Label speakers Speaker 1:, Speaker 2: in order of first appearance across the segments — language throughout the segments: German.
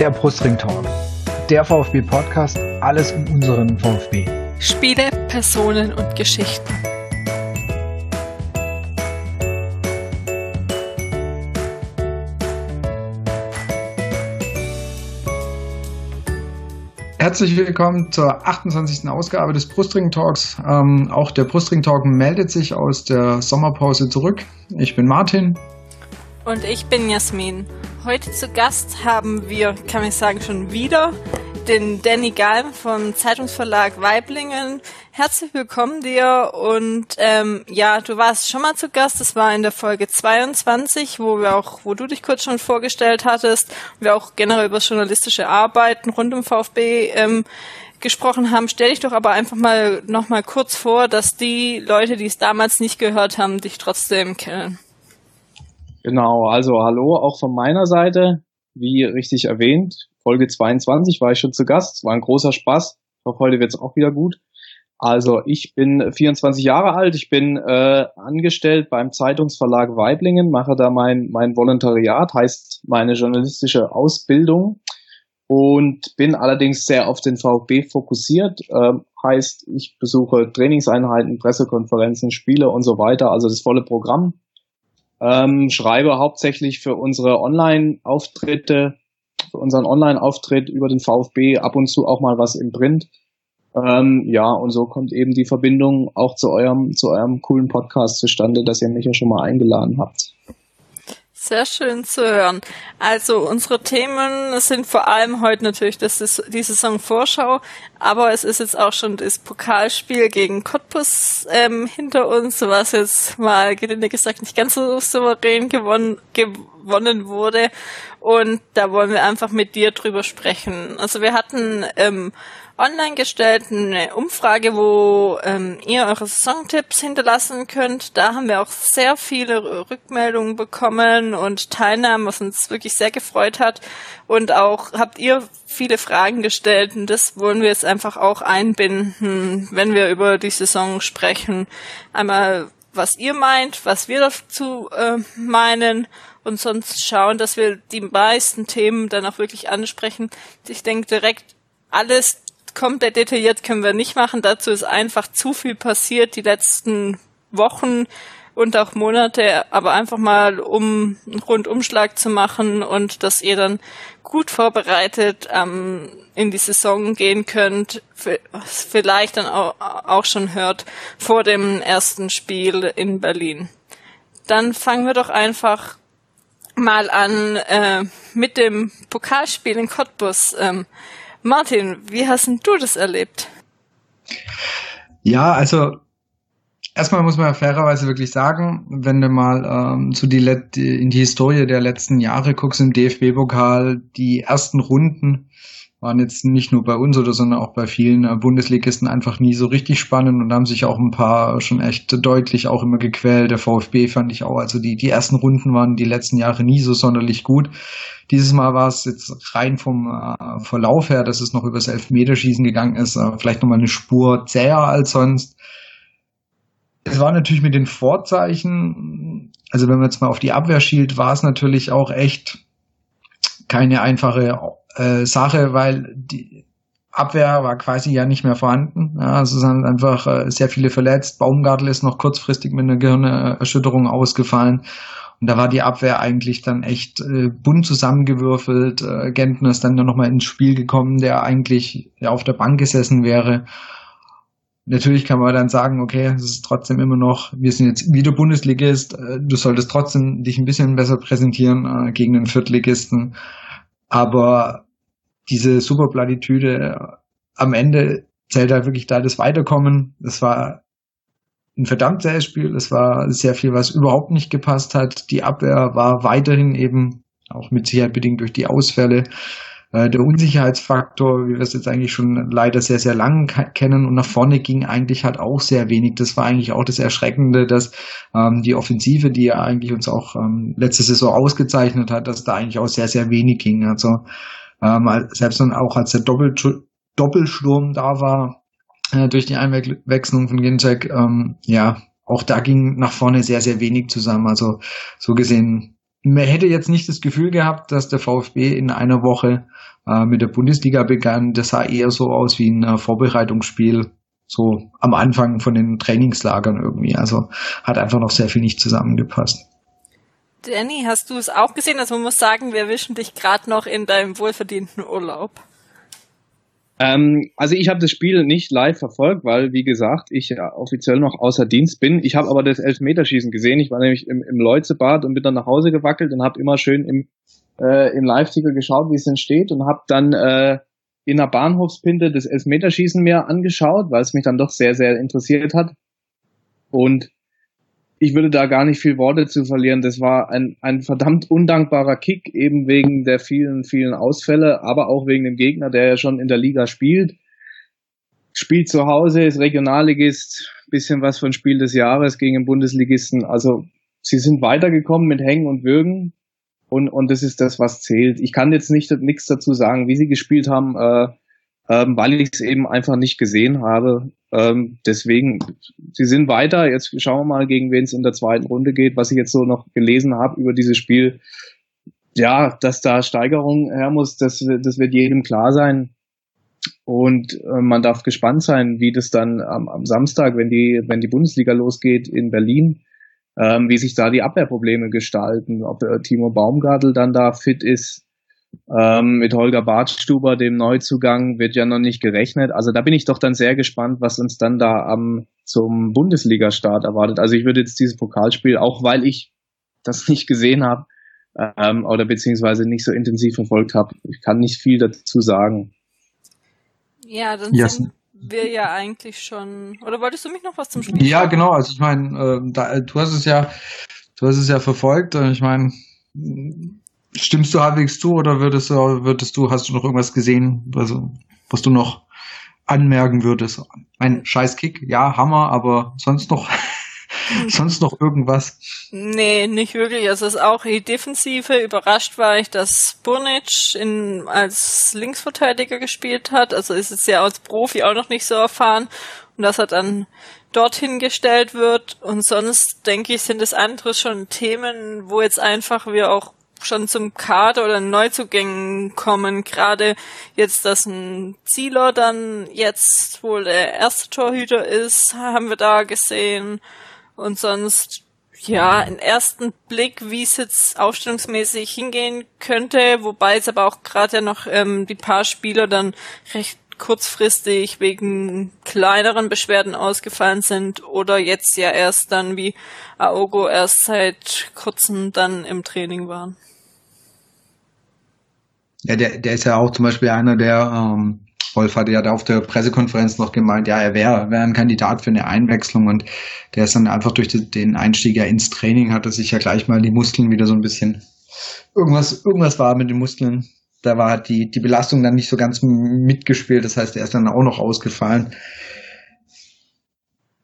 Speaker 1: der Brustring Talk, der VfB Podcast, alles um unseren VfB.
Speaker 2: Spiele, Personen und Geschichten.
Speaker 1: Herzlich willkommen zur 28. Ausgabe des Brustring Talks. Ähm, auch der Brustring Talk meldet sich aus der Sommerpause zurück. Ich bin Martin.
Speaker 2: Und ich bin Jasmin. Heute zu Gast haben wir, kann ich sagen, schon wieder den Danny Galm vom Zeitungsverlag Weiblingen. Herzlich willkommen dir und ähm, ja, du warst schon mal zu Gast. Das war in der Folge 22, wo wir auch, wo du dich kurz schon vorgestellt hattest, wir auch generell über journalistische Arbeiten rund um VfB ähm, gesprochen haben. Stell dich doch aber einfach mal noch mal kurz vor, dass die Leute, die es damals nicht gehört haben, dich trotzdem kennen.
Speaker 3: Genau, also hallo auch von meiner Seite. Wie richtig erwähnt, Folge 22 war ich schon zu Gast. War ein großer Spaß. Ich hoffe, heute wird es auch wieder gut. Also ich bin 24 Jahre alt, ich bin äh, angestellt beim Zeitungsverlag Weiblingen, mache da mein, mein Volontariat, heißt meine journalistische Ausbildung und bin allerdings sehr auf den VfB fokussiert, äh, heißt ich besuche Trainingseinheiten, Pressekonferenzen, Spiele und so weiter, also das volle Programm ähm, schreibe hauptsächlich für unsere Online-Auftritte, für unseren Online-Auftritt über den VfB, ab und zu auch mal was im Print. Ähm, ja, und so kommt eben die Verbindung auch zu eurem, zu eurem coolen Podcast zustande, dass ihr mich ja schon mal eingeladen habt.
Speaker 2: Sehr schön zu hören. Also unsere Themen sind vor allem heute natürlich das ist die Saison Vorschau, aber es ist jetzt auch schon das Pokalspiel gegen Cottbus ähm, hinter uns, was jetzt mal gelinde gesagt nicht ganz so souverän gewonnen, gewonnen wurde. Und da wollen wir einfach mit dir drüber sprechen. Also wir hatten ähm, online gestellt, eine Umfrage, wo ähm, ihr eure Songtipps hinterlassen könnt. Da haben wir auch sehr viele Rückmeldungen bekommen und Teilnahmen, was uns wirklich sehr gefreut hat. Und auch habt ihr viele Fragen gestellt und das wollen wir jetzt einfach auch einbinden, wenn wir über die Saison sprechen. Einmal, was ihr meint, was wir dazu äh, meinen und sonst schauen, dass wir die meisten Themen dann auch wirklich ansprechen. Ich denke direkt alles komplett detailliert können wir nicht machen. Dazu ist einfach zu viel passiert die letzten Wochen und auch Monate, aber einfach mal um einen Rundumschlag zu machen und dass ihr dann gut vorbereitet ähm, in die Saison gehen könnt, vielleicht dann auch, auch schon hört vor dem ersten Spiel in Berlin. Dann fangen wir doch einfach mal an äh, mit dem Pokalspiel in Cottbus. Ähm, Martin, wie hast denn du das erlebt?
Speaker 1: Ja, also erstmal muss man ja fairerweise wirklich sagen, wenn du mal ähm, so die, in die Historie der letzten Jahre guckst im DFB-Pokal, die ersten Runden waren jetzt nicht nur bei uns oder sondern auch bei vielen äh, Bundesligisten einfach nie so richtig spannend und haben sich auch ein paar schon echt deutlich auch immer gequält. Der VfB fand ich auch, also die, die ersten Runden waren die letzten Jahre nie so sonderlich gut. Dieses Mal war es jetzt rein vom äh, Verlauf her, dass es noch übers Elfmeterschießen gegangen ist, äh, vielleicht nochmal eine Spur zäher als sonst. Es war natürlich mit den Vorzeichen, also wenn man jetzt mal auf die Abwehr schielt, war es natürlich auch echt keine einfache äh, Sache, weil die Abwehr war quasi ja nicht mehr vorhanden. Ja, also es sind einfach äh, sehr viele verletzt. Baumgartel ist noch kurzfristig mit einer Gehirnerschütterung ausgefallen. Und da war die Abwehr eigentlich dann echt äh, bunt zusammengewürfelt. Äh, Gentner ist dann noch mal ins Spiel gekommen, der eigentlich ja, auf der Bank gesessen wäre. Natürlich kann man dann sagen, okay, es ist trotzdem immer noch, wir sind jetzt wieder Bundesligist, äh, du solltest trotzdem dich ein bisschen besser präsentieren äh, gegen den Viertligisten. Aber diese Superplatitüde am Ende zählt halt wirklich da das Weiterkommen. Das war ein verdammt zähes Spiel. Es war sehr viel, was überhaupt nicht gepasst hat. Die Abwehr war weiterhin eben auch mit Sicherheit bedingt durch die Ausfälle äh, der Unsicherheitsfaktor, wie wir es jetzt eigentlich schon leider sehr, sehr lang kennen. Und nach vorne ging eigentlich halt auch sehr wenig. Das war eigentlich auch das Erschreckende, dass ähm, die Offensive, die ja eigentlich uns auch ähm, letzte Saison ausgezeichnet hat, dass da eigentlich auch sehr, sehr wenig ging. Also ähm, selbst dann auch als der Doppel Doppelsturm da war, äh, durch die Einwechslung von Ginczek, ähm, ja, auch da ging nach vorne sehr, sehr wenig zusammen. Also so gesehen man hätte jetzt nicht das Gefühl gehabt, dass der VfB in einer Woche äh, mit der Bundesliga begann. Das sah eher so aus wie ein äh, Vorbereitungsspiel, so am Anfang von den Trainingslagern irgendwie. Also hat einfach noch sehr viel nicht zusammengepasst.
Speaker 2: Danny, hast du es auch gesehen? Also man muss sagen, wir erwischen dich gerade noch in deinem wohlverdienten Urlaub.
Speaker 3: Ähm, also ich habe das Spiel nicht live verfolgt, weil, wie gesagt, ich ja offiziell noch außer Dienst bin. Ich habe aber das Elfmeterschießen gesehen. Ich war nämlich im, im Leutzebad und bin dann nach Hause gewackelt und habe immer schön im, äh, im Live-Ticker geschaut, wie es denn steht und habe dann äh, in der Bahnhofspinte das Elfmeterschießen mir angeschaut, weil es mich dann doch sehr, sehr interessiert hat. Und ich würde da gar nicht viel Worte zu verlieren. Das war ein, ein verdammt undankbarer Kick, eben wegen der vielen, vielen Ausfälle, aber auch wegen dem Gegner, der ja schon in der Liga spielt. Spielt zu Hause, ist Regionalligist, bisschen was von Spiel des Jahres gegen den Bundesligisten. Also sie sind weitergekommen mit Hängen und Würgen und, und das ist das, was zählt. Ich kann jetzt nicht nichts dazu sagen, wie sie gespielt haben, äh, ähm, weil ich es eben einfach nicht gesehen habe. Ähm, deswegen, sie sind weiter. Jetzt schauen wir mal, gegen wen es in der zweiten Runde geht. Was ich jetzt so noch gelesen habe über dieses Spiel, ja, dass da Steigerung her muss, das, das wird jedem klar sein. Und äh, man darf gespannt sein, wie das dann am, am Samstag, wenn die, wenn die Bundesliga losgeht in Berlin, ähm, wie sich da die Abwehrprobleme gestalten, ob äh, Timo Baumgartel dann da fit ist, ähm, mit Holger Bartstuber, dem Neuzugang, wird ja noch nicht gerechnet. Also da bin ich doch dann sehr gespannt, was uns dann da am zum Bundesliga-Start erwartet. Also ich würde jetzt dieses Pokalspiel, auch weil ich das nicht gesehen habe ähm, oder beziehungsweise nicht so intensiv verfolgt habe, ich kann nicht viel dazu sagen.
Speaker 2: Ja, dann yes. sind wir ja eigentlich schon. Oder wolltest du mich noch was zum Spiel?
Speaker 1: Ja, genau. Also ich meine, äh, du hast es ja, du hast es ja verfolgt. Ich meine, Stimmst du halbwegs zu oder würdest du, würdest du, hast du noch irgendwas gesehen, also, was du noch anmerken würdest? Ein Scheißkick, ja, Hammer, aber sonst noch, sonst noch irgendwas?
Speaker 2: Nee, nicht wirklich. Also es ist auch die Defensive. Überrascht war ich, dass Burnic in, als Linksverteidiger gespielt hat. Also ist es ja als Profi auch noch nicht so erfahren. Und dass er dann dorthin gestellt wird. Und sonst denke ich, sind es andere schon Themen, wo jetzt einfach wir auch schon zum Kader oder Neuzugängen kommen. Gerade jetzt, dass ein Zieler dann jetzt wohl der erste Torhüter ist, haben wir da gesehen. Und sonst, ja, im ersten Blick, wie es jetzt aufstellungsmäßig hingehen könnte, wobei es aber auch gerade ja noch ähm, die paar Spieler dann recht kurzfristig wegen kleineren Beschwerden ausgefallen sind oder jetzt ja erst dann wie Aogo erst seit kurzem dann im Training waren.
Speaker 1: Ja, der, der ist ja auch zum Beispiel einer, der, ähm, Wolf hatte ja da auf der Pressekonferenz noch gemeint, ja, er wäre wär ein Kandidat für eine Einwechslung und der ist dann einfach durch den Einstieg ja ins Training, hatte sich ja gleich mal die Muskeln wieder so ein bisschen, irgendwas, irgendwas war mit den Muskeln. Da war die, die Belastung dann nicht so ganz mitgespielt, das heißt, er ist dann auch noch ausgefallen.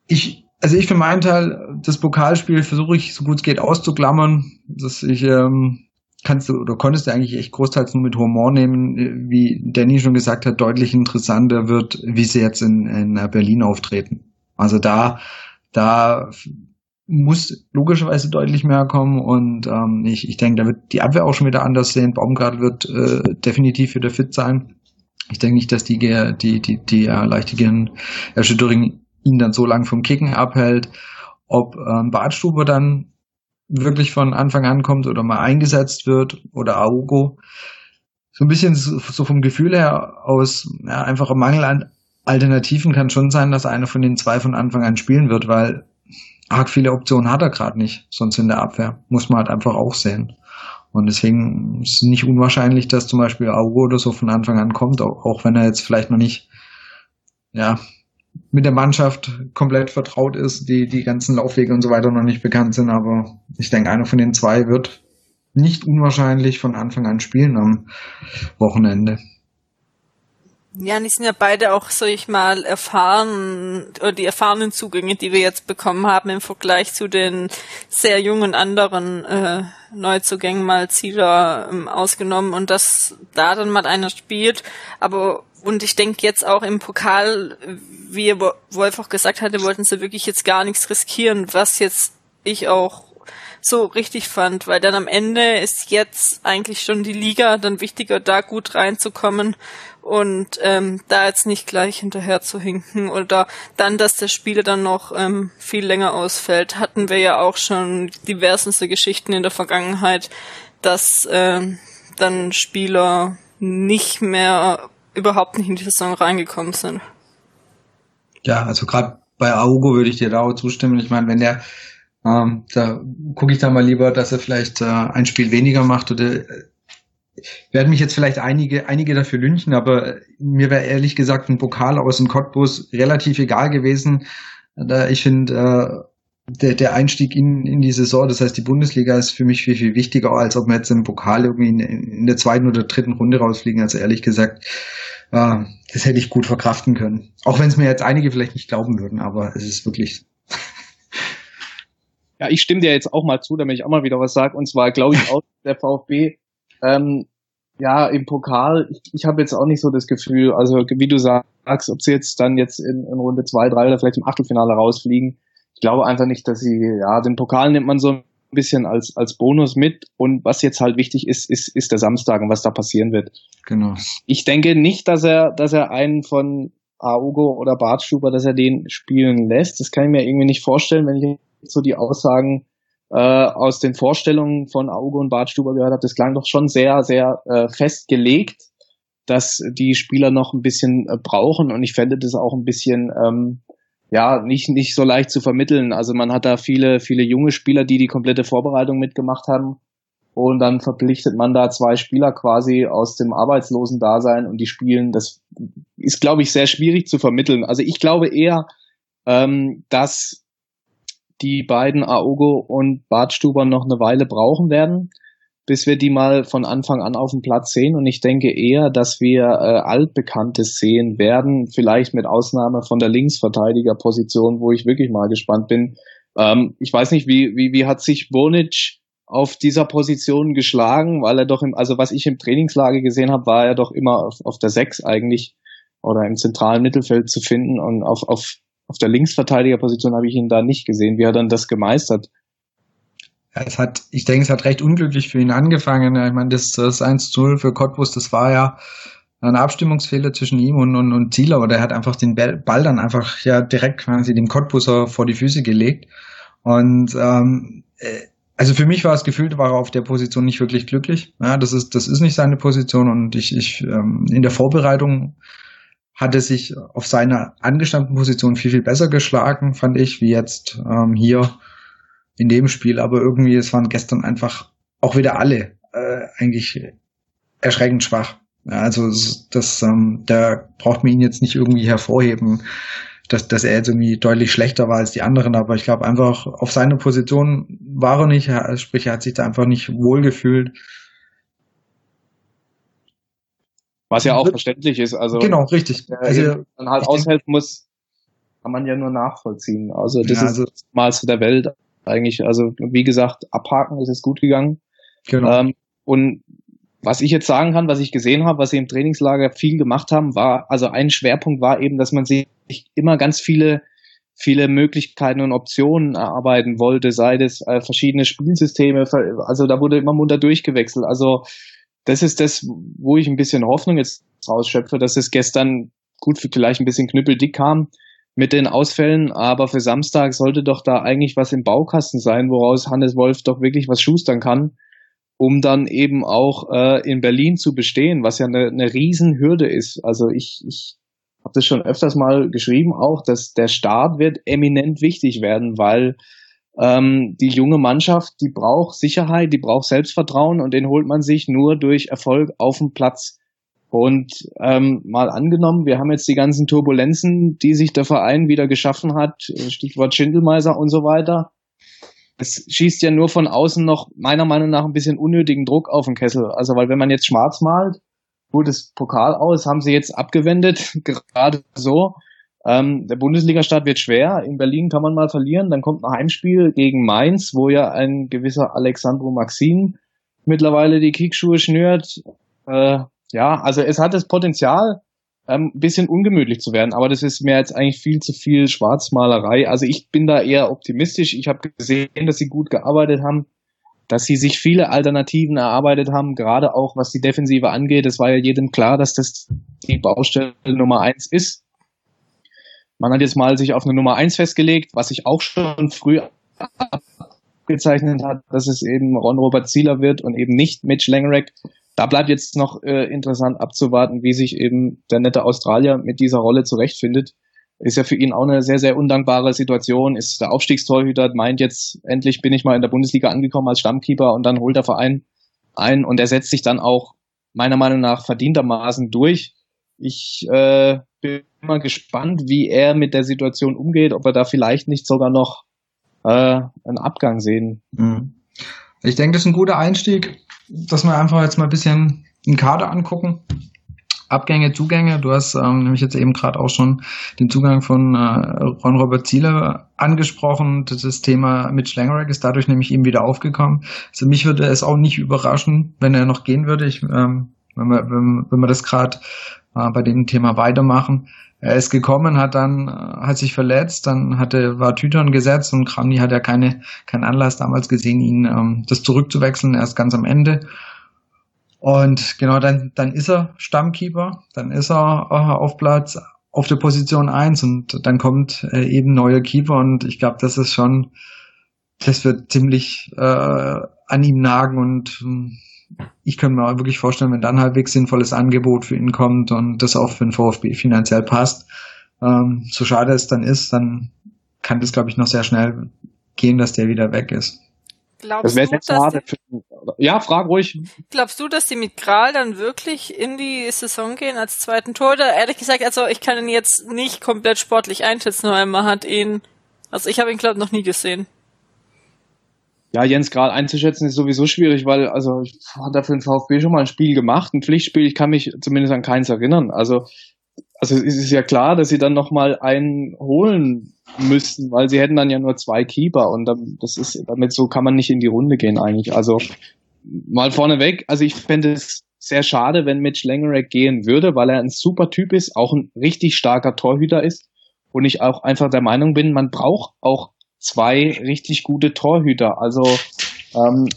Speaker 1: Ich, also ich für meinen Teil, das Pokalspiel versuche ich so gut es geht auszuklammern, dass ich, ähm, kannst du oder konntest du eigentlich echt großteils nur mit Humor nehmen, wie Danny schon gesagt hat, deutlich interessanter wird, wie sie jetzt in, in Berlin auftreten. Also da, da muss logischerweise deutlich mehr kommen und ähm, ich, ich denke, da wird die Abwehr auch schon wieder anders sehen. Baumgart wird äh, definitiv wieder fit sein. Ich denke nicht, dass die die die die äh, leichte Erschütterung ihn dann so lang vom Kicken abhält. Ob ähm, Bartstube dann wirklich von Anfang an kommt oder mal eingesetzt wird oder Augo. So ein bisschen so vom Gefühl her aus ja, einfacher Mangel an Alternativen kann schon sein, dass einer von den zwei von Anfang an spielen wird, weil arg viele Optionen hat er gerade nicht, sonst in der Abwehr. Muss man halt einfach auch sehen. Und deswegen ist es nicht unwahrscheinlich, dass zum Beispiel Augo oder so von Anfang an kommt, auch wenn er jetzt vielleicht noch nicht ja, mit der Mannschaft komplett vertraut ist, die die ganzen Laufwege und so weiter noch nicht bekannt sind. Aber ich denke, einer von den zwei wird nicht unwahrscheinlich von Anfang an spielen am Wochenende.
Speaker 2: Ja, die sind ja beide auch, sag ich mal, erfahren, oder die erfahrenen Zugänge, die wir jetzt bekommen haben im Vergleich zu den sehr jungen anderen äh, Neuzugängen mal Zieler ähm, ausgenommen und dass da dann mal einer spielt, aber und ich denke jetzt auch im Pokal, wie Wolf auch gesagt hatte, wollten sie wirklich jetzt gar nichts riskieren, was jetzt ich auch so richtig fand, weil dann am Ende ist jetzt eigentlich schon die Liga dann wichtiger, da gut reinzukommen und ähm, da jetzt nicht gleich hinterher zu hinken oder dann, dass der Spieler dann noch ähm, viel länger ausfällt, hatten wir ja auch schon diversenste Geschichten in der Vergangenheit, dass ähm, dann Spieler nicht mehr überhaupt nicht in die Saison reingekommen sind.
Speaker 1: Ja, also gerade bei Augo würde ich dir da auch zustimmen. Ich meine, wenn der ähm, da gucke ich da mal lieber, dass er vielleicht äh, ein Spiel weniger macht oder äh, werden mich jetzt vielleicht einige, einige dafür lünchen, aber mir wäre ehrlich gesagt ein Pokal aus dem Cottbus relativ egal gewesen. Da ich finde, äh, der, der Einstieg in, in die Saison, das heißt die Bundesliga ist für mich viel, viel wichtiger, als ob wir jetzt im Pokal irgendwie in, in der zweiten oder dritten Runde rausfliegen. Also ehrlich gesagt, äh, das hätte ich gut verkraften können. Auch wenn es mir jetzt einige vielleicht nicht glauben würden, aber es ist wirklich
Speaker 3: Ja, ich stimme dir jetzt auch mal zu, damit ich auch mal wieder was sage. Und zwar glaube ich auch, der VfB, ähm, ja, im Pokal, ich, ich habe jetzt auch nicht so das Gefühl, also wie du sagst, ob sie jetzt dann jetzt in, in Runde zwei, drei oder vielleicht im Achtelfinale rausfliegen. Ich glaube einfach nicht, dass sie, ja, den Pokal nimmt man so ein bisschen als, als Bonus mit. Und was jetzt halt wichtig ist, ist, ist der Samstag und was da passieren wird.
Speaker 1: Genau.
Speaker 3: Ich denke nicht, dass er, dass er einen von Augo oder Bartstuber, dass er den spielen lässt. Das kann ich mir irgendwie nicht vorstellen, wenn ich so die Aussagen äh, aus den Vorstellungen von Auge und Bartstuber gehört habe, das klang doch schon sehr, sehr äh, festgelegt, dass die Spieler noch ein bisschen äh, brauchen und ich fände das auch ein bisschen ähm, ja nicht nicht so leicht zu vermitteln. Also man hat da viele viele junge Spieler, die die komplette Vorbereitung mitgemacht haben und dann verpflichtet man da zwei Spieler quasi aus dem Arbeitslosen-Dasein und die spielen. Das ist glaube ich sehr schwierig zu vermitteln. Also ich glaube eher, ähm, dass die beiden Aogo und Bartstuber noch eine Weile brauchen werden, bis wir die mal von Anfang an auf dem Platz sehen. Und ich denke eher, dass wir äh, Altbekanntes sehen werden, vielleicht mit Ausnahme von der Linksverteidigerposition, wo ich wirklich mal gespannt bin. Ähm, ich weiß nicht, wie, wie, wie hat sich Bonic auf dieser Position geschlagen, weil er doch im, also was ich im Trainingslager gesehen habe, war er doch immer auf, auf der Sechs eigentlich oder im zentralen Mittelfeld zu finden und auf, auf auf der Linksverteidigerposition habe ich ihn da nicht gesehen. Wie hat er dann das gemeistert?
Speaker 1: Es hat, ich denke, es hat recht unglücklich für ihn angefangen. Ich meine, das, das 1-0 für Cottbus, das war ja ein Abstimmungsfehler zwischen ihm und, und, und Zieler, aber der hat einfach den Ball dann einfach ja direkt quasi dem Cottbuser vor die Füße gelegt. Und ähm, äh, also für mich war es gefühlt, war er auf der Position nicht wirklich glücklich. Ja, das ist, das ist nicht seine Position und ich, ich ähm, in der Vorbereitung hat er sich auf seiner angestammten Position viel, viel besser geschlagen, fand ich, wie jetzt ähm, hier in dem Spiel. Aber irgendwie, es waren gestern einfach auch wieder alle äh, eigentlich erschreckend schwach. Ja, also das, ähm, da braucht man ihn jetzt nicht irgendwie hervorheben, dass, dass er jetzt irgendwie deutlich schlechter war als die anderen. Aber ich glaube einfach, auf seiner Position war er nicht, sprich, er hat sich da einfach nicht wohlgefühlt.
Speaker 3: Was ja auch verständlich ist. Also
Speaker 1: genau, richtig.
Speaker 3: Also man halt aushelfen muss, kann man ja nur nachvollziehen. Also das ja, also, ist mal zu der Welt eigentlich. Also wie gesagt, abhaken ist es gut gegangen. Genau. Ähm, und was ich jetzt sagen kann, was ich gesehen habe, was sie im Trainingslager viel gemacht haben, war, also ein Schwerpunkt war eben, dass man sich immer ganz viele viele Möglichkeiten und Optionen erarbeiten wollte, sei es äh, verschiedene Spielsysteme, also da wurde immer munter durchgewechselt. Also das ist das, wo ich ein bisschen Hoffnung jetzt rausschöpfe, dass es gestern gut vielleicht ein bisschen knüppeldick kam mit den Ausfällen, aber für Samstag sollte doch da eigentlich was im Baukasten sein, woraus Hannes Wolf doch wirklich was schustern kann, um dann eben auch äh, in Berlin zu bestehen, was ja eine, eine Riesenhürde ist. Also ich, ich habe das schon öfters mal geschrieben, auch, dass der Start wird eminent wichtig werden, weil ähm, die junge Mannschaft, die braucht Sicherheit, die braucht Selbstvertrauen und den holt man sich nur durch Erfolg auf dem Platz. Und ähm, mal angenommen, wir haben jetzt die ganzen Turbulenzen, die sich der Verein wieder geschaffen hat, Stichwort Schindelmeiser und so weiter. Es schießt ja nur von außen noch meiner Meinung nach ein bisschen unnötigen Druck auf den Kessel. Also weil wenn man jetzt schwarz malt, gut, das Pokal aus, haben sie jetzt abgewendet, gerade so. Ähm, der Bundesliga-Start wird schwer. In Berlin kann man mal verlieren. Dann kommt ein Heimspiel gegen Mainz, wo ja ein gewisser Alexandro Maxim mittlerweile die Kickschuhe schnürt. Äh, ja, also es hat das Potenzial, ähm, bisschen ungemütlich zu werden, aber das ist mir jetzt eigentlich viel zu viel Schwarzmalerei. Also ich bin da eher optimistisch. Ich habe gesehen, dass sie gut gearbeitet haben. dass sie sich viele Alternativen erarbeitet haben, gerade auch was die Defensive angeht. Es war ja jedem klar, dass das die Baustelle Nummer eins ist. Man hat jetzt mal sich auf eine Nummer eins festgelegt, was sich auch schon früh abgezeichnet hat, dass es eben Ron-Robert Zieler wird und eben nicht Mitch Langerack. Da bleibt jetzt noch äh, interessant abzuwarten, wie sich eben der nette Australier mit dieser Rolle zurechtfindet. Ist ja für ihn auch eine sehr, sehr undankbare Situation. Ist der Aufstiegstorhüter, meint jetzt, endlich bin ich mal in der Bundesliga angekommen als Stammkeeper und dann holt der Verein ein und er setzt sich dann auch meiner Meinung nach verdientermaßen durch. Ich äh, bin mal gespannt, wie er mit der Situation umgeht, ob wir da vielleicht nicht sogar noch äh, einen Abgang sehen.
Speaker 1: Mhm. Ich denke, das ist ein guter Einstieg, dass wir einfach jetzt mal ein bisschen den Kader angucken. Abgänge, Zugänge. Du hast ähm, nämlich jetzt eben gerade auch schon den Zugang von äh, Ron Robert Ziele angesprochen. Das Thema Mitch Langerack ist dadurch nämlich eben wieder aufgekommen. Also mich würde es auch nicht überraschen, wenn er noch gehen würde. Ich, ähm, wenn, wir, wenn, wenn wir das gerade äh, bei dem Thema weitermachen. Er ist gekommen, hat dann, äh, hat sich verletzt, dann hatte, war Tütern gesetzt und Kramny hat ja keine, keinen Anlass damals gesehen, ihn ähm, das zurückzuwechseln, erst ganz am Ende. Und genau, dann, dann ist er Stammkeeper, dann ist er äh, auf Platz auf der Position eins und dann kommt äh, eben neuer Keeper und ich glaube, das ist schon, das wird ziemlich äh, an ihm nagen und äh, ich könnte mir wirklich vorstellen, wenn dann halbwegs sinnvolles Angebot für ihn kommt und das auch für den VfB finanziell passt, ähm, so schade es dann ist, dann kann das, glaube ich, noch sehr schnell gehen, dass der wieder weg ist.
Speaker 2: Glaubst
Speaker 3: das
Speaker 2: du,
Speaker 3: schade für, ja, frag ruhig.
Speaker 2: Glaubst du, dass die mit Kral dann wirklich in die Saison gehen als zweiten Tor? ehrlich gesagt, also ich kann ihn jetzt nicht komplett sportlich einschätzen, weil man hat ihn, also ich habe ihn glaube noch nie gesehen.
Speaker 3: Ja, Jens Kral einzuschätzen ist sowieso schwierig, weil also ich hat er für den VfB schon mal ein Spiel gemacht, ein Pflichtspiel. Ich kann mich zumindest an keins erinnern. Also also es ist ja klar, dass sie dann noch mal einen holen müssten, weil sie hätten dann ja nur zwei Keeper und das ist damit so kann man nicht in die Runde gehen eigentlich. Also mal vorneweg, also ich fände es sehr schade, wenn Mitch Langerack gehen würde, weil er ein super Typ ist, auch ein richtig starker Torhüter ist und ich auch einfach der Meinung bin, man braucht auch zwei richtig gute Torhüter. Also ähm,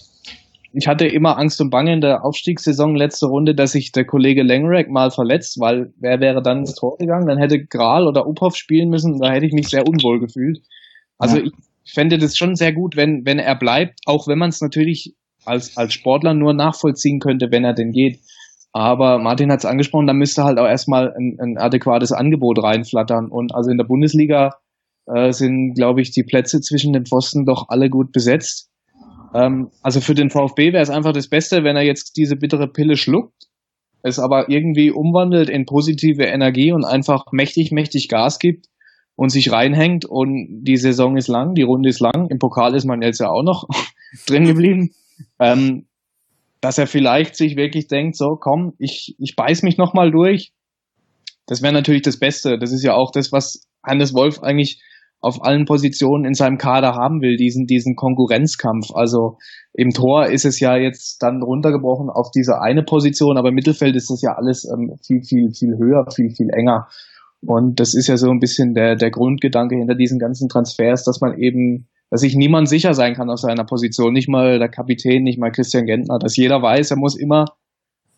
Speaker 3: ich hatte immer Angst und Bange in der Aufstiegssaison letzte Runde, dass sich der Kollege Langerack mal verletzt, weil wer wäre dann ins Tor gegangen? Dann hätte Gral oder Uphoff spielen müssen, da hätte ich mich sehr unwohl gefühlt. Also ja. ich fände das schon sehr gut, wenn, wenn er bleibt, auch wenn man es natürlich als, als Sportler nur nachvollziehen könnte, wenn er denn geht. Aber Martin hat es angesprochen, da müsste halt auch erstmal ein, ein adäquates Angebot reinflattern. Und also in der Bundesliga äh, sind, glaube ich, die Plätze zwischen den Pfosten doch alle gut besetzt. Ähm, also für den VfB wäre es einfach das Beste, wenn er jetzt diese bittere Pille schluckt, es aber irgendwie umwandelt in positive Energie und einfach mächtig, mächtig Gas gibt und sich reinhängt und die Saison ist lang, die Runde ist lang, im Pokal ist man jetzt ja auch noch drin geblieben, ähm, dass er vielleicht sich wirklich denkt, so komm, ich, ich beiß mich nochmal durch. Das wäre natürlich das Beste. Das ist ja auch das, was Hannes Wolf eigentlich auf allen Positionen in seinem Kader haben will, diesen, diesen Konkurrenzkampf. Also im Tor ist es ja jetzt dann runtergebrochen auf diese eine Position, aber im Mittelfeld ist das ja alles ähm, viel, viel, viel höher, viel, viel enger. Und das ist ja so ein bisschen der, der Grundgedanke hinter diesen ganzen Transfers, dass man eben, dass sich niemand sicher sein kann auf seiner Position, nicht mal der Kapitän, nicht mal Christian Gentner, dass jeder weiß, er muss immer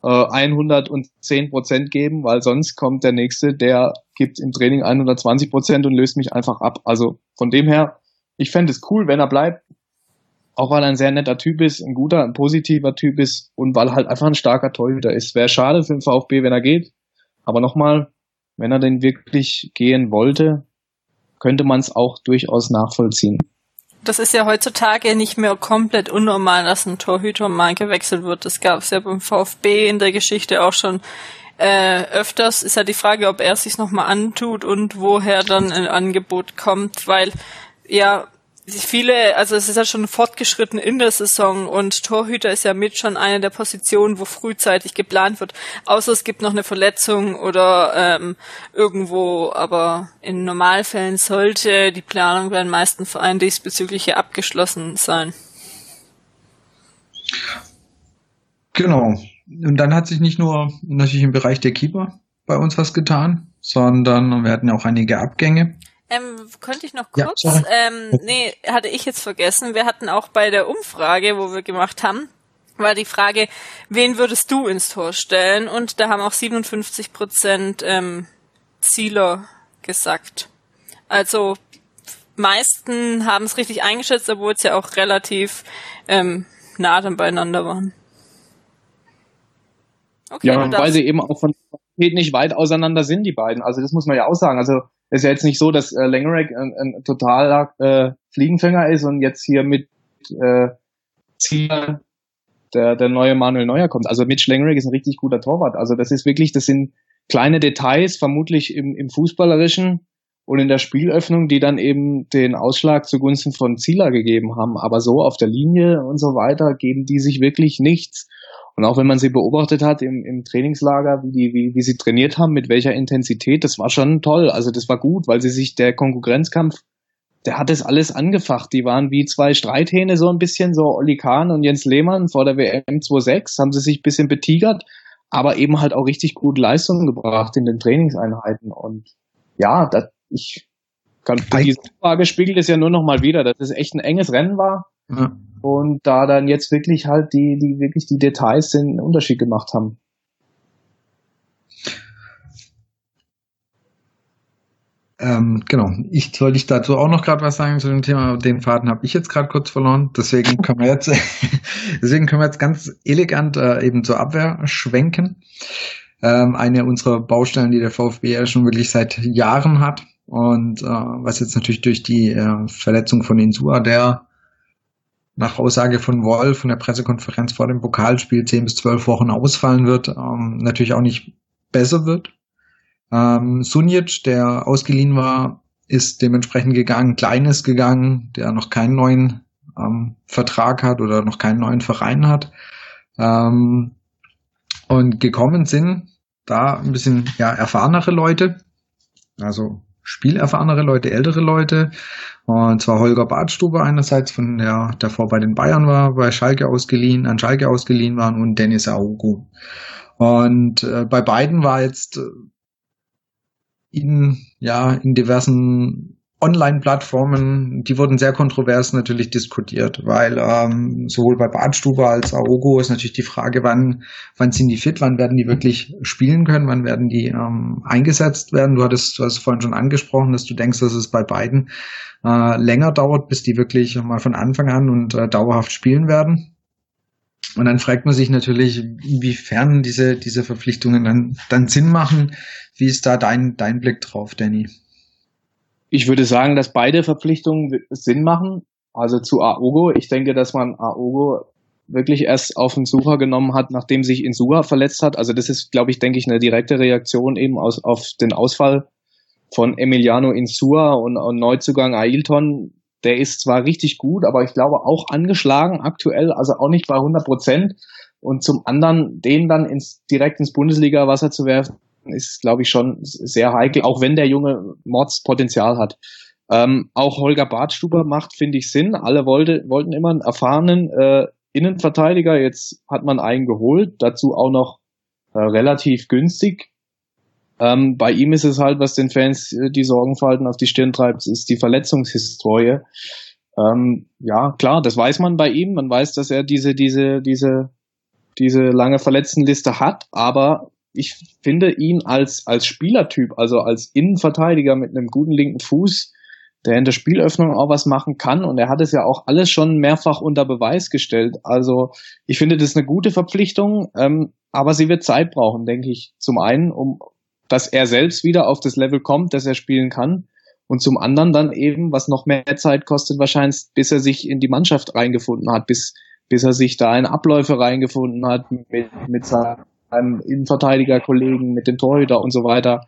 Speaker 3: äh, 110 Prozent geben, weil sonst kommt der nächste, der gibt im Training 120 Prozent und löst mich einfach ab. Also von dem her, ich fände es cool, wenn er bleibt, auch weil er ein sehr netter Typ ist, ein guter, ein positiver Typ ist und weil er halt einfach ein starker Torhüter ist. Wäre schade für den VfB, wenn er geht. Aber nochmal, wenn er denn wirklich gehen wollte, könnte man es auch durchaus nachvollziehen
Speaker 2: das ist ja heutzutage nicht mehr komplett unnormal, dass ein Torhüter mal gewechselt wird. Das gab es ja beim VfB in der Geschichte auch schon äh, öfters. Ist ja die Frage, ob er sich nochmal antut und woher dann ein Angebot kommt, weil ja viele, also es ist ja schon fortgeschritten in der Saison und Torhüter ist ja mit schon eine der Positionen, wo frühzeitig geplant wird. Außer es gibt noch eine Verletzung oder ähm, irgendwo, aber in Normalfällen sollte die Planung bei den meisten Vereinen diesbezüglich ja abgeschlossen sein.
Speaker 1: Genau. Und dann hat sich nicht nur natürlich im Bereich der Keeper bei uns was getan, sondern wir hatten ja auch einige Abgänge.
Speaker 2: Ähm, könnte ich noch kurz? Ja, ähm, nee, hatte ich jetzt vergessen. Wir hatten auch bei der Umfrage, wo wir gemacht haben, war die Frage, wen würdest du ins Tor stellen? Und da haben auch 57 Prozent ähm, Zieler gesagt. Also meisten haben es richtig eingeschätzt, obwohl es ja auch relativ ähm, nah dann beieinander waren.
Speaker 3: Okay, ja, weil sie eben auch von nicht weit auseinander sind, die beiden. Also das muss man ja auch sagen. Also es ist ja jetzt nicht so, dass äh, Langerack ein, ein totaler äh, Fliegenfänger ist und jetzt hier mit äh, Ziel der, der neue Manuel Neuer kommt. Also Mitch Langerack ist ein richtig guter Torwart. Also das ist wirklich, das sind kleine Details, vermutlich im, im Fußballerischen und in der Spielöffnung, die dann eben den Ausschlag zugunsten von Zieler gegeben haben. Aber so auf der Linie und so weiter geben die sich wirklich nichts. Und auch wenn man sie beobachtet hat im, im Trainingslager, wie, die, wie, wie sie trainiert haben, mit welcher Intensität, das war schon toll. Also das war gut, weil sie sich der Konkurrenzkampf, der hat das alles angefacht. Die waren wie zwei Streithähne so ein bisschen, so Olli Kahn und Jens Lehmann vor der WM 26, haben sie sich ein bisschen betigert, aber eben halt auch richtig gut Leistungen gebracht in den Trainingseinheiten. Und ja, das, ich kann, diese Frage spiegelt es ja nur noch mal wieder, dass es echt ein enges Rennen war. Ja. Und da dann jetzt wirklich halt die, die wirklich die Details den Unterschied gemacht haben.
Speaker 1: Ähm, genau. Ich sollte ich dazu auch noch gerade was sagen zu dem Thema. Den Faden habe ich jetzt gerade kurz verloren. Deswegen können wir jetzt, deswegen können wir jetzt ganz elegant äh, eben zur Abwehr schwenken. Ähm, eine unserer Baustellen, die der VfB ja schon wirklich seit Jahren hat. Und äh, was jetzt natürlich durch die äh, Verletzung von Insua, der nach Aussage von Wolf von der Pressekonferenz vor dem Pokalspiel 10 bis 12 Wochen ausfallen wird, ähm, natürlich auch nicht besser wird. Ähm, Sunic, der ausgeliehen war, ist dementsprechend gegangen, Kleines gegangen, der noch keinen neuen ähm, Vertrag hat oder noch keinen neuen Verein hat. Ähm, und gekommen sind da ein bisschen ja, erfahrenere Leute, also spielerfahrenere Leute, ältere Leute. Und zwar Holger Badstube einerseits, von der davor bei den Bayern war, bei Schalke ausgeliehen, an Schalke ausgeliehen waren und Dennis Augu. Und äh, bei beiden war jetzt äh, in, ja, in diversen Online-Plattformen, die wurden sehr kontrovers natürlich diskutiert, weil ähm, sowohl bei Badstube als Aogo ist natürlich die Frage, wann, wann sind die fit, wann werden die wirklich spielen können, wann werden die ähm, eingesetzt werden. Du hattest, du hast vorhin schon angesprochen, dass du denkst, dass es bei beiden äh, länger dauert, bis die wirklich mal von Anfang an und äh, dauerhaft spielen werden. Und dann fragt man sich natürlich, inwiefern diese, diese Verpflichtungen dann, dann Sinn machen. Wie ist da dein, dein Blick drauf, Danny?
Speaker 3: Ich würde sagen, dass beide Verpflichtungen Sinn machen. Also zu Aogo. Ich denke, dass man Aogo wirklich erst auf den Sucher genommen hat, nachdem sich Insua verletzt hat. Also das ist, glaube ich, denke ich, eine direkte Reaktion eben aus, auf den Ausfall von Emiliano Insua und, und Neuzugang Ailton. Der ist zwar richtig gut, aber ich glaube auch angeschlagen aktuell, also auch nicht bei 100 Prozent. Und zum anderen, den dann ins, direkt ins Bundesliga-Wasser zu werfen, ist, glaube ich, schon sehr heikel, auch wenn der Junge Mordspotenzial hat. Ähm, auch Holger Bartstuber macht, finde ich, Sinn. Alle wollte, wollten immer einen erfahrenen äh, Innenverteidiger. Jetzt hat man einen geholt, dazu auch noch äh, relativ günstig. Ähm, bei ihm ist es halt, was den Fans äh, die Sorgenfalten auf die Stirn treibt, ist die Verletzungshistorie. Ähm, ja, klar, das weiß man bei ihm. Man weiß, dass er diese, diese, diese, diese lange Verletztenliste hat, aber ich finde ihn als, als Spielertyp, also als Innenverteidiger mit einem guten linken Fuß, der in der Spielöffnung auch was machen kann. Und er hat es ja auch alles schon mehrfach unter Beweis gestellt. Also ich finde das eine gute Verpflichtung, ähm, aber sie wird Zeit brauchen, denke ich. Zum einen, um dass er selbst wieder auf das Level kommt, dass er spielen kann. Und zum anderen dann eben, was noch mehr Zeit kostet wahrscheinlich, bis er sich in die Mannschaft reingefunden hat, bis, bis er sich da in Abläufe reingefunden hat mit, mit seinem einem Innenverteidiger-Kollegen, mit dem Torhüter und so weiter.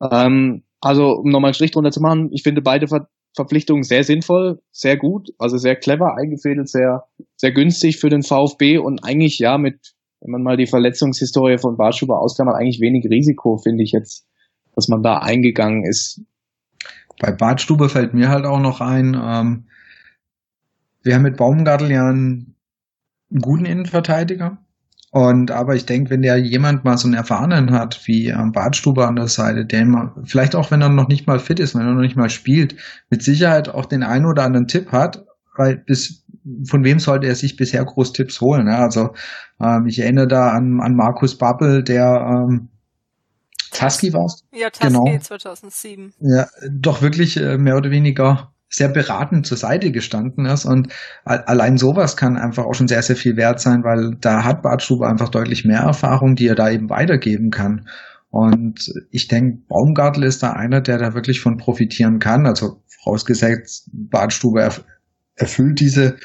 Speaker 3: Ähm, also, um nochmal einen Strich drunter zu machen, ich finde beide Ver Verpflichtungen sehr sinnvoll, sehr gut, also sehr clever eingefädelt, sehr, sehr günstig für den VfB und eigentlich ja mit, wenn man mal die Verletzungshistorie von Barschuber ausklammert, eigentlich wenig Risiko, finde ich jetzt, dass man da eingegangen ist.
Speaker 1: Bei Badstube fällt mir halt auch noch ein, ähm, wir haben mit Baumgartel ja einen guten Innenverteidiger, Und aber ich denke, wenn der jemand mal so einen Erfahrenen hat, wie ähm, Bartstube an der Seite, der immer, vielleicht auch wenn er noch nicht mal fit ist, wenn er noch nicht mal spielt, mit Sicherheit auch den einen oder anderen Tipp hat, weil bis von wem sollte er sich bisher groß Tipps holen? Ne? Also ähm, ich erinnere da an, an Markus Babbel, der ähm, Tusky war
Speaker 2: Ja, Tusky genau. 2007.
Speaker 1: Ja, doch wirklich äh, mehr oder weniger sehr beratend zur Seite gestanden ist und allein sowas kann einfach auch schon sehr, sehr viel wert sein, weil da hat Bartstube einfach deutlich mehr Erfahrung, die er da eben weitergeben kann. Und ich denke, Baumgartel ist da einer, der da wirklich von profitieren kann. Also vorausgesetzt, Bartstube erf erfüllt diese,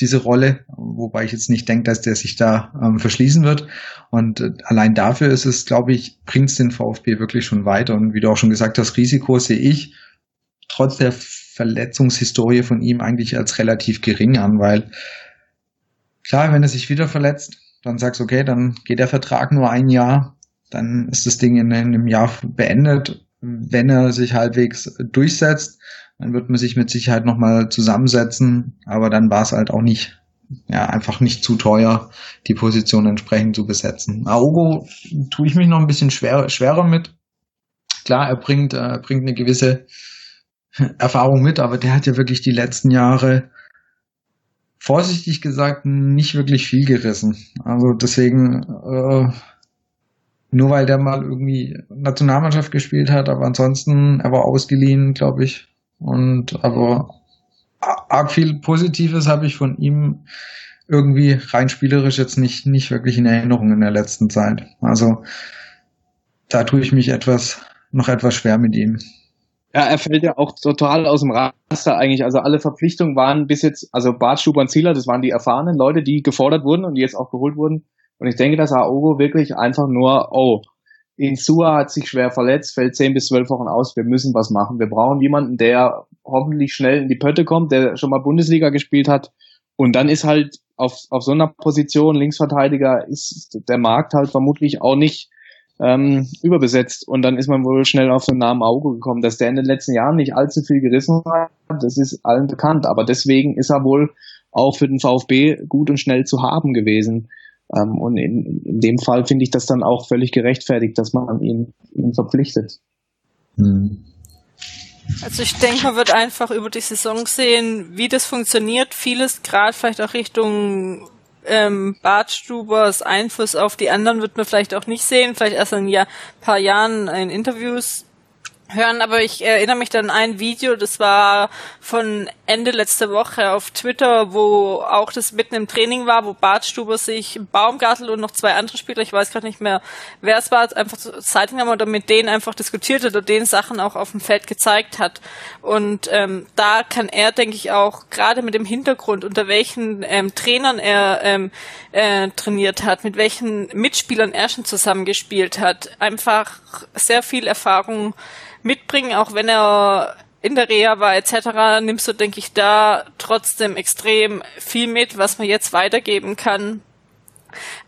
Speaker 1: diese Rolle, wobei ich jetzt nicht denke, dass der sich da ähm, verschließen wird. Und äh, allein dafür ist es, glaube ich, bringt es den VfB wirklich schon weiter. Und wie du auch schon gesagt hast, Risiko sehe ich trotz der Verletzungshistorie von ihm eigentlich als relativ gering an, weil klar, wenn er sich wieder verletzt, dann sagst du, okay, dann geht der Vertrag nur ein Jahr, dann ist das Ding in, in einem Jahr beendet. Wenn er sich halbwegs durchsetzt, dann wird man sich mit Sicherheit nochmal zusammensetzen, aber dann war es halt auch nicht, ja, einfach nicht zu teuer, die Position entsprechend zu besetzen. Aogo tue ich mich noch ein bisschen schwer, schwerer mit. Klar, er bringt, äh, bringt eine gewisse Erfahrung mit, aber der hat ja wirklich die letzten Jahre vorsichtig gesagt nicht wirklich viel gerissen. Also deswegen äh, nur weil der mal irgendwie Nationalmannschaft gespielt hat, aber ansonsten er war ausgeliehen, glaube ich. Und aber arg viel Positives habe ich von ihm irgendwie rein spielerisch jetzt nicht nicht wirklich in Erinnerung in der letzten Zeit. Also da tue ich mich etwas noch etwas schwer mit ihm.
Speaker 3: Ja, er fällt ja auch total aus dem Raster eigentlich. Also alle Verpflichtungen waren bis jetzt, also Bart, Stuber und Zieler, das waren die erfahrenen Leute, die gefordert wurden und die jetzt auch geholt wurden. Und ich denke, dass Aogo wirklich einfach nur, oh, Insua hat sich schwer verletzt, fällt zehn bis zwölf Wochen aus, wir müssen was machen. Wir brauchen jemanden, der hoffentlich schnell in die Pötte kommt, der schon mal Bundesliga gespielt hat. Und dann ist halt auf, auf so einer Position Linksverteidiger ist der Markt halt vermutlich auch nicht ähm, überbesetzt. Und dann ist man wohl schnell auf den Namen Auge gekommen. Dass der in den letzten Jahren nicht allzu viel gerissen hat, das ist allen bekannt. Aber deswegen ist er wohl auch für den VfB gut und schnell zu haben gewesen. Ähm, und in, in dem Fall finde ich das dann auch völlig gerechtfertigt, dass man ihn, ihn verpflichtet. Hm.
Speaker 2: Also ich denke, man wird einfach über die Saison sehen, wie das funktioniert. Vieles gerade vielleicht auch Richtung ähm, Bartstubers Einfluss auf die anderen wird man vielleicht auch nicht sehen, vielleicht erst in ein paar Jahren in Interviews hören, aber ich erinnere mich dann an ein Video, das war von Ende letzte Woche auf Twitter, wo auch das mitten im Training war, wo Bartstuber sich Baumgartel und noch zwei andere Spieler, ich weiß gerade nicht mehr, wer es war, einfach Zeitung haben oder mit denen einfach diskutiert oder den Sachen auch auf dem Feld gezeigt hat. Und ähm, da kann er, denke ich, auch gerade mit dem Hintergrund, unter welchen ähm, Trainern er ähm, äh, trainiert hat, mit welchen Mitspielern er schon zusammengespielt hat, einfach sehr viel Erfahrung mitbringen, auch wenn er in der Reha war etc., nimmst du, denke ich, da trotzdem extrem viel mit, was man jetzt weitergeben kann.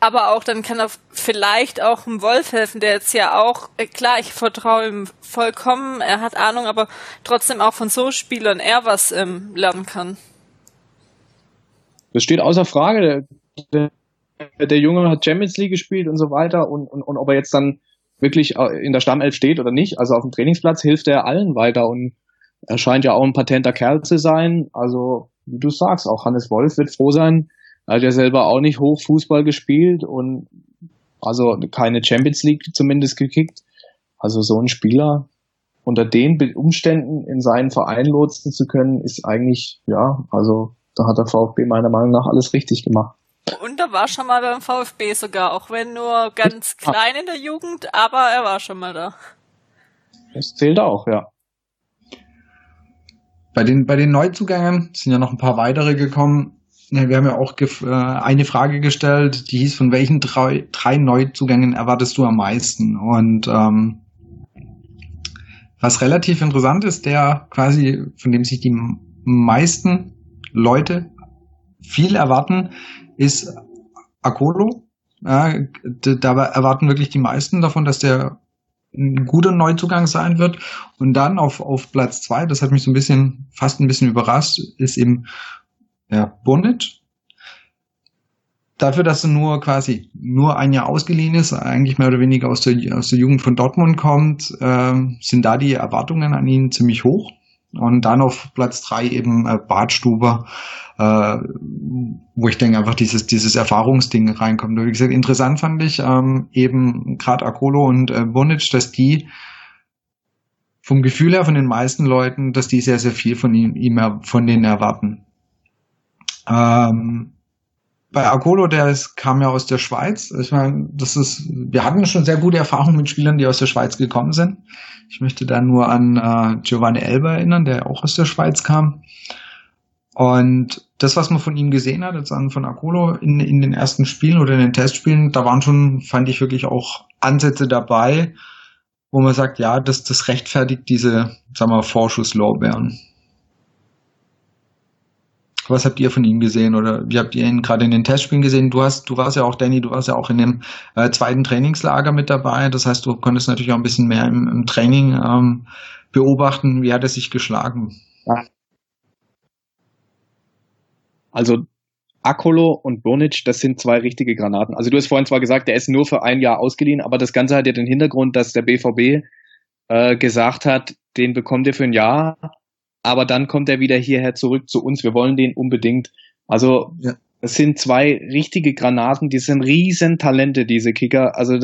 Speaker 2: Aber auch dann kann er vielleicht auch dem Wolf helfen, der jetzt ja auch, äh, klar, ich vertraue ihm vollkommen, er hat Ahnung, aber trotzdem auch von so Spielern er was ähm, lernen kann.
Speaker 3: Das steht außer Frage. Der, der, der Junge hat Champions League gespielt und so weiter und, und, und ob er jetzt dann wirklich äh, in der Stammelf steht oder nicht. Also auf dem Trainingsplatz hilft er allen weiter und er scheint ja auch ein patenter Kerl zu sein. Also, wie du sagst, auch Hannes Wolf wird froh sein. Er hat ja selber auch nicht hoch Fußball gespielt und also keine Champions League zumindest gekickt. Also so ein Spieler unter den Umständen in seinen Verein lotsen zu können, ist eigentlich, ja, also da hat der VfB meiner Meinung nach alles richtig gemacht.
Speaker 2: Und er war schon mal beim VfB sogar, auch wenn nur ganz klein in der Jugend, aber er war schon mal da.
Speaker 3: Das zählt auch, ja.
Speaker 1: Bei den, bei den Neuzugängen sind ja noch ein paar weitere gekommen. Wir haben ja auch äh, eine Frage gestellt, die hieß, von welchen drei, drei Neuzugängen erwartest du am meisten? Und ähm, was relativ interessant ist, der quasi, von dem sich die meisten Leute viel erwarten, ist Akolo. Ja, da erwarten wirklich die meisten davon, dass der ein guter Neuzugang sein wird. Und dann auf, auf Platz zwei, das hat mich so ein bisschen, fast ein bisschen überrascht, ist eben ja, Bonic. dafür, dass er nur quasi nur ein Jahr ausgeliehen ist, eigentlich mehr oder weniger aus der, aus der Jugend von Dortmund kommt, äh, sind da die Erwartungen an ihn ziemlich hoch. Und dann auf Platz drei eben äh, Bartstuber, äh, wo ich denke einfach dieses, dieses Erfahrungsding reinkommt. Und wie gesagt, interessant fand ich ähm, eben gerade Akolo und äh, Bonic, dass die vom Gefühl her von den meisten Leuten, dass die sehr, sehr viel von ihm, ihm von denen erwarten. Ähm, bei Akolo, der ist, kam ja aus der Schweiz. Ich meine, das ist, wir hatten schon sehr gute Erfahrungen mit Spielern, die aus der Schweiz gekommen sind. Ich möchte da nur an äh, Giovanni Elber erinnern, der auch aus der Schweiz kam. Und das, was man von ihm gesehen hat, jetzt an von Akolo in, in den ersten Spielen oder in den Testspielen, da waren schon, fand ich wirklich auch Ansätze dabei, wo man sagt, ja, das, das rechtfertigt diese, sagen wir, Vorschusslorbeeren. Was habt ihr von ihm gesehen oder wie habt ihr ihn gerade in den Testspielen gesehen? Du hast, du warst ja auch, Danny, du warst ja auch in dem äh, zweiten Trainingslager mit dabei. Das heißt, du konntest natürlich auch ein bisschen mehr im, im Training ähm, beobachten. Wie hat er sich geschlagen?
Speaker 3: Also Akolo und Bonic, das sind zwei richtige Granaten. Also du hast vorhin zwar gesagt, der ist nur für ein Jahr ausgeliehen, aber das Ganze hat ja den Hintergrund, dass der BVB äh, gesagt hat, den bekommt ihr für ein Jahr aber dann kommt er wieder hierher zurück zu uns. Wir wollen den unbedingt. Also ja. es sind zwei richtige Granaten, die sind riesen Talente, diese Kicker. Also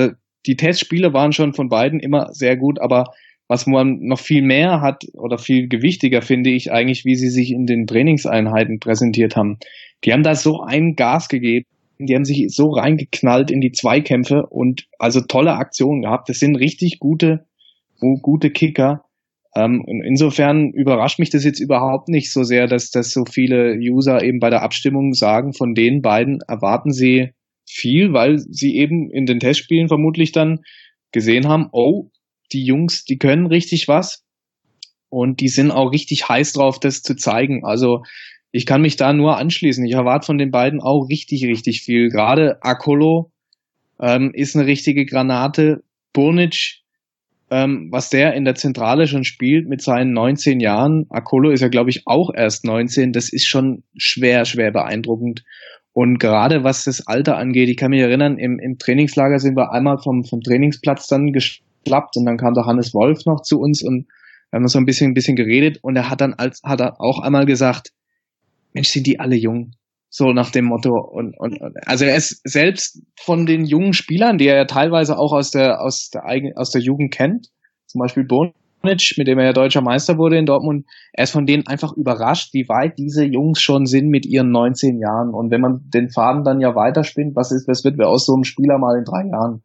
Speaker 3: die Testspiele waren schon von beiden immer sehr gut, aber was man noch viel mehr hat oder viel gewichtiger finde ich eigentlich, wie sie sich in den Trainingseinheiten präsentiert haben. Die haben da so ein Gas gegeben, die haben sich so reingeknallt in die Zweikämpfe und also tolle Aktionen gehabt. Das sind richtig gute, gute Kicker. Ähm, insofern überrascht mich das jetzt überhaupt nicht so sehr, dass, dass so viele User eben bei der Abstimmung sagen, von den beiden erwarten sie viel, weil sie eben in den Testspielen vermutlich dann gesehen haben, oh, die Jungs, die können richtig was und die sind auch richtig heiß drauf, das zu zeigen. Also ich kann mich da nur anschließen. Ich erwarte von den beiden auch richtig, richtig viel. Gerade Akolo ähm, ist eine richtige Granate. Burnic ähm, was der in der Zentrale schon spielt mit seinen 19 Jahren. Akolo ist ja, glaube ich, auch erst 19. Das ist schon schwer, schwer beeindruckend. Und gerade was das Alter angeht, ich kann mich erinnern, im, im Trainingslager sind wir einmal vom, vom Trainingsplatz dann geschlappt und dann kam der Hannes Wolf noch zu uns und wir haben so ein bisschen, ein bisschen geredet und er hat dann als, hat er auch einmal gesagt, Mensch, sind die alle jung? So nach dem Motto. Und, und, also er ist selbst von den jungen Spielern, die er ja teilweise auch aus der, aus der eigenen, aus der Jugend kennt, zum Beispiel Bonic, mit dem er ja deutscher Meister wurde in Dortmund, er ist von denen einfach überrascht, wie weit diese Jungs schon sind mit ihren 19 Jahren. Und wenn man den Faden dann ja weiterspinnt, was ist, was wird wir aus so einem Spieler mal in drei Jahren?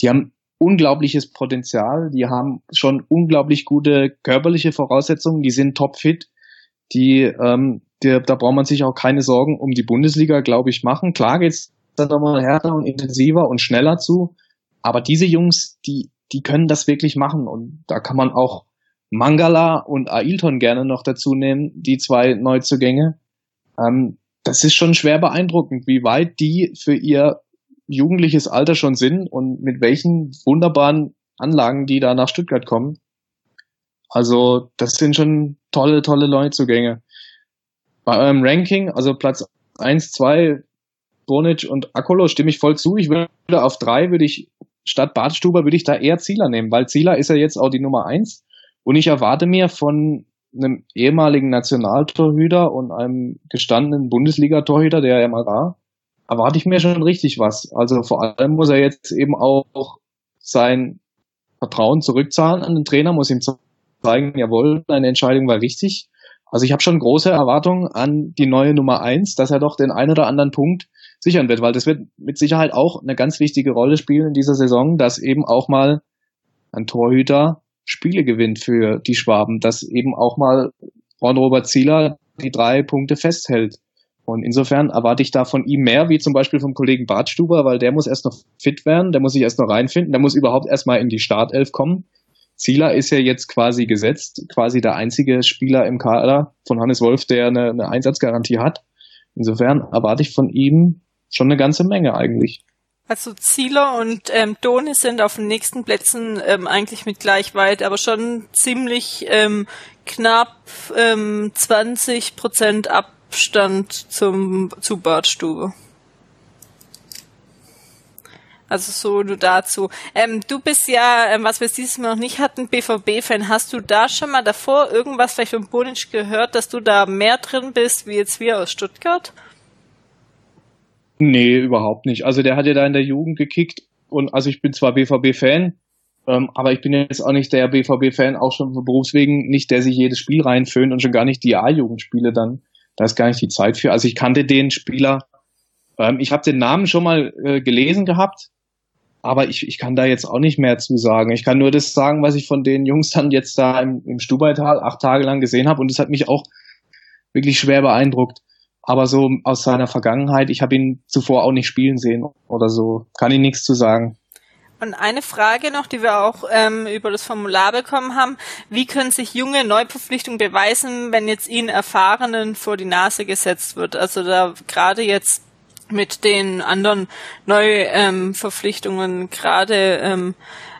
Speaker 3: Die haben unglaubliches Potenzial, die haben schon unglaublich gute körperliche Voraussetzungen, die sind topfit, die ähm, der, da braucht man sich auch keine Sorgen um die Bundesliga, glaube ich, machen. Klar geht's dann nochmal härter und intensiver und schneller zu. Aber diese Jungs, die, die können das wirklich machen. Und da kann man auch Mangala und Ailton gerne noch dazu nehmen, die zwei Neuzugänge. Ähm, das ist schon schwer beeindruckend, wie weit die für ihr jugendliches Alter schon sind und mit welchen wunderbaren Anlagen die da nach Stuttgart kommen. Also das sind schon tolle, tolle Neuzugänge. Bei eurem Ranking, also Platz 1, 2, Bonic und Akolo, stimme ich voll zu. Ich würde auf 3 würde ich statt Badstuber würde ich da eher Zieler nehmen, weil Zieler ist ja jetzt auch die Nummer 1 und ich erwarte mir von einem ehemaligen Nationaltorhüter und einem gestandenen Bundesliga-Torhüter, der ja mal war, erwarte ich mir schon richtig was. Also vor allem muss er jetzt eben auch sein Vertrauen zurückzahlen an den Trainer, muss ihm zeigen, jawohl, deine Entscheidung war richtig. Also ich habe schon große Erwartungen an die neue Nummer eins, dass er doch den ein oder anderen Punkt sichern wird, weil das wird mit Sicherheit auch eine ganz wichtige Rolle spielen in dieser Saison, dass eben auch mal ein Torhüter Spiele gewinnt für die Schwaben, dass eben auch mal Ron Robert Zieler die drei Punkte festhält. Und insofern erwarte ich da von ihm mehr, wie zum Beispiel vom Kollegen Bartstuber, weil der muss erst noch fit werden, der muss sich erst noch reinfinden, der muss überhaupt erstmal in die Startelf kommen. Zieler ist ja jetzt quasi gesetzt, quasi der einzige Spieler im Kader von Hannes Wolf, der eine, eine Einsatzgarantie hat. Insofern erwarte ich von ihm schon eine ganze Menge eigentlich.
Speaker 2: Also Zieler und ähm, Doni sind auf den nächsten Plätzen ähm, eigentlich mit gleich weit, aber schon ziemlich ähm, knapp ähm, 20 Prozent Abstand zum zu Badstube. Also so nur dazu. Ähm, du bist ja, ähm, was wir dieses Mal noch nicht hatten, BVB-Fan. Hast du da schon mal davor irgendwas vielleicht von Bonic gehört, dass du da mehr drin bist, wie jetzt wir aus Stuttgart?
Speaker 3: Nee, überhaupt nicht. Also der hat ja da in der Jugend gekickt und also ich bin zwar BVB-Fan, ähm, aber ich bin jetzt auch nicht der BVB-Fan, auch schon von Berufswegen nicht, der sich jedes Spiel reinföhnt und schon gar nicht die A-Jugendspiele dann. Da ist gar nicht die Zeit für. Also ich kannte den Spieler, ähm, ich habe den Namen schon mal äh, gelesen gehabt, aber ich, ich kann da jetzt auch nicht mehr zu sagen. Ich kann nur das sagen, was ich von den Jungs dann jetzt da im, im Stubaital acht Tage lang gesehen habe und das hat mich auch wirklich schwer beeindruckt. Aber so aus seiner Vergangenheit, ich habe ihn zuvor auch nicht spielen sehen oder so, kann ich nichts zu sagen.
Speaker 2: Und eine Frage noch, die wir auch ähm, über das Formular bekommen haben. Wie können sich junge Neuverpflichtungen beweisen, wenn jetzt ihnen Erfahrenen vor die Nase gesetzt wird? Also da gerade jetzt mit den anderen Neuverpflichtungen, ähm, gerade ähm,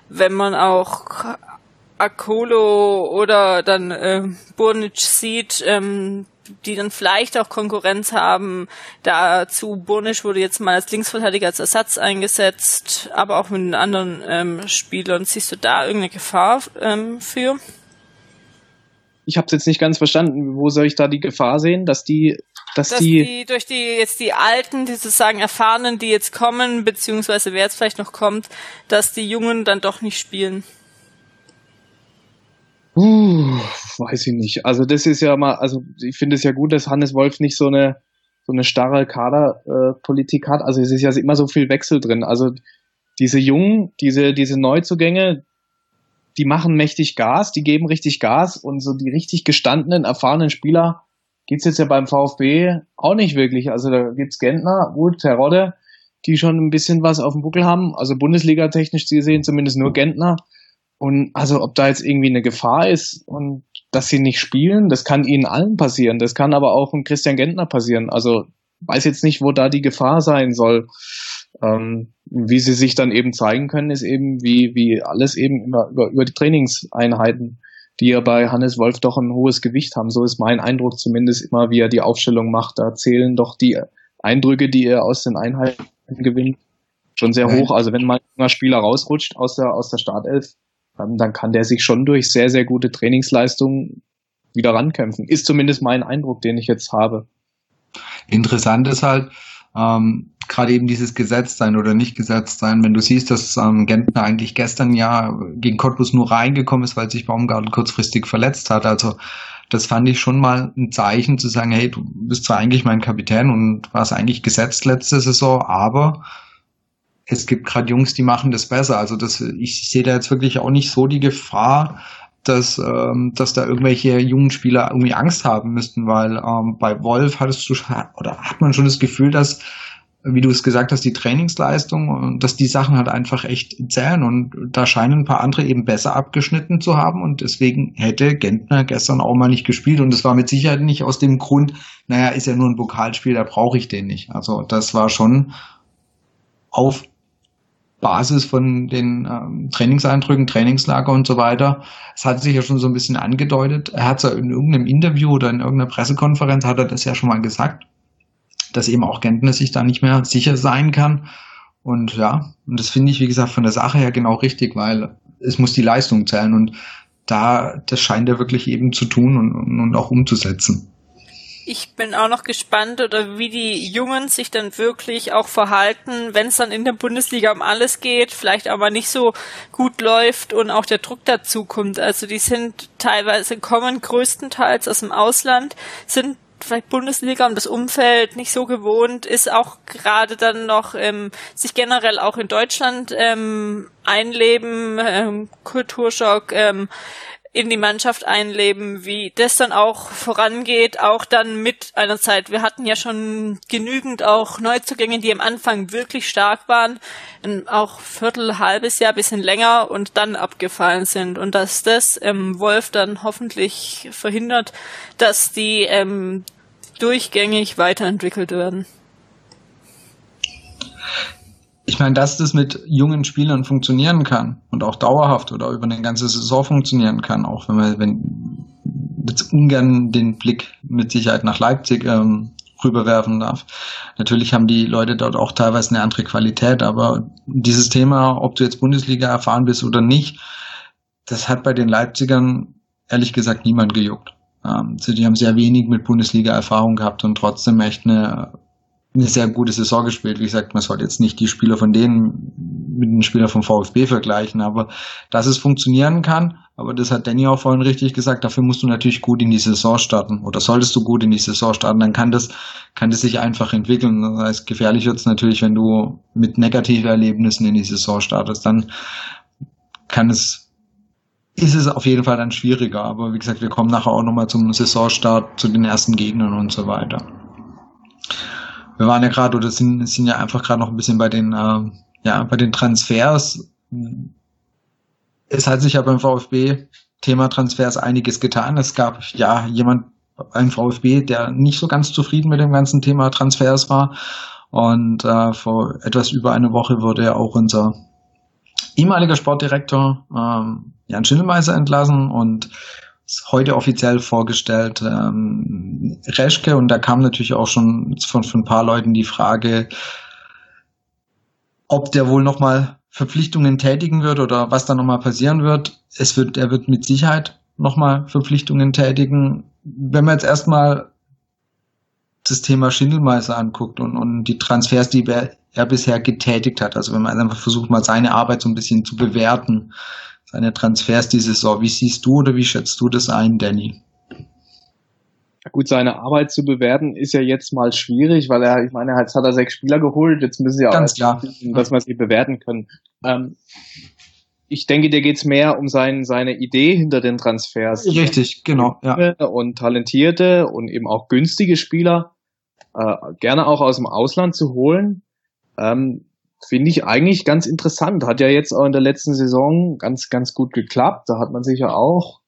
Speaker 2: wenn man auch Akolo oder dann äh, Burnic sieht, ähm, die dann vielleicht auch Konkurrenz haben. Dazu Burnisch wurde jetzt mal als Linksverteidiger als Ersatz eingesetzt, aber auch mit den anderen ähm, Spielern. Siehst du da irgendeine Gefahr ähm, für?
Speaker 3: Ich habe es jetzt nicht ganz verstanden. Wo soll ich da die Gefahr sehen, dass die, dass, dass die,
Speaker 2: die durch die jetzt die Alten, die sozusagen Erfahrenen, die jetzt kommen, beziehungsweise wer jetzt vielleicht noch kommt, dass die Jungen dann doch nicht spielen?
Speaker 3: Uh, weiß ich nicht. Also das ist ja mal, also ich finde es ja gut, dass Hannes Wolf nicht so eine so eine starre Kaderpolitik äh, hat. Also es ist ja immer so viel Wechsel drin. Also diese Jungen, diese diese Neuzugänge, die machen mächtig Gas, die geben richtig Gas und so die richtig gestandenen, erfahrenen Spieler geht's jetzt ja beim VfB auch nicht wirklich. Also da gibt's Gentner, gut, Terodde, die schon ein bisschen was auf dem Buckel haben. Also Bundesliga technisch gesehen zumindest nur Gentner. Und also ob da jetzt irgendwie eine Gefahr ist und dass sie nicht spielen, das kann ihnen allen passieren. Das kann aber auch ein Christian Gentner passieren. Also weiß jetzt nicht, wo da die Gefahr sein soll. Ähm, wie sie sich dann eben zeigen können, ist eben wie, wie alles eben immer über, über die Trainingseinheiten, die ja bei Hannes Wolf doch ein hohes Gewicht haben. So ist mein Eindruck zumindest immer, wie er die Aufstellung macht. Da zählen doch die Eindrücke, die er aus den Einheiten gewinnt, schon sehr hoch. Also wenn mal ein junger Spieler rausrutscht aus der, aus der Startelf, dann kann der sich schon durch sehr, sehr gute Trainingsleistungen wieder rankämpfen. Ist zumindest mein Eindruck, den ich jetzt habe.
Speaker 1: Interessant ist halt, ähm, gerade eben dieses Gesetztsein oder nicht Gesetztsein, wenn du siehst, dass ähm, Gentner eigentlich gestern ja gegen Cottbus nur reingekommen ist, weil sich Baumgartel kurzfristig verletzt hat. Also das fand ich schon mal ein Zeichen zu sagen, hey, du bist zwar eigentlich mein Kapitän und warst eigentlich gesetzt letzte Saison, aber es gibt gerade Jungs, die machen das besser. Also das, ich sehe da jetzt wirklich auch nicht so die Gefahr, dass, ähm, dass da irgendwelche jungen Spieler irgendwie Angst haben müssten, weil ähm, bei Wolf hattest du oder hat man schon das Gefühl, dass, wie du es gesagt hast, die Trainingsleistung und dass die Sachen halt einfach echt zählen und da scheinen ein paar andere eben besser abgeschnitten zu haben und deswegen hätte Gentner gestern auch mal nicht gespielt und es war mit Sicherheit nicht aus dem Grund, naja, ist ja nur ein Pokalspiel, da brauche ich den nicht. Also das war schon auf Basis von den ähm, Trainingseindrücken, Trainingslager und so weiter. Es hat sich ja schon so ein bisschen angedeutet. Er hat es ja in irgendeinem Interview oder in irgendeiner Pressekonferenz hat er das ja schon mal gesagt, dass eben auch Gentner sich da nicht mehr sicher sein kann. Und ja, und das finde ich, wie gesagt, von der Sache her genau richtig, weil es muss die Leistung zählen und da, das scheint er wirklich eben zu tun und, und auch umzusetzen.
Speaker 2: Ich bin auch noch gespannt, oder wie die Jungen sich dann wirklich auch verhalten, wenn es dann in der Bundesliga um alles geht, vielleicht aber nicht so gut läuft und auch der Druck dazu kommt. Also die sind teilweise kommen größtenteils aus dem Ausland, sind vielleicht Bundesliga und das Umfeld nicht so gewohnt, ist auch gerade dann noch ähm, sich generell auch in Deutschland ähm, einleben, ähm, Kulturschock, ähm, in die Mannschaft einleben, wie das dann auch vorangeht, auch dann mit einer Zeit. Wir hatten ja schon genügend auch Neuzugänge, die am Anfang wirklich stark waren, auch Viertel, halbes Jahr, bisschen länger und dann abgefallen sind. Und dass das ähm, Wolf dann hoffentlich verhindert, dass die ähm, durchgängig weiterentwickelt werden
Speaker 1: ich meine, dass das mit jungen Spielern funktionieren kann und auch dauerhaft oder über eine ganze Saison funktionieren kann, auch wenn wir, wenn jetzt ungern den Blick mit Sicherheit nach Leipzig ähm, rüberwerfen darf. Natürlich haben die Leute dort auch teilweise eine andere Qualität, aber dieses Thema, ob du jetzt Bundesliga erfahren bist oder nicht, das hat bei den Leipzigern ehrlich gesagt niemand gejuckt. Ähm, die haben sehr wenig mit Bundesliga-Erfahrung gehabt und trotzdem echt eine, eine sehr gute Saison gespielt. Wie gesagt, man sollte jetzt nicht die Spieler von denen mit den Spielern vom VfB vergleichen, aber dass es funktionieren kann, aber das hat Danny auch vorhin richtig gesagt, dafür musst du natürlich gut in die Saison starten oder solltest du gut in die Saison starten, dann kann das, kann das sich einfach entwickeln. Das heißt, gefährlich wird es natürlich, wenn du mit negativen Erlebnissen in die Saison startest, dann kann es, ist es auf jeden Fall dann schwieriger. Aber wie gesagt, wir kommen nachher auch nochmal zum Saisonstart, zu den ersten Gegnern und so weiter. Wir waren ja gerade oder sind, sind ja einfach gerade noch ein bisschen bei den, äh, ja, bei den Transfers es hat sich ja beim VfB Thema Transfers einiges getan. Es gab ja jemand beim VfB, der nicht so ganz zufrieden mit dem ganzen Thema Transfers war. Und äh, vor etwas über eine Woche wurde ja auch unser ehemaliger Sportdirektor ähm, Jan Schindelmeiser entlassen und heute offiziell vorgestellt ähm, Reschke und da kam natürlich auch schon von, von ein paar Leuten die Frage, ob der wohl nochmal Verpflichtungen tätigen wird oder was da nochmal passieren wird. Es wird, er wird mit Sicherheit nochmal Verpflichtungen tätigen. Wenn man jetzt erstmal das Thema Schindelmeister anguckt und, und die Transfers, die er, er bisher getätigt hat, also wenn man einfach versucht, mal seine Arbeit so ein bisschen zu bewerten, seine Transfers diese Saison, wie siehst du oder wie schätzt du das ein, Danny?
Speaker 3: Gut, seine Arbeit zu bewerten ist ja jetzt mal schwierig, weil er, ich meine, jetzt hat er sechs Spieler geholt, jetzt müssen sie ja
Speaker 1: Ganz klar.
Speaker 3: dass wir sie bewerten können. Ähm, ich denke, dir geht's mehr um sein, seine Idee hinter den Transfers.
Speaker 1: Richtig, genau.
Speaker 3: Ja. Und talentierte und eben auch günstige Spieler äh, gerne auch aus dem Ausland zu holen, ähm, finde ich eigentlich ganz interessant. Hat ja jetzt auch in der letzten Saison ganz, ganz gut geklappt. Da hat man sich ja auch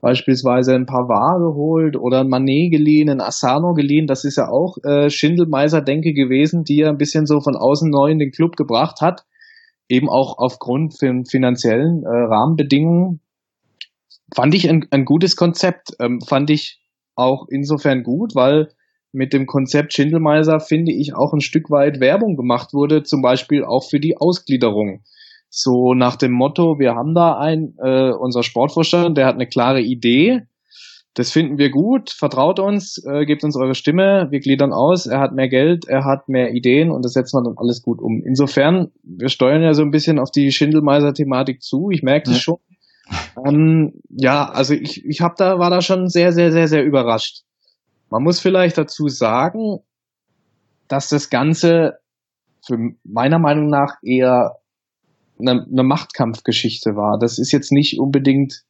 Speaker 3: beispielsweise ein paar Pavard geholt oder ein Manet geliehen, ein Asano geliehen. Das ist ja auch äh, Schindelmeiser-Denke gewesen, die er ein bisschen so von außen neu in den Club gebracht hat. Eben auch aufgrund von finanziellen äh, Rahmenbedingungen. Fand ich ein, ein gutes Konzept. Ähm, fand ich auch insofern gut, weil mit dem Konzept Schindelmeiser finde ich auch ein Stück weit Werbung gemacht wurde, zum Beispiel auch für die Ausgliederung so nach dem Motto, wir haben da ein, äh, unser Sportvorstand, der hat eine klare Idee, das finden wir gut, vertraut uns, äh, gebt uns eure Stimme, wir gliedern aus, er hat mehr Geld, er hat mehr Ideen und das setzen wir dann alles gut um. Insofern, wir steuern ja so ein bisschen auf die Schindelmeiser-Thematik zu, ich merke das ja. schon. Ähm, ja, also ich, ich hab da, war da schon sehr, sehr, sehr, sehr überrascht. Man muss vielleicht dazu sagen, dass das Ganze für meiner Meinung nach eher eine, eine Machtkampfgeschichte war. Das ist jetzt nicht unbedingt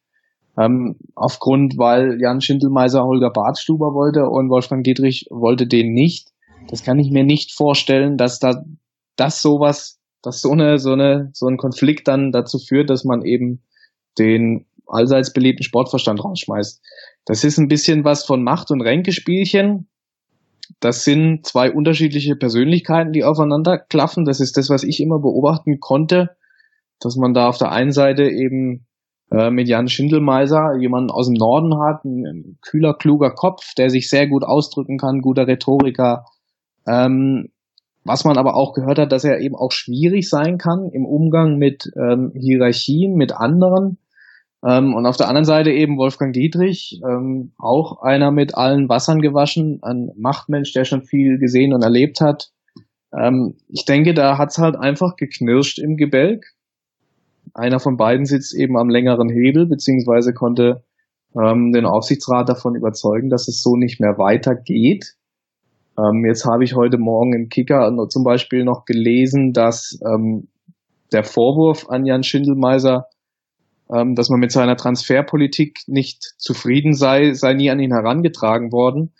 Speaker 3: ähm, aufgrund, weil Jan Schindelmeiser Holger Bartstuber wollte und Wolfgang Dietrich wollte den nicht. Das kann ich mir nicht vorstellen, dass da das sowas, dass so eine so eine so ein Konflikt dann dazu führt, dass man eben den allseits beliebten Sportverstand rausschmeißt. Das ist ein bisschen was von Macht- und Ränkespielchen. Das sind zwei unterschiedliche Persönlichkeiten, die aufeinander klaffen. Das ist das, was ich immer beobachten konnte dass man da auf der einen Seite eben äh, mit Jan Schindelmeiser jemanden aus dem Norden hat, ein, ein, kühler, kluger Kopf, der sich sehr gut ausdrücken kann, guter Rhetoriker. Ähm, was man aber auch gehört hat, dass er eben auch schwierig sein kann im Umgang mit ähm, Hierarchien, mit anderen. Ähm, und auf der anderen Seite eben Wolfgang Dietrich, ähm, auch einer mit allen Wassern gewaschen, ein Machtmensch, der schon viel gesehen und erlebt hat. Ähm, ich denke, da hat's halt einfach geknirscht im Gebälk einer von beiden sitzt eben am längeren Hebel, beziehungsweise konnte ähm, den Aufsichtsrat davon überzeugen, dass es so nicht mehr weitergeht. Ähm, jetzt habe ich heute Morgen im Kicker zum Beispiel noch gelesen, dass ähm, der Vorwurf an Jan Schindelmeiser, ähm, dass man mit seiner Transferpolitik nicht zufrieden sei, sei nie an ihn herangetragen worden.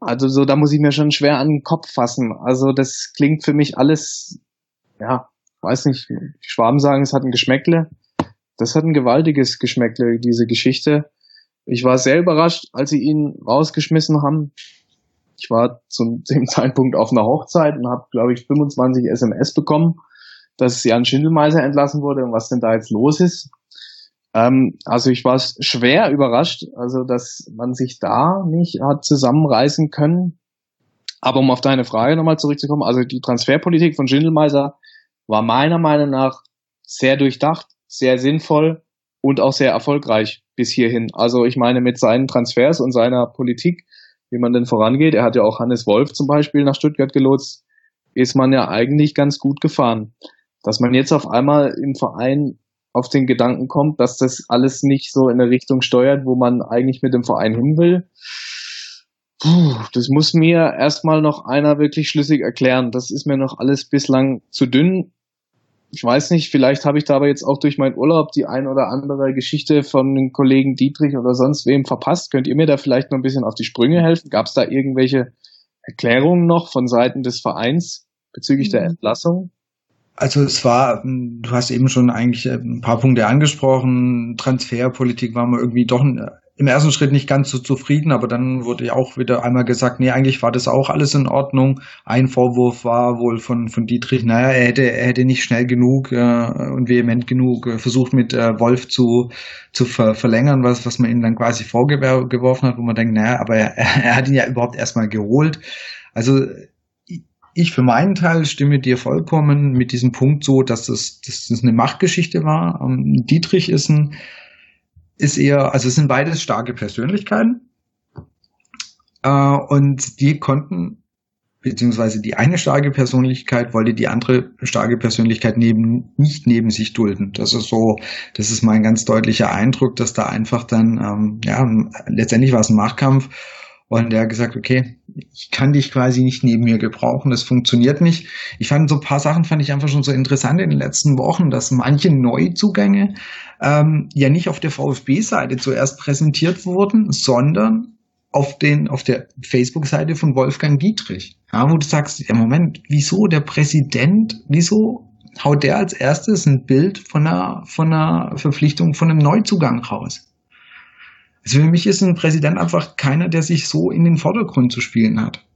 Speaker 3: Also so, da muss ich mir schon schwer an den Kopf fassen. Also das klingt für mich alles, ja, weiß nicht, die Schwaben sagen, es hat ein Geschmäckle. Das hat ein gewaltiges Geschmäckle, diese Geschichte. Ich war sehr überrascht, als sie ihn rausgeschmissen haben. Ich war zu dem Zeitpunkt auf einer Hochzeit und habe, glaube ich, 25 SMS bekommen, dass Jan Schindelmeiser entlassen wurde und was denn da jetzt los ist. Ähm, also ich war schwer überrascht, also dass man sich da nicht hat zusammenreißen können. Aber um auf deine Frage nochmal zurückzukommen, also die Transferpolitik von Schindelmeiser war meiner Meinung nach sehr durchdacht, sehr sinnvoll und auch sehr erfolgreich bis hierhin. Also ich meine mit seinen Transfers und seiner Politik, wie man denn vorangeht, er hat ja auch Hannes Wolf zum Beispiel nach Stuttgart gelotst, ist man ja eigentlich ganz gut gefahren. Dass man jetzt auf einmal im Verein auf den Gedanken kommt, dass das alles nicht so in eine Richtung steuert, wo man eigentlich mit dem Verein hin will, Puh, das muss mir erstmal noch einer wirklich schlüssig erklären. Das ist mir noch alles bislang zu dünn ich weiß nicht, vielleicht habe ich da aber jetzt auch durch meinen Urlaub die ein oder andere Geschichte von den Kollegen Dietrich oder sonst wem verpasst. Könnt ihr mir da vielleicht noch ein bisschen auf die Sprünge helfen? Gab es da irgendwelche Erklärungen noch von Seiten des Vereins bezüglich der mhm. Entlassung?
Speaker 1: Also es war, du hast eben schon eigentlich ein paar Punkte angesprochen. Transferpolitik war mal irgendwie doch im ersten Schritt nicht ganz so zufrieden, aber dann wurde ja auch wieder einmal gesagt, nee, eigentlich war das auch alles in Ordnung. Ein Vorwurf war wohl von, von Dietrich, naja, er hätte, er hätte nicht schnell genug äh, und vehement genug äh, versucht, mit äh, Wolf zu, zu ver verlängern, was, was man ihm dann quasi vorgeworfen hat, wo man denkt, naja, aber er, er hat ihn ja überhaupt erstmal geholt. Also ich für meinen Teil stimme dir vollkommen mit diesem Punkt so, dass das, dass das eine Machtgeschichte war. Ähm, Dietrich ist ein ist eher, also es sind beides starke Persönlichkeiten. Äh, und die konnten, beziehungsweise die eine starke Persönlichkeit wollte die andere starke Persönlichkeit neben, nicht neben sich dulden. Das ist so, das ist mein ganz deutlicher Eindruck, dass da einfach dann, ähm, ja, letztendlich war es ein Machtkampf und er hat gesagt, okay, ich kann dich quasi nicht neben mir gebrauchen, das funktioniert nicht. Ich fand so ein paar Sachen fand ich einfach schon so interessant in den letzten Wochen, dass manche Neuzugänge ähm, ja nicht auf der VfB-Seite zuerst präsentiert wurden, sondern auf den auf der Facebook-Seite von Wolfgang Dietrich. Ja, wo du sagst, ja Moment, wieso der Präsident, wieso haut der als erstes ein Bild von einer von einer Verpflichtung von einem Neuzugang raus? Also für mich ist ein Präsident einfach keiner, der sich so in den Vordergrund zu spielen hat.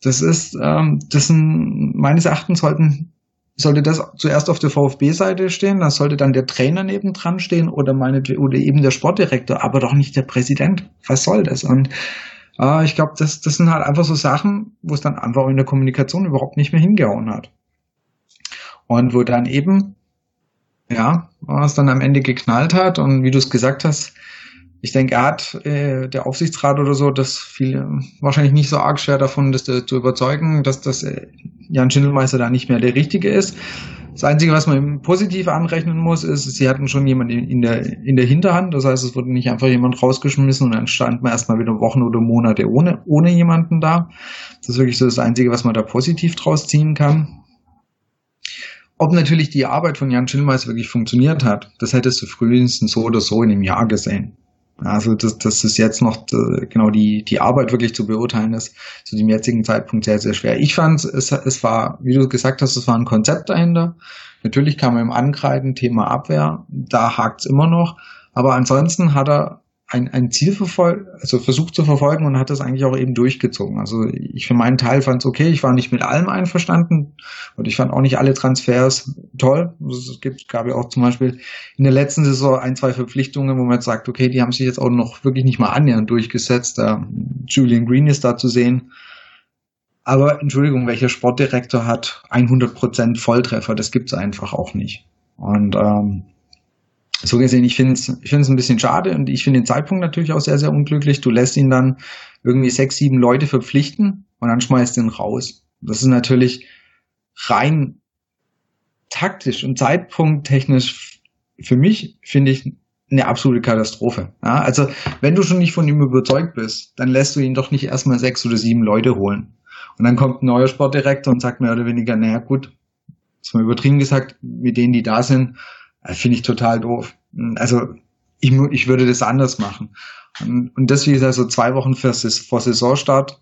Speaker 1: Das ist, ähm, das sind, meines Erachtens sollten, sollte das zuerst auf der VfB-Seite stehen, da sollte dann der Trainer nebendran stehen oder meine, oder eben der Sportdirektor, aber doch nicht der Präsident. Was soll das? Und äh, ich glaube, das, das sind halt einfach so Sachen, wo es dann einfach in der Kommunikation überhaupt nicht mehr hingehauen hat. Und wo dann eben, ja, was dann am Ende geknallt hat und wie du es gesagt hast, ich denke, er hat, äh, der Aufsichtsrat oder so, das fiel wahrscheinlich nicht so arg schwer davon, das äh, zu überzeugen, dass das äh, Jan Schindelmeister da nicht mehr der Richtige ist. Das Einzige, was man positiv anrechnen muss, ist, sie hatten schon jemanden in, in, der, in der Hinterhand. Das heißt, es wurde nicht einfach jemand rausgeschmissen und dann stand man erstmal wieder Wochen oder Monate ohne, ohne jemanden da. Das ist wirklich so das Einzige, was man da positiv draus ziehen kann. Ob natürlich die Arbeit von Jan Schillmeister wirklich funktioniert hat, das hättest du frühestens so oder so in einem Jahr gesehen. Also das, das ist jetzt noch äh, genau die, die Arbeit wirklich zu beurteilen ist zu dem jetzigen Zeitpunkt sehr, sehr schwer. Ich fand es, es war, wie du gesagt hast, es war ein Konzept dahinter. Natürlich kann man im Angreifen Thema Abwehr, da hakt es immer noch. Aber ansonsten hat er ein, ein Ziel verfolgt, also versucht zu verfolgen und hat das eigentlich auch eben durchgezogen. Also ich für meinen Teil fand es okay, ich war nicht mit allem einverstanden und ich fand auch nicht alle Transfers toll. Es gibt, gab ja auch zum Beispiel in der letzten Saison ein, zwei Verpflichtungen, wo man jetzt sagt, okay, die haben sich jetzt auch noch wirklich nicht mal annähernd durchgesetzt. Uh, Julian Green ist da zu sehen. Aber Entschuldigung, welcher Sportdirektor hat 100% Volltreffer? Das gibt's einfach auch nicht. Und ähm, so gesehen, ich finde es ich find's ein bisschen schade und ich finde den Zeitpunkt natürlich auch sehr, sehr unglücklich. Du lässt ihn dann irgendwie sechs, sieben Leute verpflichten und dann schmeißt ihn raus. Das ist natürlich rein taktisch und zeitpunkttechnisch für mich, finde ich, eine absolute Katastrophe. Ja, also, wenn du schon nicht von ihm überzeugt bist, dann lässt du ihn doch nicht erstmal sechs oder sieben Leute holen. Und dann kommt ein neuer Sportdirektor und sagt mehr oder weniger, naja gut, ist mal übertrieben gesagt, mit denen, die da sind, finde ich total doof. Also ich, ich würde das anders machen. Und, und das, wie gesagt, so zwei Wochen vor, vor Saisonstart.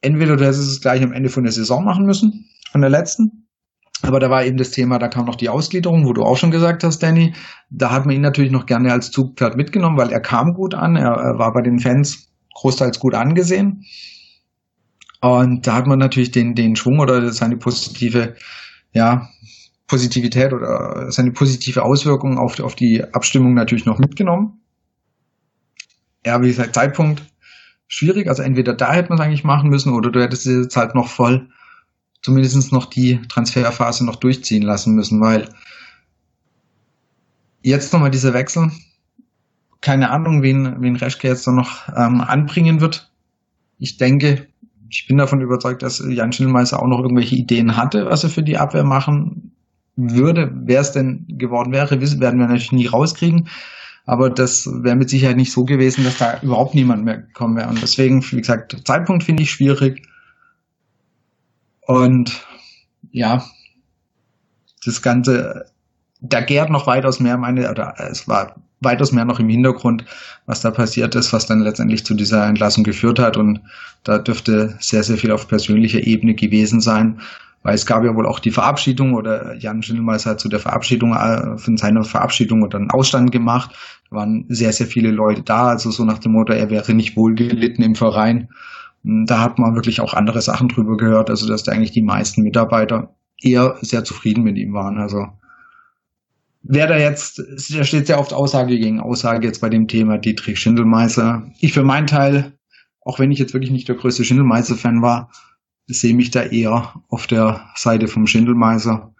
Speaker 1: Entweder du hättest es gleich am Ende von der Saison machen müssen, von der letzten. Aber da war eben das Thema, da kam noch die Ausgliederung, wo du auch schon gesagt hast, Danny. Da hat man ihn natürlich noch gerne als Zugpferd mitgenommen, weil er kam gut an, er, er war bei den Fans großteils gut angesehen. Und da hat man natürlich den, den Schwung oder seine positive, ja, Positivität oder seine positive Auswirkung auf, auf die Abstimmung natürlich noch mitgenommen. Ja, wie gesagt, Zeitpunkt schwierig. Also entweder da hätte man es eigentlich machen müssen oder du hättest jetzt halt noch voll zumindest noch die Transferphase noch durchziehen lassen müssen, weil jetzt nochmal dieser Wechsel, keine Ahnung, wen, wen Reschke jetzt noch ähm, anbringen wird. Ich denke, ich bin davon überzeugt, dass Jan Schindelmeister auch noch irgendwelche Ideen hatte, was er für die Abwehr machen würde. Wer es denn geworden wäre, werden wir natürlich nie rauskriegen. Aber das wäre mit Sicherheit nicht so gewesen, dass da überhaupt niemand mehr gekommen wäre. Und deswegen, wie gesagt, Zeitpunkt finde ich schwierig. Und ja, das Ganze, da gärt noch weitaus mehr meine, oder es war weitaus mehr noch im Hintergrund, was da passiert ist, was dann letztendlich zu dieser Entlassung geführt hat. Und da dürfte sehr, sehr viel auf persönlicher Ebene gewesen sein, weil es gab ja wohl auch die Verabschiedung oder Jan Schindelmeister hat zu der Verabschiedung, äh, von seiner Verabschiedung oder einen Ausstand gemacht. Da waren sehr, sehr viele Leute da, also so nach dem Motto, er wäre nicht wohlgelitten im Verein. Da hat man wirklich auch andere Sachen drüber gehört, also dass da eigentlich die meisten Mitarbeiter eher sehr zufrieden mit ihm waren. Also wer da jetzt, da steht sehr oft Aussage gegen Aussage jetzt bei dem Thema Dietrich Schindelmeister. Ich für meinen Teil, auch wenn ich jetzt wirklich nicht der größte Schindelmeister-Fan war, sehe mich da eher auf der Seite vom Schindelmeister,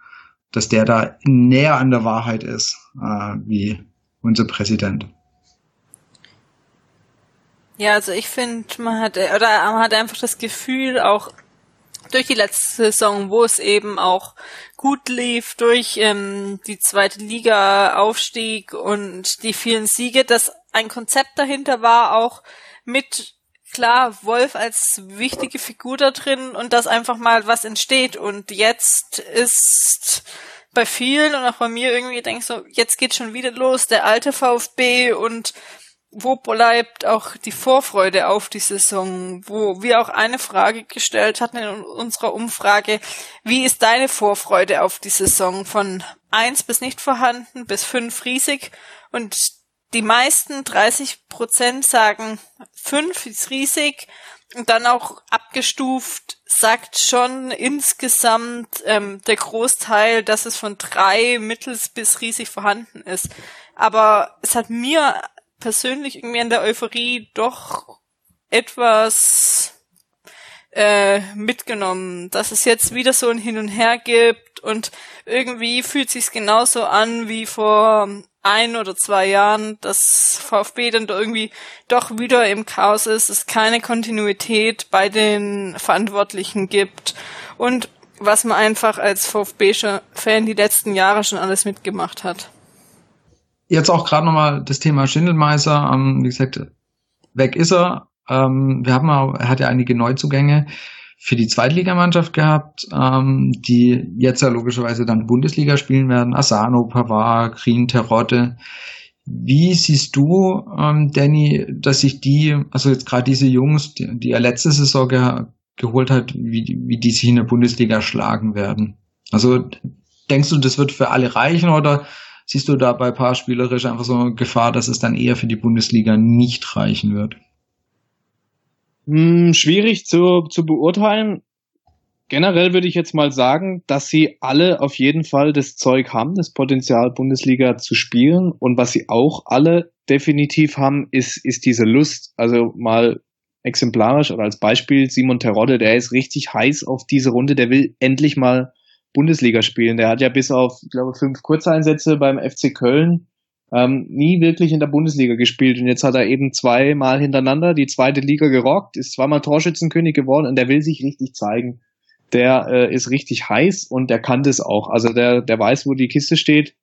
Speaker 1: dass der da näher an der Wahrheit ist, äh, wie unser Präsident.
Speaker 2: Ja, also ich finde, man hat oder man hat einfach das Gefühl, auch durch die letzte Saison, wo es eben auch gut lief, durch ähm, die zweite Liga Aufstieg und die vielen Siege, dass ein Konzept dahinter war, auch mit klar Wolf als wichtige Figur da drin und dass einfach mal was entsteht und jetzt ist bei vielen und auch bei mir irgendwie denk so, jetzt geht schon wieder los, der alte VfB und wo bleibt auch die Vorfreude auf die Saison? Wo wir auch eine Frage gestellt hatten in unserer Umfrage, wie ist deine Vorfreude auf die Saison von eins bis nicht vorhanden bis fünf riesig? Und die meisten 30 Prozent sagen fünf ist riesig und dann auch abgestuft sagt schon insgesamt ähm, der Großteil, dass es von drei mittels bis riesig vorhanden ist. Aber es hat mir persönlich irgendwie an der Euphorie doch etwas äh, mitgenommen, dass es jetzt wieder so ein Hin und Her gibt und irgendwie fühlt sich's genauso an wie vor ein oder zwei Jahren, dass VfB dann irgendwie doch wieder im Chaos ist, es keine Kontinuität bei den Verantwortlichen gibt und was man einfach als VfB-Fan die letzten Jahre schon alles mitgemacht hat.
Speaker 1: Jetzt auch gerade nochmal das Thema Schindelmeiser. Ähm, wie gesagt, weg ist er. Ähm, wir haben auch, er hat ja einige Neuzugänge für die Zweitligamannschaft gehabt, ähm, die jetzt ja logischerweise dann Bundesliga spielen werden. Asano, Pavard, Green, Terotte. Wie siehst du, ähm, Danny, dass sich die, also jetzt gerade diese Jungs, die, die er letzte Saison ge geholt hat, wie, wie die sich in der Bundesliga schlagen werden? Also denkst du, das wird für alle reichen oder Siehst du da bei paar spielerisch einfach so eine Gefahr, dass es dann eher für die Bundesliga nicht reichen wird?
Speaker 3: Hm, schwierig zu, zu beurteilen. Generell würde ich jetzt mal sagen, dass sie alle auf jeden Fall das Zeug haben, das Potenzial Bundesliga zu spielen. Und was sie auch alle definitiv haben, ist, ist diese Lust. Also mal exemplarisch oder als Beispiel Simon Terodde, der ist richtig heiß auf diese Runde, der will endlich mal Bundesliga spielen. Der hat ja bis auf, ich glaube, fünf Kurzeinsätze beim FC Köln ähm, nie wirklich in der Bundesliga gespielt. Und jetzt hat er eben zweimal hintereinander die zweite Liga gerockt, ist zweimal Torschützenkönig geworden und der will sich richtig zeigen. Der äh, ist richtig heiß und der kann das auch. Also der, der weiß, wo die Kiste steht.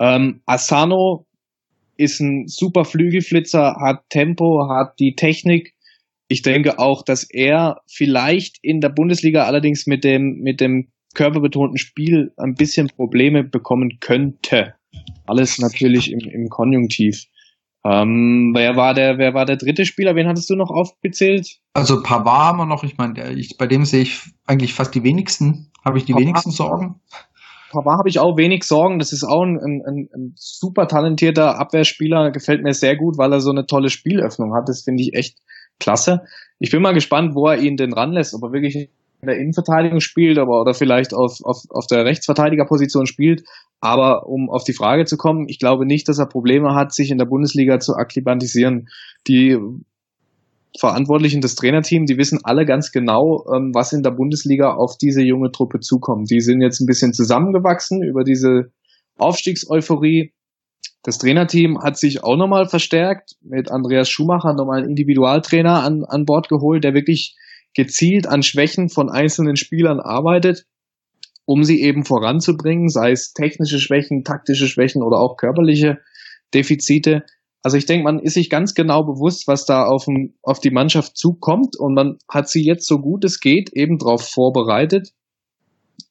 Speaker 3: Ähm, Asano ist ein super Flügelflitzer, hat Tempo, hat die Technik, ich denke auch, dass er vielleicht in der Bundesliga allerdings mit dem, mit dem körperbetonten Spiel ein bisschen Probleme bekommen könnte. Alles natürlich im, im Konjunktiv. Ähm, wer war der, wer war der dritte Spieler? Wen hattest du noch aufgezählt?
Speaker 1: Also Pavard haben wir noch. Ich meine, ich, bei dem sehe ich eigentlich fast die wenigsten, habe ich die Pavard, wenigsten Sorgen.
Speaker 3: Pavard habe ich auch wenig Sorgen. Das ist auch ein, ein, ein super talentierter Abwehrspieler. Gefällt mir sehr gut, weil er so eine tolle Spielöffnung hat. Das finde ich echt klasse. Ich bin mal gespannt, wo er ihn denn ranlässt, ob er wirklich in der Innenverteidigung spielt, aber oder vielleicht auf, auf, auf der Rechtsverteidigerposition spielt. Aber um auf die Frage zu kommen, ich glaube nicht, dass er Probleme hat, sich in der Bundesliga zu akklimatisieren. Die Verantwortlichen, das Trainerteam, die wissen alle ganz genau, ähm, was in der Bundesliga auf diese junge Truppe zukommt. Die sind jetzt ein bisschen zusammengewachsen über diese Aufstiegseuphorie. Das Trainerteam hat sich auch nochmal verstärkt mit Andreas Schumacher, nochmal einen Individualtrainer an, an Bord geholt, der wirklich gezielt an Schwächen von einzelnen Spielern arbeitet, um sie eben voranzubringen, sei es technische Schwächen, taktische Schwächen oder auch körperliche Defizite. Also ich denke, man ist sich ganz genau bewusst, was da auf, ein, auf die Mannschaft zukommt und man hat sie jetzt so gut es geht eben darauf vorbereitet.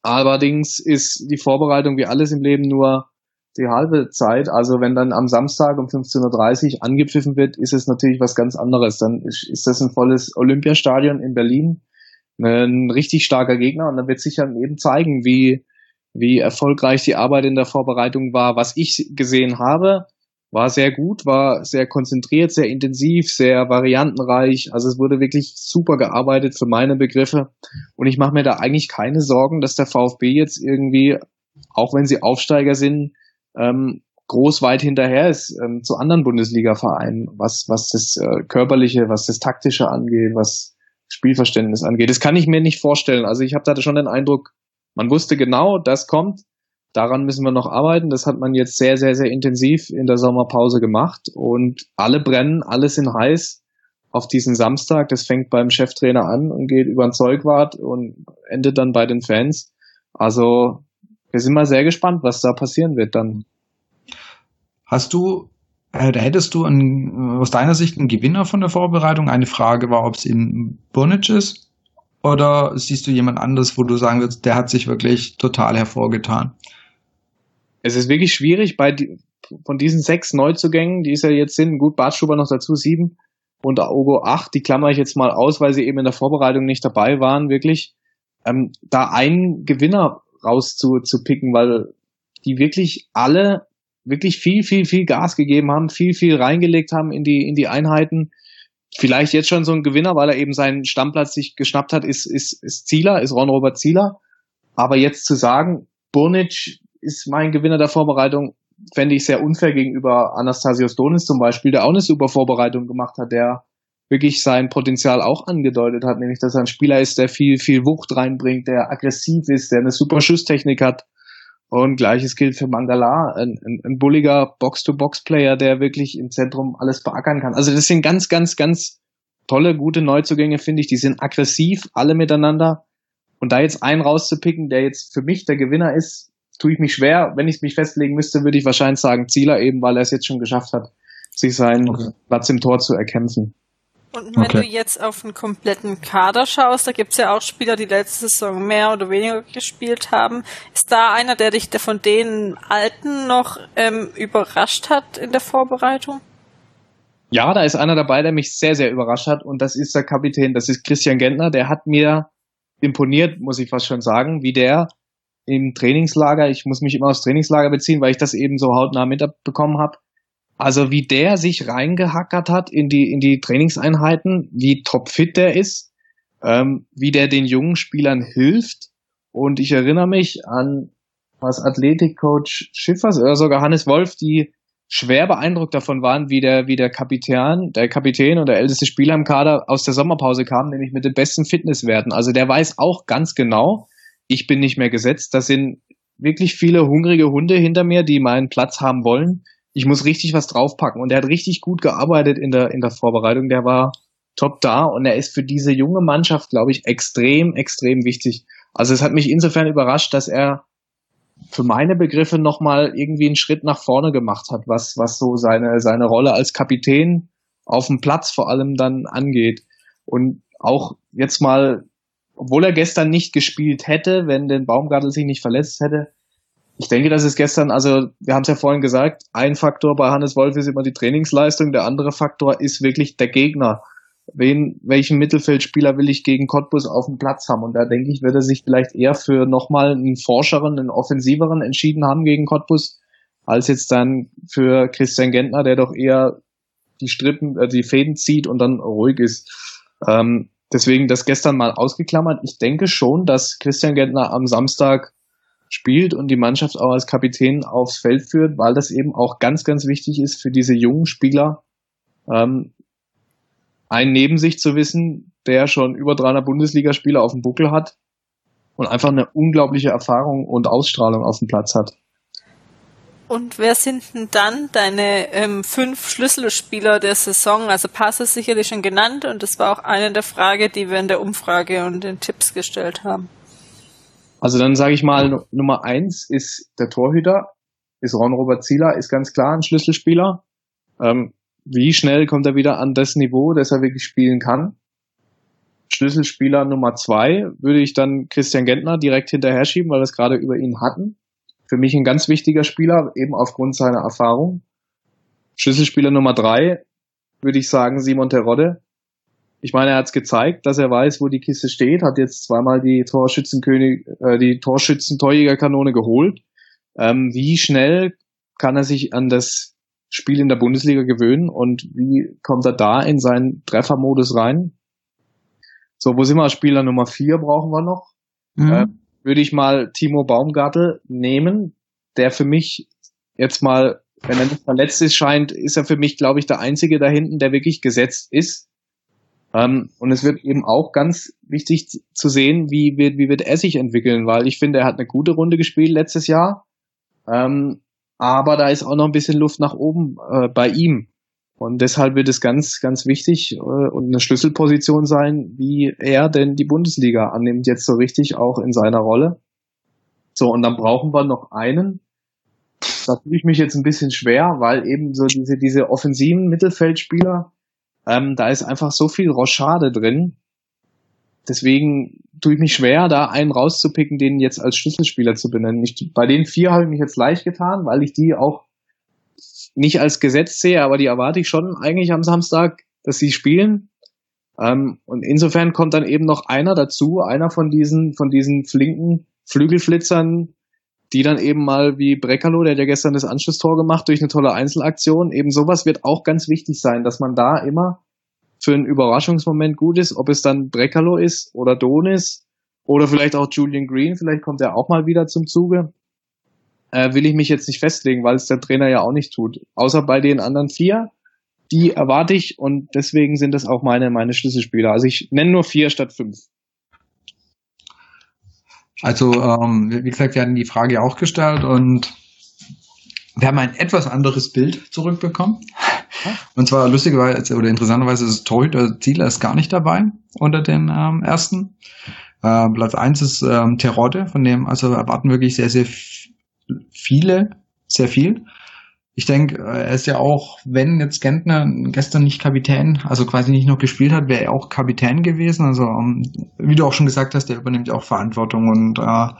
Speaker 3: Allerdings ist die Vorbereitung wie alles im Leben nur die halbe Zeit. Also wenn dann am Samstag um 15.30 Uhr angepfiffen wird, ist es natürlich was ganz anderes. Dann ist das ein volles Olympiastadion in Berlin, ein richtig starker Gegner und dann wird sich dann eben zeigen, wie, wie erfolgreich die Arbeit in der Vorbereitung war. Was ich gesehen habe, war sehr gut, war sehr konzentriert, sehr intensiv, sehr variantenreich. Also es wurde wirklich super gearbeitet für meine Begriffe. Und ich mache mir da eigentlich keine Sorgen, dass der VfB jetzt irgendwie, auch wenn sie Aufsteiger sind, ähm, groß weit hinterher ist ähm, zu anderen Bundesliga-Vereinen, was, was das äh, Körperliche, was das Taktische angeht, was Spielverständnis angeht. Das kann ich mir nicht vorstellen. Also ich habe da schon den Eindruck, man wusste genau, das kommt. Daran müssen wir noch arbeiten. Das hat man jetzt sehr, sehr, sehr intensiv in der Sommerpause gemacht und alle brennen, alle sind heiß auf diesen Samstag. Das fängt beim Cheftrainer an und geht über den Zeugwart und endet dann bei den Fans. Also wir sind mal sehr gespannt, was da passieren wird dann.
Speaker 1: Hast du, äh, da hättest du einen, aus deiner Sicht einen Gewinner von der Vorbereitung? Eine Frage war, ob es in Burnic ist oder siehst du jemand anderes, wo du sagen würdest, der hat sich wirklich total hervorgetan?
Speaker 3: Es ist wirklich schwierig, bei die, von diesen sechs Neuzugängen, die es ja jetzt sind, gut, Bartschuber noch dazu, sieben und Ogo acht, die klammer ich jetzt mal aus, weil sie eben in der Vorbereitung nicht dabei waren, wirklich, ähm, da einen Gewinner raus zu, zu picken, weil die wirklich alle wirklich viel, viel, viel Gas gegeben haben, viel, viel reingelegt haben in die, in die Einheiten. Vielleicht jetzt schon so ein Gewinner, weil er eben seinen Stammplatz sich geschnappt hat, ist, ist, ist Zieler, ist Ron Robert Zieler. Aber jetzt zu sagen, Burnic ist mein Gewinner der Vorbereitung, fände ich sehr unfair gegenüber Anastasios Donis zum Beispiel, der auch eine super Vorbereitung gemacht hat, der wirklich sein Potenzial auch angedeutet hat, nämlich dass er ein Spieler ist, der viel, viel Wucht reinbringt, der aggressiv ist, der eine super Schusstechnik hat. Und gleiches gilt für Mangala, ein, ein, ein bulliger Box-to-Box-Player, der wirklich im Zentrum alles beackern kann. Also das sind ganz, ganz, ganz tolle, gute Neuzugänge, finde ich. Die sind aggressiv, alle miteinander. Und da jetzt einen rauszupicken, der jetzt für mich der Gewinner ist, tue ich mich schwer. Wenn ich mich festlegen müsste, würde ich wahrscheinlich sagen Zieler eben, weil er es jetzt schon geschafft hat, sich seinen okay. Platz im Tor zu erkämpfen.
Speaker 2: Und wenn okay. du jetzt auf einen kompletten Kader schaust, da gibt's ja auch Spieler, die letzte Saison mehr oder weniger gespielt haben. Ist da einer, der dich von den Alten noch ähm, überrascht hat in der Vorbereitung?
Speaker 3: Ja, da ist einer dabei, der mich sehr, sehr überrascht hat und das ist der Kapitän, das ist Christian Gentner. Der hat mir imponiert, muss ich fast schon sagen, wie der im Trainingslager, ich muss mich immer aufs Trainingslager beziehen, weil ich das eben so hautnah mitbekommen habe, also wie der sich reingehackert hat in die, in die Trainingseinheiten, wie topfit der ist, ähm, wie der den jungen Spielern hilft. Und ich erinnere mich an was Athletikcoach Schiffers oder sogar Hannes Wolf, die schwer beeindruckt davon waren, wie der, wie der Kapitän, der Kapitän und der älteste Spieler im Kader aus der Sommerpause kam, nämlich mit den besten Fitnesswerten. Also der weiß auch ganz genau, ich bin nicht mehr gesetzt. Das sind wirklich viele hungrige Hunde hinter mir, die meinen Platz haben wollen ich muss richtig was draufpacken. Und er hat richtig gut gearbeitet in der, in der Vorbereitung. Der war top da und er ist für diese junge Mannschaft, glaube ich, extrem, extrem wichtig. Also es hat mich insofern überrascht, dass er für meine Begriffe nochmal irgendwie einen Schritt nach vorne gemacht hat, was, was so seine, seine Rolle als Kapitän auf dem Platz vor allem dann angeht. Und auch jetzt mal, obwohl er gestern nicht gespielt hätte, wenn den Baumgartel sich nicht verletzt hätte, ich denke, das ist gestern, also wir haben es ja vorhin gesagt, ein Faktor bei Hannes Wolf ist immer die Trainingsleistung, der andere Faktor ist wirklich der Gegner. Wen, welchen Mittelfeldspieler will ich gegen Cottbus auf dem Platz haben? Und da denke ich, wird er sich vielleicht eher für nochmal einen forscheren, einen offensiveren entschieden haben gegen Cottbus, als jetzt dann für Christian Gentner, der doch eher die Strippen, äh, die Fäden zieht und dann ruhig ist. Ähm, deswegen das gestern mal ausgeklammert. Ich denke schon, dass Christian Gentner am Samstag spielt und die Mannschaft auch als Kapitän aufs Feld führt, weil das eben auch ganz, ganz wichtig ist für diese jungen Spieler, ähm, einen neben sich zu wissen, der schon über 300 Bundesligaspieler auf dem Buckel hat und einfach eine unglaubliche Erfahrung und Ausstrahlung auf dem Platz hat.
Speaker 2: Und wer sind denn dann deine ähm, fünf Schlüsselspieler der Saison? Also Pass ist sicherlich schon genannt und das war auch eine der Fragen, die wir in der Umfrage und den Tipps gestellt haben.
Speaker 3: Also dann sage ich mal, Nummer eins ist der Torhüter, ist Ron-Robert Zieler, ist ganz klar ein Schlüsselspieler. Ähm, wie schnell kommt er wieder an das Niveau, das er wirklich spielen kann? Schlüsselspieler Nummer zwei würde ich dann Christian Gentner direkt hinterher schieben, weil wir es gerade über ihn hatten für mich ein ganz wichtiger Spieler, eben aufgrund seiner Erfahrung. Schlüsselspieler Nummer drei, würde ich sagen, Simon Terodde. Ich meine, er hat es gezeigt, dass er weiß, wo die Kiste steht, hat jetzt zweimal die Torschützenkönig, äh, die Torschützen-Torjägerkanone geholt. Ähm, wie schnell kann er sich an das Spiel in der Bundesliga gewöhnen und wie kommt er da in seinen Treffermodus rein? So, wo sind wir? Spieler Nummer vier brauchen wir noch. Mhm. Äh, würde ich mal Timo Baumgartel nehmen, der für mich jetzt mal, wenn er nicht verletzt ist, scheint, ist er für mich, glaube ich, der Einzige da hinten, der wirklich gesetzt ist. Ähm, und es wird eben auch ganz wichtig zu sehen, wie wird, wie wird er sich entwickeln, weil ich finde, er hat eine gute Runde gespielt letztes Jahr. Ähm, aber da ist auch noch ein bisschen Luft nach oben äh, bei ihm. Und deshalb wird es ganz, ganz wichtig äh, und eine Schlüsselposition sein, wie er denn die Bundesliga annimmt, jetzt so richtig auch in seiner Rolle. So, und dann brauchen wir noch einen. Da tue ich mich jetzt ein bisschen schwer, weil eben so diese, diese offensiven Mittelfeldspieler, ähm, da ist einfach so viel Rochade drin. Deswegen tue ich mich schwer, da einen rauszupicken, den jetzt als Schlüsselspieler zu benennen. Ich, bei den vier habe ich mich jetzt leicht getan, weil ich die auch nicht als Gesetz sehe, aber die erwarte ich schon eigentlich am Samstag, dass sie spielen. Ähm, und insofern kommt dann eben noch einer dazu, einer von diesen, von diesen flinken Flügelflitzern, die dann eben mal wie Brekalo, der hat ja gestern das Anschlusstor gemacht durch eine tolle Einzelaktion, eben sowas wird auch ganz wichtig sein, dass man da immer für einen Überraschungsmoment gut ist, ob es dann Brekalo ist oder Donis oder vielleicht auch Julian Green, vielleicht kommt er auch mal wieder zum Zuge äh, will ich mich jetzt nicht festlegen, weil es der Trainer ja auch nicht tut. Außer bei den anderen vier, die erwarte ich und deswegen sind das auch meine, meine Schlüsselspieler. Also ich nenne nur vier statt fünf.
Speaker 1: Also, ähm, wie gesagt, wir hatten die Frage auch gestellt und wir haben ein etwas anderes Bild zurückbekommen. Und zwar lustigerweise oder interessanterweise ist Torhüter Zieler ist gar nicht dabei unter den ähm, ersten. Äh, Platz eins ist ähm, Terodde, von dem also erwarten wirklich sehr, sehr viele, sehr viel. Ich denke, er ist ja auch, wenn jetzt Gentner gestern nicht Kapitän, also quasi nicht noch gespielt hat, wäre er auch Kapitän gewesen. Also ähm, wie du auch schon gesagt hast, der übernimmt ja auch Verantwortung und äh,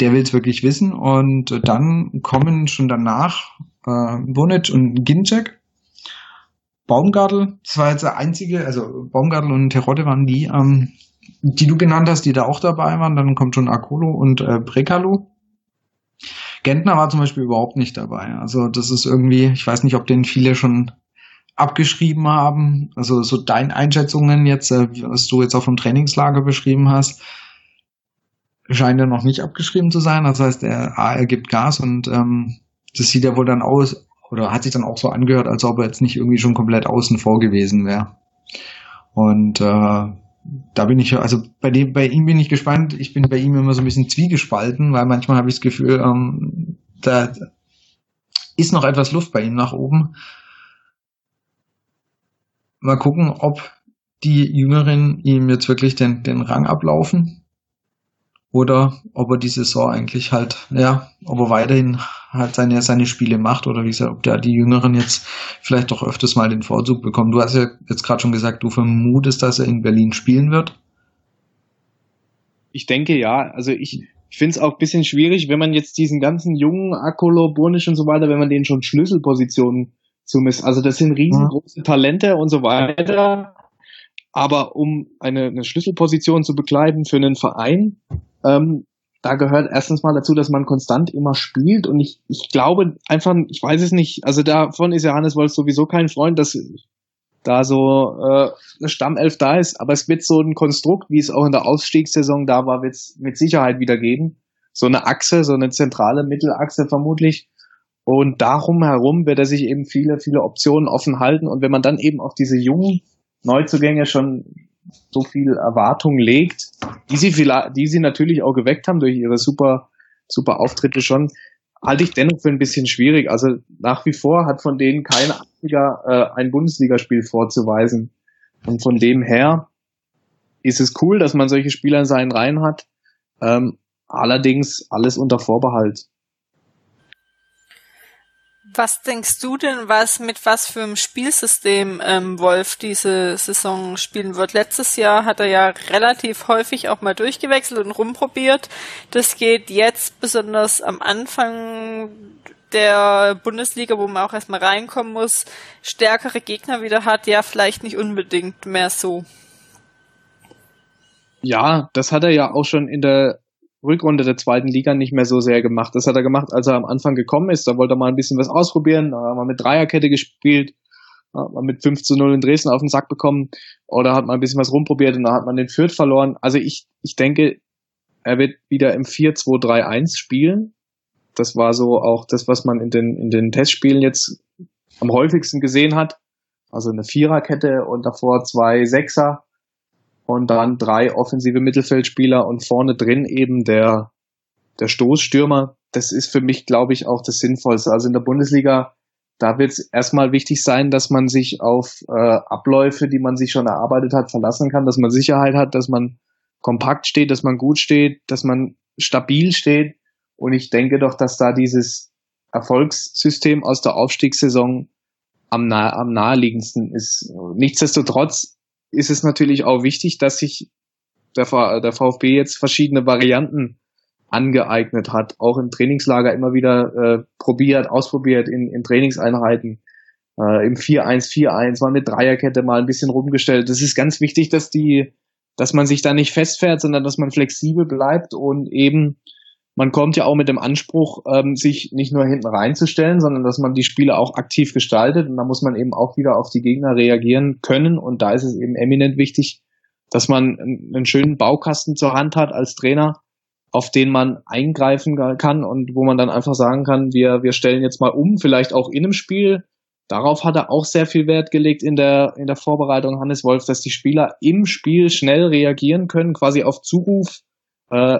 Speaker 1: der will es wirklich wissen. Und dann kommen schon danach äh, Bonic und Ginczek. Baumgartel, das war jetzt der einzige, also Baumgartel und Terodde waren die, ähm, die du genannt hast, die da auch dabei waren. Dann kommt schon Akolo und äh, Brekalo. Gentner war zum Beispiel überhaupt nicht dabei. Also das ist irgendwie, ich weiß nicht, ob den viele schon abgeschrieben haben. Also so deine Einschätzungen jetzt, äh, was du jetzt auch vom Trainingslager beschrieben hast, scheint er noch nicht abgeschrieben zu sein. Das heißt, er, er gibt Gas und ähm, das sieht ja wohl dann aus, oder hat sich dann auch so angehört, als ob er jetzt nicht irgendwie schon komplett außen vor gewesen wäre. Und äh, da bin ich, also bei dem, bei ihm bin ich gespannt. Ich bin bei ihm immer so ein bisschen zwiegespalten, weil manchmal habe ich das Gefühl, ähm, da ist noch etwas Luft bei ihm nach oben. Mal gucken, ob die Jüngeren ihm jetzt wirklich den, den Rang ablaufen oder ob er die Saison eigentlich halt, ja, ob er weiterhin halt seine, seine Spiele macht oder wie gesagt, ob der die Jüngeren jetzt vielleicht doch öfters mal den Vorzug bekommen. Du hast ja jetzt gerade schon gesagt, du vermutest, dass er in Berlin spielen wird.
Speaker 3: Ich denke ja, also ich, ich finde es auch bisschen schwierig, wenn man jetzt diesen ganzen jungen Akolo, Burnisch und so weiter, wenn man denen schon Schlüsselpositionen zumisst. Also das sind riesengroße ja. Talente und so weiter. Aber um eine, eine Schlüsselposition zu bekleiden für einen Verein, ähm, da gehört erstens mal dazu, dass man konstant immer spielt und ich, ich glaube einfach, ich weiß es nicht, also davon ist Johannes Wolf sowieso kein Freund, dass da so äh, eine Stammelf da ist, aber es wird so ein Konstrukt, wie es auch in der Ausstiegssaison da war, wird es mit Sicherheit wieder geben. So eine Achse, so eine zentrale Mittelachse vermutlich. Und darum herum wird er sich eben viele, viele Optionen offen halten. Und wenn man dann eben auch diese jungen Neuzugänge schon so viel Erwartung legt, die sie vielleicht, die sie natürlich auch geweckt haben durch ihre super, super Auftritte schon, halte ich dennoch für ein bisschen schwierig. Also nach wie vor hat von denen kein einziger äh, ein Bundesligaspiel vorzuweisen. Und von dem her ist es cool, dass man solche Spieler in seinen Reihen hat. Ähm, allerdings alles unter Vorbehalt.
Speaker 2: Was denkst du denn, was mit was für einem Spielsystem ähm, Wolf diese Saison spielen wird? Letztes Jahr hat er ja relativ häufig auch mal durchgewechselt und rumprobiert. Das geht jetzt besonders am Anfang der Bundesliga, wo man auch erstmal reinkommen muss, stärkere Gegner wieder hat, ja vielleicht nicht unbedingt mehr so.
Speaker 3: Ja, das hat er ja auch schon in der Rückrunde der zweiten Liga nicht mehr so sehr gemacht. Das hat er gemacht, als er am Anfang gekommen ist. Da wollte er mal ein bisschen was ausprobieren. Da haben wir mit Dreierkette gespielt, hat man mit 5 zu 0 in Dresden auf den Sack bekommen oder hat man ein bisschen was rumprobiert und da hat man den Fürth verloren. Also ich, ich denke, er wird wieder im 4-2-3-1 spielen. Das war so auch das, was man in den, in den Testspielen jetzt am häufigsten gesehen hat. Also eine Viererkette und davor zwei Sechser und dann drei offensive Mittelfeldspieler und vorne drin eben der, der Stoßstürmer. Das ist für mich, glaube ich, auch das Sinnvollste. Also in der Bundesliga, da wird es erstmal wichtig sein, dass man sich auf äh, Abläufe, die man sich schon erarbeitet hat, verlassen kann, dass man Sicherheit hat, dass man kompakt steht, dass man gut steht, dass man stabil steht. Und ich denke doch, dass da dieses Erfolgssystem aus der Aufstiegssaison am, nah am naheliegendsten ist. Nichtsdestotrotz ist es natürlich auch wichtig, dass sich der, der VfB jetzt verschiedene Varianten angeeignet hat, auch im Trainingslager immer wieder äh, probiert, ausprobiert in, in Trainingseinheiten, äh, im 4-1-4-1, mal mit Dreierkette mal ein bisschen rumgestellt. Das ist ganz wichtig, dass die, dass man sich da nicht festfährt, sondern dass man flexibel bleibt und eben man kommt ja auch mit dem Anspruch, ähm, sich nicht nur hinten reinzustellen, sondern dass man die Spiele auch aktiv gestaltet. Und da muss man eben auch wieder auf die Gegner reagieren können. Und da ist es eben eminent wichtig, dass man einen schönen Baukasten zur Hand hat als Trainer, auf den man eingreifen kann und wo man dann einfach sagen kann, wir, wir stellen jetzt mal um, vielleicht auch in einem Spiel. Darauf hat er auch sehr viel Wert gelegt in der, in der Vorbereitung, Hannes Wolf, dass die Spieler im Spiel schnell reagieren können, quasi auf Zuruf, äh,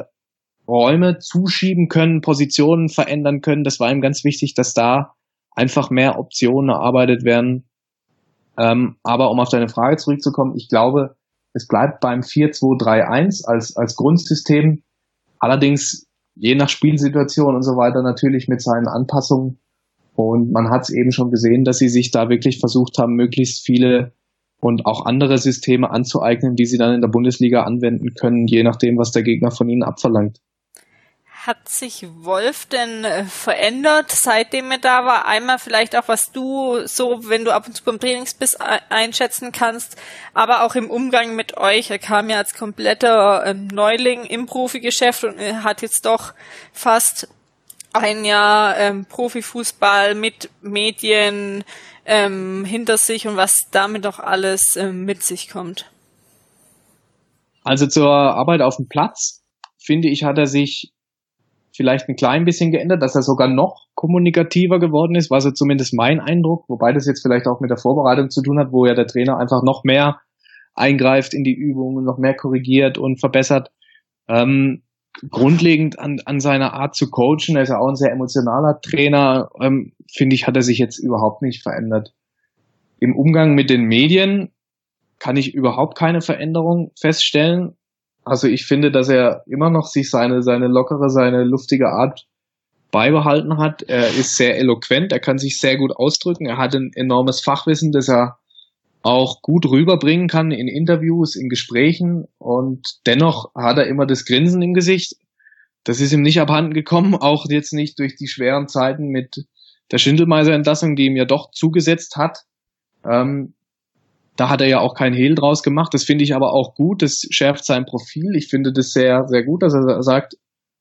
Speaker 3: Räume zuschieben können, Positionen verändern können. Das war ihm ganz wichtig, dass da einfach mehr Optionen erarbeitet werden. Ähm, aber um auf deine Frage zurückzukommen, ich glaube, es bleibt beim 4-2-3-1 als, als Grundsystem. Allerdings je nach Spielsituation und so weiter natürlich mit seinen Anpassungen. Und man hat es eben schon gesehen, dass sie sich da wirklich versucht haben, möglichst viele und auch andere Systeme anzueignen, die sie dann in der Bundesliga anwenden können, je nachdem, was der Gegner von ihnen abverlangt.
Speaker 2: Hat sich Wolf denn äh, verändert, seitdem er da war? Einmal vielleicht auch, was du so, wenn du ab und zu beim Trainings bist, einschätzen kannst, aber auch im Umgang mit euch. Er kam ja als kompletter ähm, Neuling im Profigeschäft und er hat jetzt doch fast ein Jahr ähm, Profifußball mit Medien ähm, hinter sich und was damit auch alles ähm, mit sich kommt.
Speaker 3: Also zur Arbeit auf dem Platz, finde ich, hat er sich vielleicht ein klein bisschen geändert, dass er sogar noch kommunikativer geworden ist, war so zumindest mein Eindruck, wobei das jetzt vielleicht auch mit der Vorbereitung zu tun hat, wo ja der Trainer einfach noch mehr eingreift in die Übungen, noch mehr korrigiert und verbessert. Ähm, grundlegend an, an seiner Art zu coachen, er ist ja auch ein sehr emotionaler Trainer, ähm, finde ich, hat er sich jetzt überhaupt nicht verändert. Im Umgang mit den Medien kann ich überhaupt keine Veränderung feststellen. Also ich finde, dass er immer noch sich seine, seine lockere, seine luftige Art beibehalten hat. Er ist sehr eloquent, er kann sich sehr gut ausdrücken, er hat ein enormes Fachwissen, das er auch gut rüberbringen kann in Interviews, in Gesprächen und dennoch hat er immer das Grinsen im Gesicht. Das ist ihm nicht abhanden gekommen, auch jetzt nicht durch die schweren Zeiten mit der Schindelmeiser-Entlassung, die ihm ja doch zugesetzt hat. Ähm, da hat er ja auch kein Hehl draus gemacht. Das finde ich aber auch gut. Das schärft sein Profil. Ich finde das sehr, sehr gut, dass er sagt,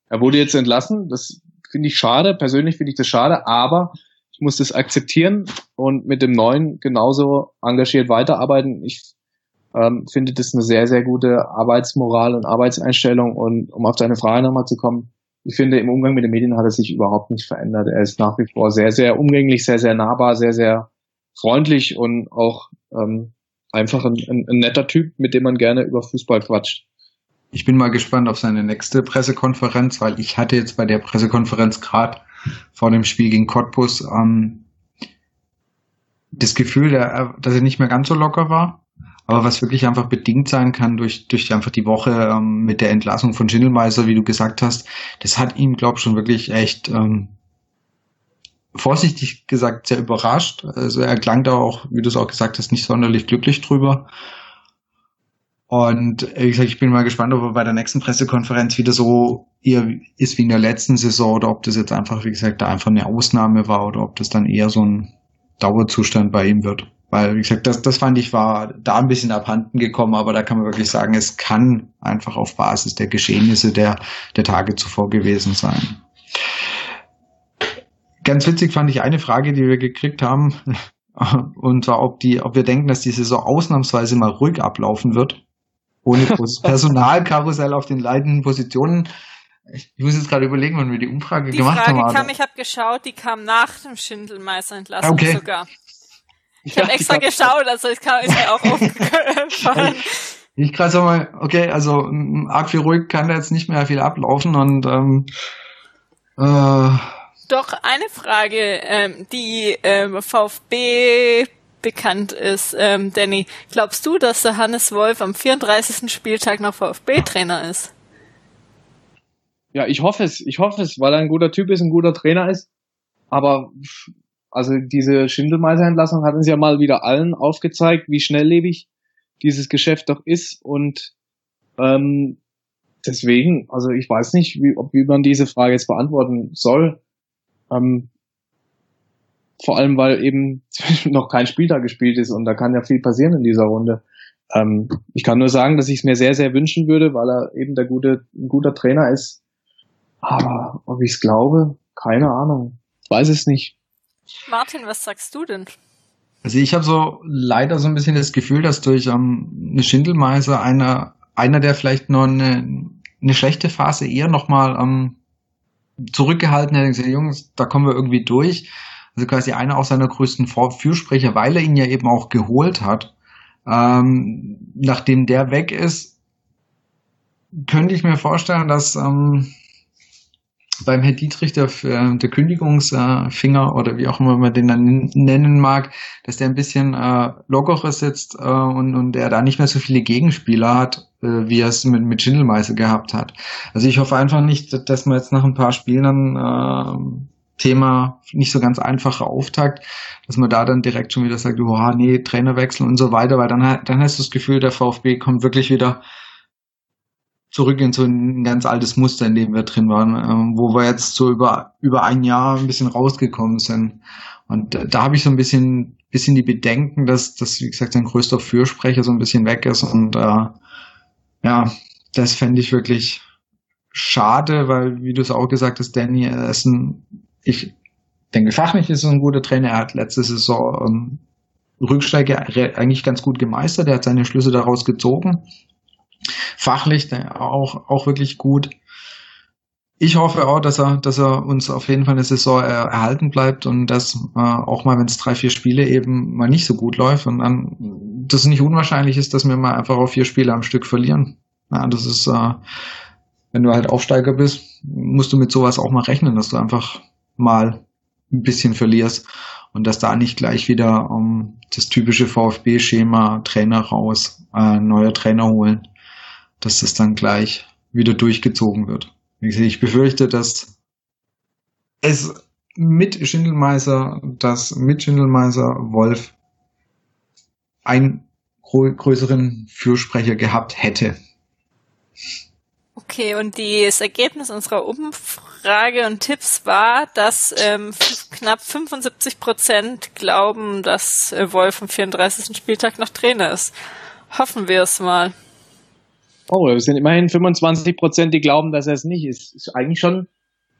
Speaker 3: er wurde jetzt entlassen. Das finde ich schade. Persönlich finde ich das schade, aber ich muss das akzeptieren und mit dem Neuen genauso engagiert weiterarbeiten. Ich ähm, finde das eine sehr, sehr gute Arbeitsmoral und Arbeitseinstellung. Und um auf deine Frage nochmal zu kommen, ich finde, im Umgang mit den Medien hat er sich überhaupt nicht verändert. Er ist nach wie vor sehr, sehr umgänglich, sehr, sehr nahbar, sehr, sehr freundlich und auch ähm, einfach ein, ein, ein netter Typ, mit dem man gerne über Fußball quatscht.
Speaker 1: Ich bin mal gespannt auf seine nächste Pressekonferenz, weil ich hatte jetzt bei der Pressekonferenz gerade vor dem Spiel gegen Cottbus ähm, das Gefühl, dass er nicht mehr ganz so locker war. Aber was wirklich einfach bedingt sein kann durch, durch einfach die Woche ähm, mit der Entlassung von Schindelmeiser, wie du gesagt hast, das hat ihn, glaube ich, schon wirklich echt ähm, vorsichtig gesagt sehr überrascht. Also er klang da auch, wie du es auch gesagt hast, nicht sonderlich glücklich drüber. Und wie gesagt, ich bin mal gespannt, ob er bei der nächsten Pressekonferenz wieder so eher ist wie in der letzten Saison oder ob das jetzt einfach, wie gesagt, da einfach eine Ausnahme war oder ob das dann eher so ein Dauerzustand bei ihm wird. Weil, wie gesagt, das, das fand ich war da ein bisschen abhanden gekommen, aber da kann man wirklich sagen, es kann einfach auf Basis der Geschehnisse der, der Tage zuvor gewesen sein. Ganz witzig fand ich eine Frage, die wir gekriegt haben, und zwar, ob die, ob wir denken, dass die Saison ausnahmsweise mal ruhig ablaufen wird, ohne Personalkarussell auf den leitenden Positionen. Ich muss jetzt gerade überlegen, wann wir die Umfrage
Speaker 2: die
Speaker 1: gemacht
Speaker 2: Frage
Speaker 1: haben.
Speaker 2: Kam, ich habe geschaut, die kam nach dem Schindelmeister-Entlassung
Speaker 1: Okay.
Speaker 2: sogar. Ich
Speaker 3: Ja,
Speaker 2: habe extra
Speaker 3: die kam-
Speaker 2: geschaut, also ich kam, ist mir auch aufgefallen.
Speaker 1: Ich gerade so mal, okay, also arg viel ruhig kann da jetzt nicht mehr viel ablaufen und ähm, äh,
Speaker 2: Doch eine Frage, ähm, die ähm, VfB bekannt ist, ähm, Danny. Glaubst du, dass der Hannes Wolf am 34. Spieltag noch VfB-Trainer ist?
Speaker 3: Ja, ich hoffe es, ich hoffe es, weil er ein guter Typ ist, ein guter Trainer ist. Aber also diese Schindelmeiser-Entlassung hat uns ja mal wieder allen aufgezeigt, wie schnelllebig dieses Geschäft doch ist. Und ähm, deswegen, also ich weiß nicht, wie, ob, wie man diese Frage jetzt beantworten soll. Ähm, vor allem, weil eben noch kein Spieltag gespielt ist und da kann ja viel passieren in dieser Runde. Ähm, ich kann nur sagen, dass ich es mir sehr, sehr wünschen würde, weil er eben der gute, ein guter Trainer ist. Aber ob ich es glaube, keine Ahnung. Ich weiß es nicht.
Speaker 2: Martin, was sagst du denn?
Speaker 1: Also ich habe so leider so ein bisschen das Gefühl, dass durch ähm, eine Schindelmeiser einer, einer, der vielleicht noch eine, eine schlechte Phase eher nochmal ähm, zurückgehalten hätte, gesagt, Jungs, da kommen wir irgendwie durch. Also quasi einer aus seiner größten Fürsprecher, weil er ihn ja eben auch geholt hat. Ähm, nachdem der weg ist, könnte ich mir vorstellen, dass ähm, beim Herr Dietrich der, der Kündigungsfinger oder wie auch immer man den dann nennen mag, dass der ein bisschen äh, lockerer sitzt äh, und, und er da nicht mehr so viele Gegenspieler hat, äh, wie er es mit, mit Schindelmeiser gehabt hat. Also ich hoffe einfach nicht, dass man jetzt nach ein paar Spielen dann äh, Thema nicht so ganz einfacher Auftakt, dass man da dann direkt schon wieder sagt, oh, nee, Trainerwechsel und so weiter, weil dann, dann hast du das Gefühl, der VfB kommt wirklich wieder zurück in so ein ganz altes Muster, in dem wir drin waren, ähm, wo wir jetzt so über, über ein Jahr ein bisschen rausgekommen sind. Und da, da habe ich so ein bisschen, bisschen die Bedenken, dass, dass, wie gesagt, sein größter Fürsprecher so ein bisschen weg ist. Und äh, ja, das fände ich wirklich schade, weil, wie du es auch gesagt hast, Danny, ist ein, ich denke, fachlich ist er ein guter Trainer. Er hat letzte Saison ähm, Rücksteige re- eigentlich ganz gut gemeistert. Er hat seine Schlüsse daraus gezogen fachlich der auch, auch wirklich gut. Ich hoffe auch, dass er, dass er uns auf jeden Fall eine Saison erhalten bleibt und dass äh, auch mal, wenn es drei, vier Spiele eben mal nicht so gut läuft und dann, dass es nicht unwahrscheinlich ist, dass wir mal einfach auf vier Spiele am Stück verlieren. Ja, das ist, äh, wenn du halt Aufsteiger bist, musst du mit sowas auch mal rechnen, dass du einfach mal ein bisschen verlierst und dass da nicht gleich wieder um, das typische VfB-Schema Trainer raus, äh, neuer Trainer holen dass das dann gleich wieder durchgezogen wird. Ich befürchte, dass es mit Schindelmeiser, dass mit Schindelmeiser Wolf einen grö größeren Fürsprecher gehabt hätte.
Speaker 2: Okay, und das Ergebnis unserer Umfrage und Tipps war, dass ähm, knapp 75 Prozent glauben, dass äh, Wolf am 34. Spieltag noch Trainer ist. Hoffen wir es mal.
Speaker 3: Oh, es sind immerhin 25 Prozent, die glauben, dass er es nicht ist. Ist eigentlich schon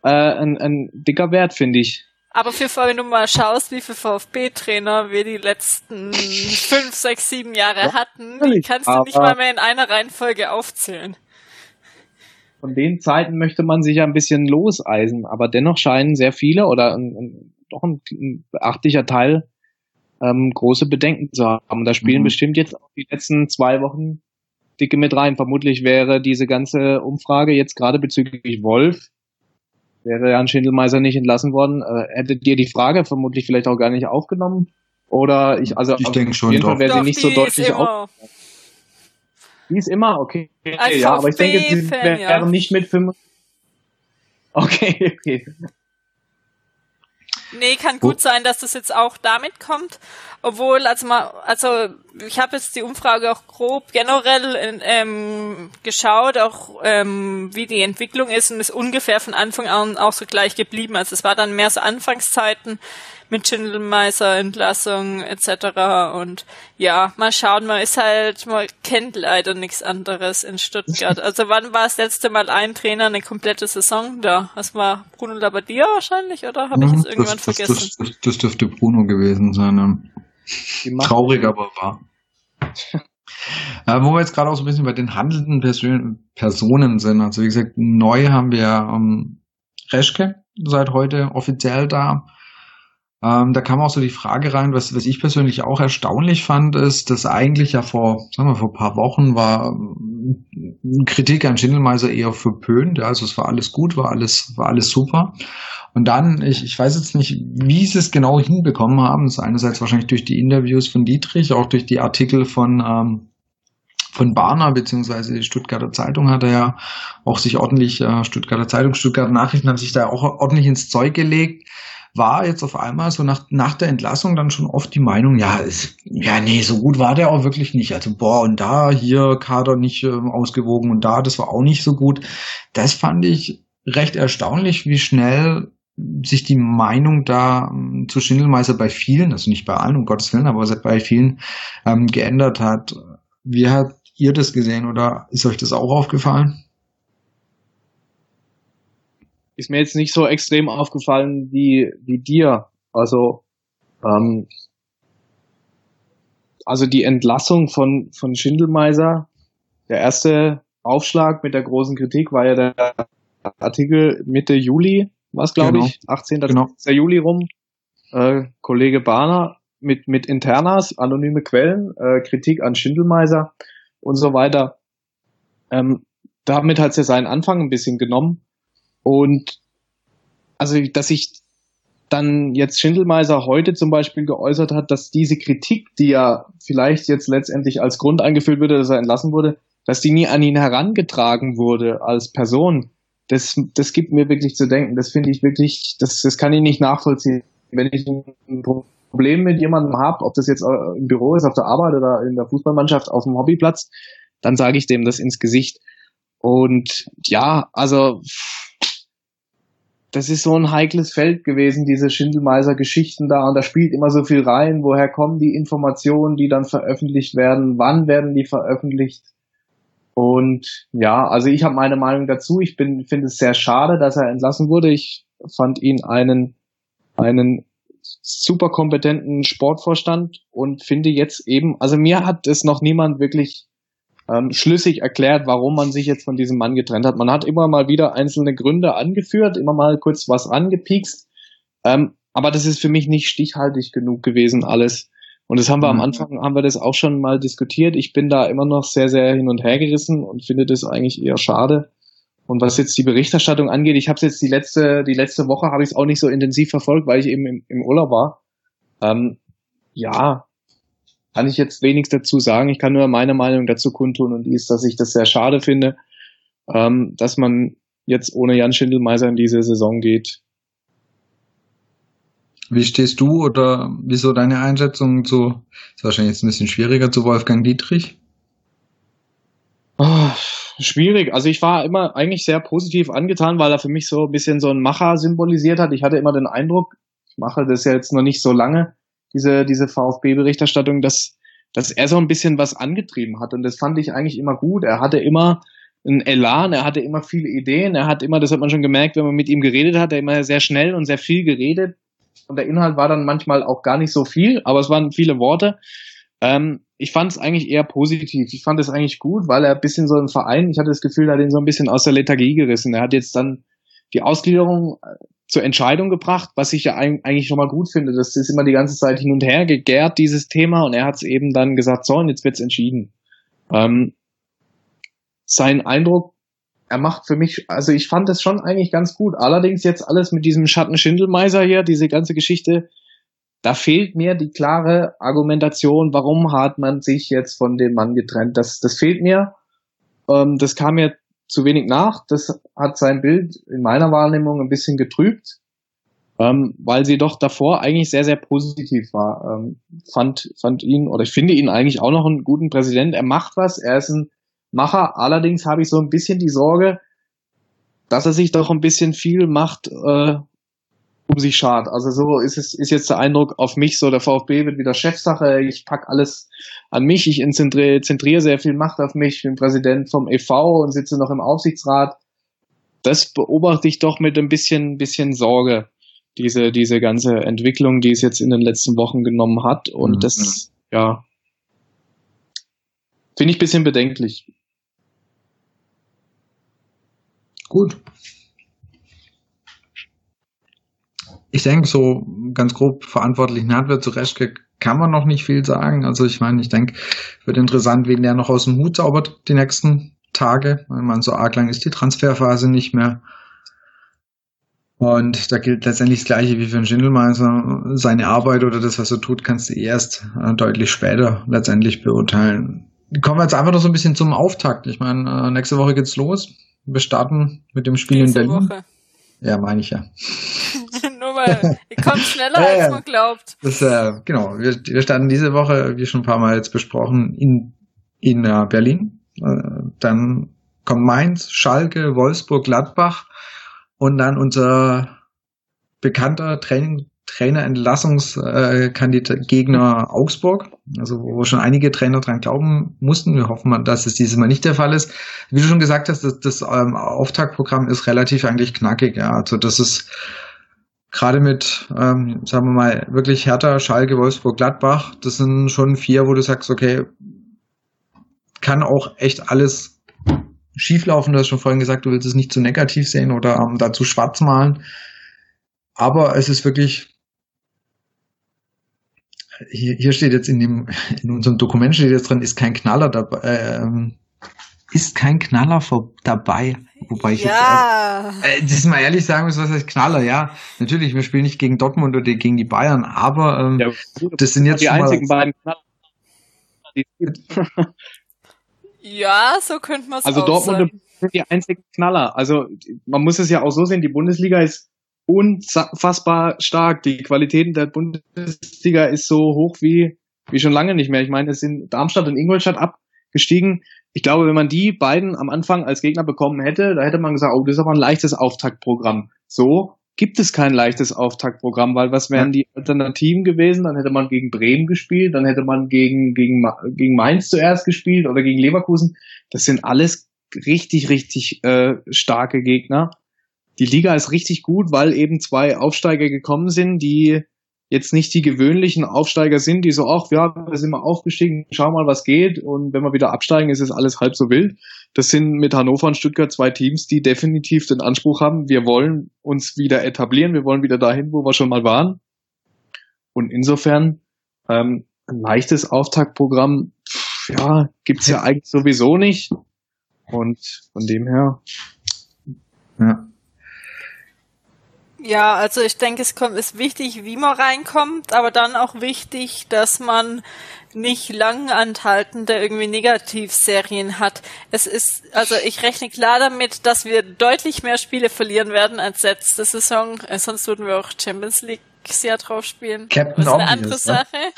Speaker 3: äh, ein, ein dicker Wert, finde ich.
Speaker 2: Aber für wenn du mal schaust, wie viele VfB-Trainer wir die letzten fünf, sechs, sieben Jahre
Speaker 3: Ja,
Speaker 2: hatten, die kannst du nicht mal mehr in einer Reihenfolge aufzählen.
Speaker 3: Von den Zeiten möchte man sich ja ein bisschen loseisen, aber dennoch scheinen sehr viele oder ein, ein, doch ein, ein beachtlicher Teil ähm, große Bedenken zu haben. Und da spielen mhm. bestimmt jetzt auch die letzten zwei Wochen dicke mit rein. Vermutlich wäre diese ganze Umfrage jetzt gerade bezüglich Wolf, wäre Jan Schindelmeiser nicht entlassen worden, äh, hättet ihr die Frage vermutlich vielleicht auch gar nicht aufgenommen. Oder ich, also
Speaker 1: ich denke schon,
Speaker 3: jeden Fall wäre sie nicht so deutlich auf. Die ist immer, okay.
Speaker 2: Als
Speaker 3: ja, aber ich denke, sie wäre ja. nicht mit fünf. Okay, okay.
Speaker 2: Nee, kann gut sein, dass das jetzt auch damit kommt. Obwohl, also mal, also ich habe jetzt die Umfrage auch grob generell ähm, geschaut, auch ähm, wie die Entwicklung ist und ist ungefähr von Anfang an auch so gleich geblieben. Also es war dann mehr so Anfangszeiten mit Schindelmeister, Entlassung etc. Und ja, mal schauen, man ist halt, man kennt leider nichts anderes in Stuttgart. Also wann war das letzte Mal ein Trainer eine komplette Saison da? Das war Bruno Labbadia wahrscheinlich oder habe ich es irgendwann
Speaker 1: das,
Speaker 2: vergessen?
Speaker 1: Das, das, das, dürfte Bruno gewesen sein. Ja. Traurig, aber wahr. äh, wo wir jetzt gerade auch so ein bisschen bei den handelnden Person Personen sind. Also wie gesagt, neu haben wir ähm, Reschke seit heute offiziell da. Ähm, da kam auch so die Frage rein, was, was ich persönlich auch erstaunlich fand, ist, dass eigentlich ja vor, sagen wir, vor ein paar Wochen war ähm, Kritik an Schindelmeiser eher verpönt. Ja, also es war alles gut, war alles, war alles super. Und dann, ich, ich weiß jetzt nicht, wie sie es genau hinbekommen haben. Das ist einerseits wahrscheinlich durch die Interviews von Dietrich, auch durch die Artikel von, ähm, von Barner, beziehungsweise die Stuttgarter Zeitung hat er ja auch sich ordentlich, äh, Stuttgarter Zeitung, Stuttgarter Nachrichten haben sich da auch ordentlich ins Zeug gelegt war jetzt auf einmal so nach, nach der Entlassung dann schon oft die Meinung, ja, ist, ja, nee, so gut war der auch wirklich nicht. Also, boah, und da hier Kader nicht ähm, ausgewogen und da, das war auch nicht so gut. Das fand ich recht erstaunlich, wie schnell sich die Meinung da ähm, zu Schindelmeister bei vielen, also nicht bei allen, um Gottes Willen, aber bei vielen ähm, geändert hat. Wie habt ihr das gesehen oder ist euch das auch aufgefallen?
Speaker 3: Ist mir jetzt nicht so extrem aufgefallen wie, wie dir. Also, ähm, also die Entlassung von, von Schindelmeiser, der erste Aufschlag mit der großen Kritik war ja der Artikel Mitte Juli, was glaube genau. ich, 18. Genau. Juli rum, äh, Kollege Barner mit, mit Internas, anonyme Quellen, äh, Kritik an Schindelmeiser und so weiter. Ähm, damit hat es ja seinen Anfang ein bisschen genommen. Und also, dass sich dann jetzt Schindelmeiser heute zum Beispiel geäußert hat, dass diese Kritik, die ja vielleicht jetzt letztendlich als Grund eingeführt wurde, dass er entlassen wurde, dass die nie an ihn herangetragen wurde als Person, das, das gibt mir wirklich zu denken. Das finde ich wirklich, das, das kann ich nicht nachvollziehen. Wenn ich ein Problem mit jemandem habe, ob das jetzt im Büro ist, auf der Arbeit oder in der Fußballmannschaft, auf dem Hobbyplatz, dann sage ich dem das ins Gesicht. Und ja, also das ist so ein heikles Feld gewesen, diese Schindelmeiser Geschichten da, und da spielt immer so viel rein, woher kommen die Informationen, die dann veröffentlicht werden, wann werden die veröffentlicht. Und ja, also ich habe meine Meinung dazu. Ich bin finde es sehr schade, dass er entlassen wurde. Ich fand ihn einen einen super kompetenten Sportvorstand und finde jetzt eben, also mir hat es noch niemand wirklich ähm, schlüssig erklärt, warum man sich jetzt von diesem Mann getrennt hat. Man hat immer mal wieder einzelne Gründe angeführt, immer mal kurz was angepiekst, ähm, aber das ist für mich nicht stichhaltig genug gewesen alles. Und das haben wir mhm. am Anfang, haben wir das auch schon mal diskutiert. Ich bin da immer noch sehr, sehr hin und her gerissen und finde das eigentlich eher schade. Und was jetzt die Berichterstattung angeht, ich habe es jetzt die letzte, die letzte Woche habe ich es auch nicht so intensiv verfolgt, weil ich eben im, im Urlaub war. Ähm, ja, kann ich jetzt wenig dazu sagen. Ich kann nur meine Meinung dazu kundtun und die ist, dass ich das sehr schade finde, ähm, dass man jetzt ohne Jan Schindelmeiser in diese Saison geht.
Speaker 1: Wie stehst du oder wieso deine Einschätzung zu, ist wahrscheinlich jetzt ein bisschen schwieriger, zu Wolfgang Dietrich?
Speaker 3: Oh, schwierig. Also ich war immer eigentlich sehr positiv angetan, weil er für mich so ein bisschen so ein Macher symbolisiert hat. Ich hatte immer den Eindruck, ich mache das ja jetzt noch nicht so lange, diese, diese VfB-Berichterstattung, dass, dass er so ein bisschen was angetrieben hat. Und das fand ich eigentlich immer gut. Er hatte immer einen Elan, er hatte immer viele Ideen, er hat immer, das hat man schon gemerkt, wenn man mit ihm geredet hat, er immer sehr schnell und sehr viel geredet. Und der Inhalt war dann manchmal auch gar nicht so viel, aber es waren viele Worte. Ähm, ich fand es eigentlich eher positiv. Ich fand es eigentlich gut, weil er ein bisschen so ein Verein, ich hatte das Gefühl, er hat ihn so ein bisschen aus der Lethargie gerissen. Er hat jetzt dann die Ausgliederung zur Entscheidung gebracht, was ich ja eigentlich schon mal gut finde. Das ist immer die ganze Zeit hin und her gegärt, dieses Thema, und er hat es eben dann gesagt, so, und jetzt wird's entschieden. Ähm, sein Eindruck, er macht für mich, also ich fand das schon eigentlich ganz gut. Allerdings jetzt alles mit diesem Schatten Schindelmeiser hier, diese ganze Geschichte, da fehlt mir die klare Argumentation, warum hat man sich jetzt von dem Mann getrennt. Das, das fehlt mir. Ähm, das kam mir zu wenig nach. Das hat sein Bild in meiner Wahrnehmung ein bisschen getrübt, ähm, weil sie doch davor eigentlich sehr, sehr positiv war. Ähm, fand, fand ihn, oder ich finde ihn eigentlich auch noch einen guten Präsident. Er macht was, er ist ein Macher. Allerdings habe ich so ein bisschen die Sorge, dass er sich doch ein bisschen viel macht, äh, um sich schart. Also so ist es, ist jetzt der Eindruck auf mich so, der VfB wird wieder Chefsache, ich pack alles an mich, ich zentriere, zentriere sehr viel Macht auf mich, ich bin Präsident vom e.V. und sitze noch im Aufsichtsrat. Das beobachte ich doch mit ein bisschen, bisschen Sorge, diese, diese ganze Entwicklung, die es jetzt in den letzten Wochen genommen hat. Und mhm. das, ja, finde ich ein bisschen bedenklich.
Speaker 1: Gut. Ich denke, so ganz grob verantwortlichen Hardware zu Reschke kann man noch nicht viel sagen. Also ich meine, ich denke, wird interessant, wen der noch aus dem Hut zaubert die nächsten Tage. Weil man so arg lang ist die Transferphase nicht mehr. Und da gilt letztendlich das Gleiche wie für einen Schindelmeister. Seine Arbeit oder das, was er tut, kannst du erst äh, deutlich später letztendlich beurteilen. Kommen wir jetzt einfach noch so ein bisschen zum Auftakt. Ich meine, äh, nächste Woche geht's los. Wir starten mit dem Spiel Nächste in Berlin. Woche. Ja, meine ich ja.
Speaker 2: Mal, ihr kommt schneller, als man glaubt.
Speaker 1: Das, äh, genau, wir, wir starten diese Woche, wie schon ein paar Mal jetzt besprochen, in, in uh, Berlin. Äh, dann kommt Mainz, Schalke, Wolfsburg, Gladbach und dann unser bekannter Training, Trainerentlassungskandidat Gegner Augsburg, also wo schon einige Trainer dran glauben mussten. Wir hoffen mal, dass es dieses Mal nicht der Fall ist. Wie du schon gesagt hast, das, das ähm, Auftaktprogramm ist relativ eigentlich knackig. Ja. Also das ist gerade mit, ähm, sagen wir mal, wirklich Hertha, Schalke, Wolfsburg, Gladbach, das sind schon vier, wo du sagst, okay, kann auch echt alles schieflaufen. Du hast schon vorhin gesagt, du willst es nicht zu negativ sehen oder ähm, dazu schwarz malen. Aber es ist wirklich hier, hier steht jetzt in dem, in unserem Dokument steht jetzt drin, ist kein Knaller dabei, äh, ist kein Knaller vor, dabei. Wobei ich ja. jetzt, äh, äh, das mal ehrlich sagen muss, was heißt Knaller, ja. Natürlich, wir spielen nicht gegen Dortmund oder gegen die Bayern, aber ähm, ja, das sind jetzt
Speaker 3: die einzigen beiden Knaller.
Speaker 2: ja, so könnte man es
Speaker 3: Also Dortmund sind die einzigen Knaller. Also man muss es ja auch so sehen, die Bundesliga ist unfassbar stark. Die Qualität der Bundesliga ist so hoch wie, wie schon lange nicht mehr. Ich meine, es sind Darmstadt und Ingolstadt abgestiegen. Ich glaube, wenn man die beiden am Anfang als Gegner bekommen hätte, da hätte man gesagt, oh, das ist aber ein leichtes Auftaktprogramm. So gibt es kein leichtes Auftaktprogramm, weil was wären die Alternativen gewesen? Dann hätte man gegen Bremen gespielt, dann hätte man gegen, gegen, gegen Mainz zuerst gespielt oder gegen Leverkusen. Das sind alles richtig, richtig äh, starke Gegner die Liga ist richtig gut, weil eben zwei Aufsteiger gekommen sind, die jetzt nicht die gewöhnlichen Aufsteiger sind, die so, ach, ja, wir sind mal aufgestiegen, schau mal, was geht. Und wenn wir wieder absteigen, ist es alles halb so wild. Das sind mit Hannover und Stuttgart zwei Teams, die definitiv den Anspruch haben, wir wollen uns wieder etablieren, wir wollen wieder dahin, wo wir schon mal waren. Und insofern, ähm, ein leichtes Auftaktprogramm, ja, gibt's ja eigentlich sowieso nicht. Und von dem her.
Speaker 2: Ja. Ja, also ich denke, es kommt, ist wichtig, wie man reinkommt, aber dann auch wichtig, dass man nicht lang anhaltende irgendwie Negativserien hat. Es ist, also ich rechne klar damit, dass wir deutlich mehr Spiele verlieren werden als letzte Saison, äh, sonst würden wir auch Champions League sehr drauf spielen.
Speaker 1: Captain
Speaker 2: das ist eine andere Sache. Ne?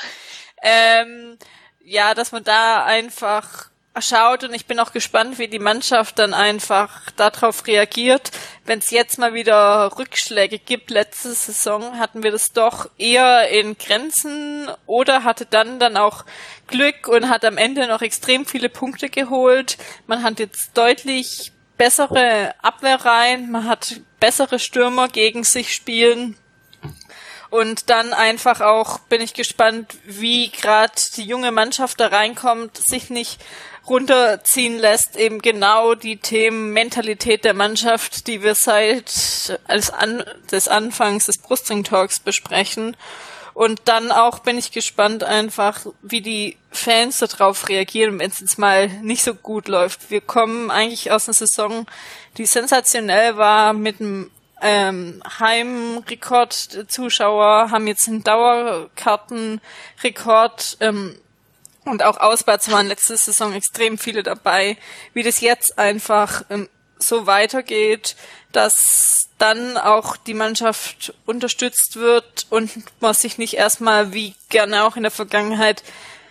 Speaker 2: Ähm, ja, dass man da einfach schaut und ich bin auch gespannt, wie die Mannschaft dann einfach darauf reagiert. Wenn es jetzt mal wieder Rückschläge gibt, letzte Saison hatten wir das doch eher in Grenzen oder hatte dann dann auch Glück und hat am Ende noch extrem viele Punkte geholt. Man hat jetzt deutlich bessere Abwehrreihen, man hat bessere Stürmer gegen sich spielen. Und dann einfach auch bin ich gespannt, wie gerade die junge Mannschaft da reinkommt, sich nicht runterziehen lässt, eben genau die Themen Mentalität der Mannschaft, die wir seit als an, des Anfangs des Brustring Talks besprechen. Und dann auch bin ich gespannt einfach, wie die Fans darauf reagieren, wenn es jetzt mal nicht so gut läuft. Wir kommen eigentlich aus einer Saison, die sensationell war mit einem ähm, Heimrekord. Zuschauer haben jetzt einen Dauerkartenrekord. Ähm, und auch auswärts waren letzte Saison extrem viele dabei. Wie das jetzt einfach ähm, so weitergeht, dass dann auch die Mannschaft unterstützt wird und man sich nicht erstmal wie gerne auch in der Vergangenheit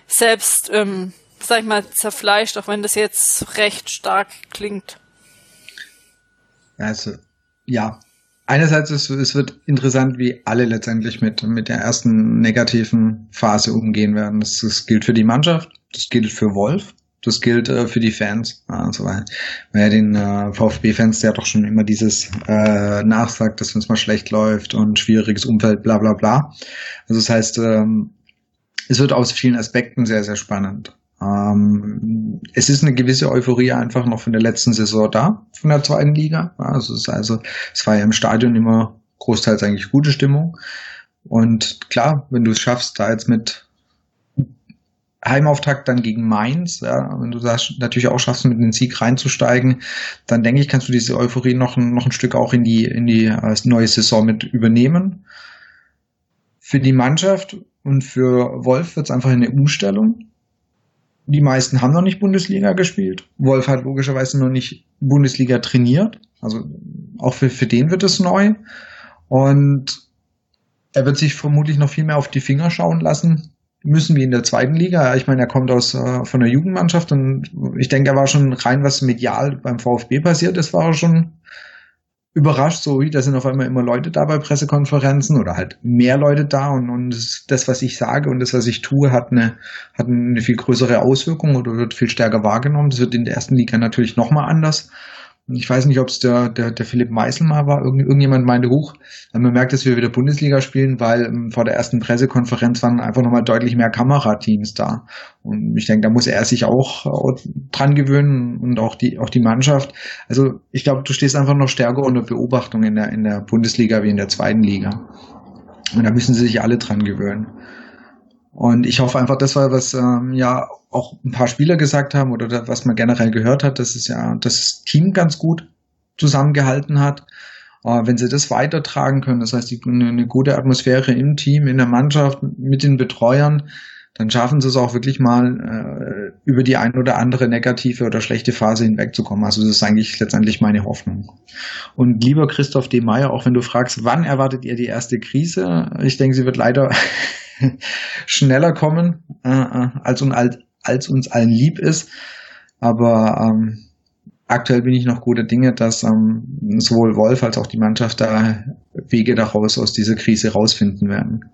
Speaker 2: selbst, ähm, sag ich mal, zerfleischt, auch wenn das jetzt recht stark klingt.
Speaker 1: Also, ja, einerseits ist es wird interessant, wie alle letztendlich mit, mit der ersten negativen Phase umgehen werden. Das, das gilt für die Mannschaft, das gilt für Wolf, das gilt äh, für die Fans. Also, weil, weil ja den äh, VfB-Fans ja doch schon immer dieses äh, nachsagt, dass es mal schlecht läuft und schwieriges Umfeld, bla bla bla. Also das heißt, ähm, es wird aus vielen Aspekten sehr, sehr spannend. Ähm, es ist eine gewisse Euphorie einfach noch von der letzten Saison da, von der zweiten Liga. Also es, also, es war ja im Stadion immer großteils eigentlich gute Stimmung. Und klar, wenn du es schaffst, da jetzt mit Heimauftakt dann gegen Mainz, ja, wenn du das natürlich auch schaffst, mit dem Sieg reinzusteigen, dann denke ich, kannst du diese Euphorie noch ein, noch ein Stück auch in die, in die äh, neue Saison mit übernehmen. Für die Mannschaft und für Wolf wird es einfach eine Umstellung die meisten haben noch nicht Bundesliga gespielt. Wolf hat logischerweise noch nicht Bundesliga trainiert. Also auch für, für den wird es neu. Und er wird sich vermutlich noch viel mehr auf die Finger schauen lassen müssen wie in der zweiten Liga. Ich meine, er kommt aus äh, von der Jugendmannschaft und ich denke, er war schon rein, was medial beim VfB passiert ist, war er schon überrascht, so wie da sind auf einmal immer Leute da bei Pressekonferenzen oder halt mehr Leute da und, und das, was ich sage und das, was ich tue, hat eine, hat eine viel größere Auswirkung oder wird viel stärker wahrgenommen. Das wird in der ersten Liga natürlich nochmal anders. Ich weiß nicht, ob es der, der, der Philipp Meisel mal war. Irgend, irgendjemand meinte hoch. Man merkt, dass wir wieder Bundesliga spielen, weil ähm, vor der ersten Pressekonferenz waren einfach nochmal deutlich mehr Kamerateams da. Und ich denke, da muss er sich auch, auch dran gewöhnen und auch die, auch die Mannschaft. Also ich glaube, du stehst einfach noch stärker unter Beobachtung in der, in der Bundesliga wie in der zweiten Liga. Und da müssen sie sich alle dran gewöhnen. Und ich hoffe einfach, das war, was ähm, ja auch ein paar Spieler gesagt haben oder was man generell gehört hat, dass es ja das Team ganz gut zusammengehalten hat. Äh, wenn sie das weitertragen können, das heißt die, eine, eine gute Atmosphäre im Team, in der Mannschaft, mit den Betreuern, dann schaffen sie es auch wirklich mal äh, über die ein oder andere negative oder schlechte Phase hinwegzukommen. Also das ist eigentlich letztendlich meine Hoffnung. Und lieber Christoph D. Meyer, auch wenn du fragst, wann erwartet ihr die erste Krise? Ich denke, sie wird leider schneller kommen, äh, äh, als, als, als uns allen lieb ist. Aber ähm, aktuell bin ich noch guter Dinge, dass ähm, sowohl Wolf als auch die Mannschaft da Wege daraus aus dieser Krise rausfinden werden.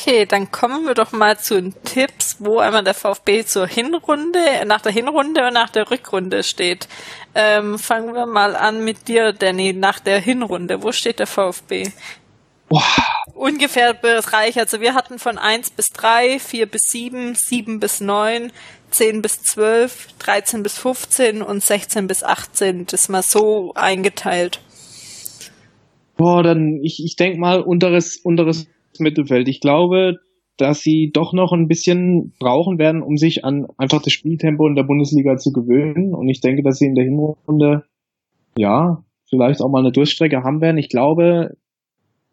Speaker 2: Okay, dann kommen wir doch mal zu den Tipps, wo einmal der VfB zur Hinrunde, nach der Hinrunde und nach der Rückrunde steht. Ähm, fangen wir mal an mit dir, Danny, nach der Hinrunde. Wo steht der VfB? Boah. Ungefähr Bereich. Also wir hatten von 1 bis 3, 4 bis 7, 7 bis 9, 10 bis 12, 13 bis 15 und 16 bis 18. Das mal so eingeteilt.
Speaker 3: Boah, dann, ich, ich denke mal, unteres, unteres Mittelfeld. Ich glaube, dass sie doch noch ein bisschen brauchen werden, um sich an einfach das Spieltempo in der Bundesliga zu gewöhnen. Und ich denke, dass sie in der Hinrunde, ja, vielleicht auch mal eine Durchstrecke haben werden. Ich glaube,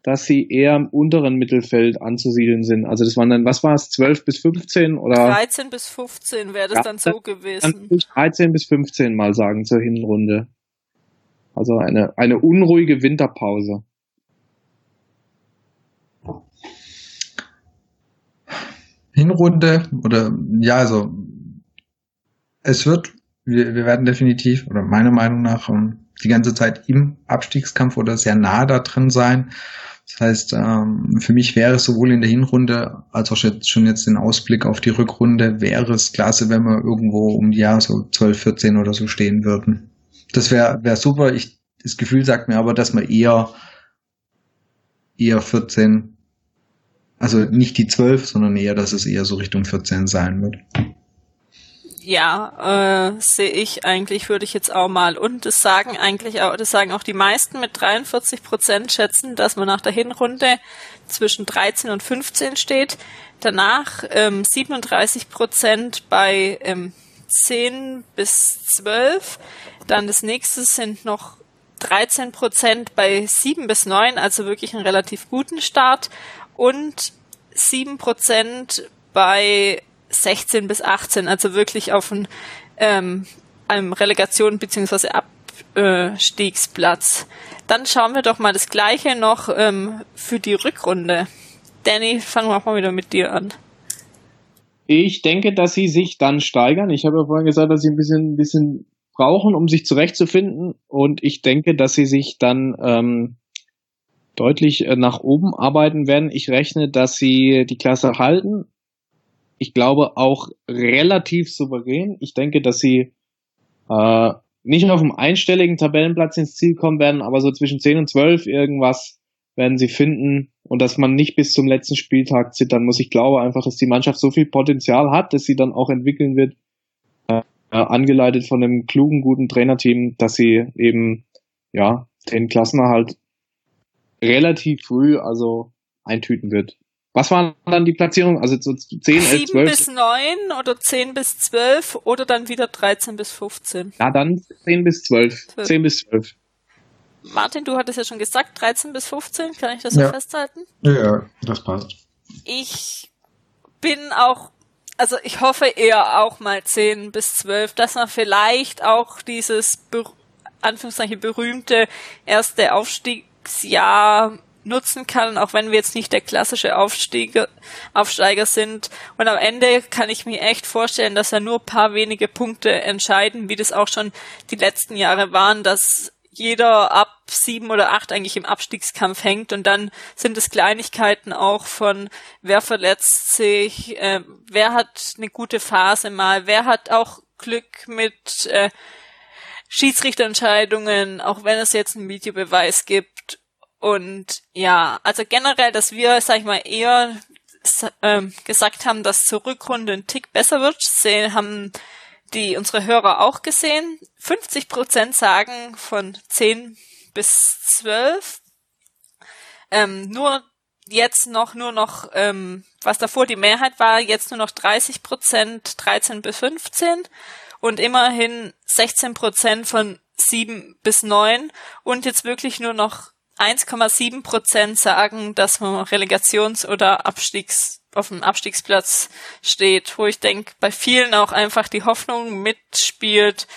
Speaker 3: dass sie eher im unteren Mittelfeld anzusiedeln sind. Also das waren dann, was war es, 12 bis 15 oder?
Speaker 2: 13 bis 15 wäre das ja, dann so gewesen.
Speaker 3: Dann 13 bis 15 mal sagen zur Hinrunde. Also eine, eine unruhige Winterpause.
Speaker 1: Hinrunde oder ja, also es wird, wir, wir werden definitiv oder meiner Meinung nach um, die ganze Zeit im Abstiegskampf oder sehr nah da drin sein. Das heißt, ähm, für mich wäre es sowohl in der Hinrunde als auch schon jetzt den Ausblick auf die Rückrunde, wäre es klasse, wenn wir irgendwo um die Jahre so 12, 14 oder so stehen würden. Das wäre wär super. Ich, das Gefühl sagt mir aber, dass wir eher, eher 14, also nicht die 12, sondern eher, dass es eher so Richtung 14 sein wird.
Speaker 2: Ja, äh, sehe ich eigentlich, würde ich jetzt auch mal. Und das sagen eigentlich auch, das sagen auch die meisten mit 43 Prozent schätzen, dass man nach der Hinrunde zwischen 13 und 15 steht. Danach ähm, 37 Prozent bei ähm, 10 bis 12. Dann das nächste sind noch 13 Prozent bei 7 bis 9, also wirklich einen relativ guten Start. Und 7 Prozent bei 16 bis 18, also wirklich auf ein, ähm, einem Relegation bzw. Abstiegsplatz. Dann schauen wir doch mal das Gleiche noch ähm, für die Rückrunde. Danny, fangen wir auch mal wieder mit dir an.
Speaker 3: Ich denke, dass sie sich dann steigern. Ich habe ja vorhin gesagt, dass sie ein bisschen, ein bisschen brauchen, um sich zurechtzufinden. Und ich denke, dass sie sich dann ähm, deutlich äh, nach oben arbeiten werden. Ich rechne, dass sie die Klasse halten ich glaube auch relativ souverän. Ich denke, dass sie äh, nicht auf einem einstelligen Tabellenplatz ins Ziel kommen werden, aber so zwischen 10 und 12 irgendwas werden sie finden und dass man nicht bis zum letzten Spieltag zittern muss. Ich glaube einfach, dass die Mannschaft so viel Potenzial hat, dass sie dann auch entwickeln wird, äh, angeleitet von einem klugen, guten Trainerteam, dass sie eben ja den Klassenerhalt relativ früh also eintüten wird. Was waren dann die Platzierungen? Also so 10, 11, 12? 7
Speaker 2: bis 9 oder 10 bis 12 oder dann wieder 13 bis 15?
Speaker 3: Ja, dann 10 bis 12. 12. 10 bis 12.
Speaker 2: Martin, du hattest ja schon gesagt, 13 bis 15, kann ich das so festhalten?
Speaker 1: Ja, das passt.
Speaker 2: Ich bin auch, also ich hoffe eher auch mal 10 bis 12, dass man vielleicht auch dieses, Anführungszeichen, berühmte erste Aufstiegsjahr nutzen kann, auch wenn wir jetzt nicht der klassische Aufsteiger, Aufsteiger sind. Und am Ende kann ich mir echt vorstellen, dass ja nur paar wenige Punkte entscheiden, wie das auch schon die letzten Jahre waren, dass jeder ab sieben oder acht eigentlich im Abstiegskampf hängt und dann sind es Kleinigkeiten auch von wer verletzt sich, äh, wer hat eine gute Phase mal, wer hat auch Glück mit äh, Schiedsrichterentscheidungen, auch wenn es jetzt einen Videobeweis gibt und ja, also generell, dass wir, sag ich mal, eher ähm, gesagt haben, dass zur Rückrunde ein Tick besser wird, sehen, haben die unsere Hörer auch gesehen. 50 Prozent sagen von 10 bis 12. Ähm, nur jetzt noch, nur noch, ähm, was davor die Mehrheit war, jetzt nur noch 30 Prozent 13 bis 15 und immerhin 16 Prozent von 7 bis 9 und jetzt wirklich nur noch 1,7 Prozent sagen, dass man Relegations- oder Abstiegs auf dem Abstiegsplatz steht, wo ich denke, bei vielen auch einfach die Hoffnung mitspielt,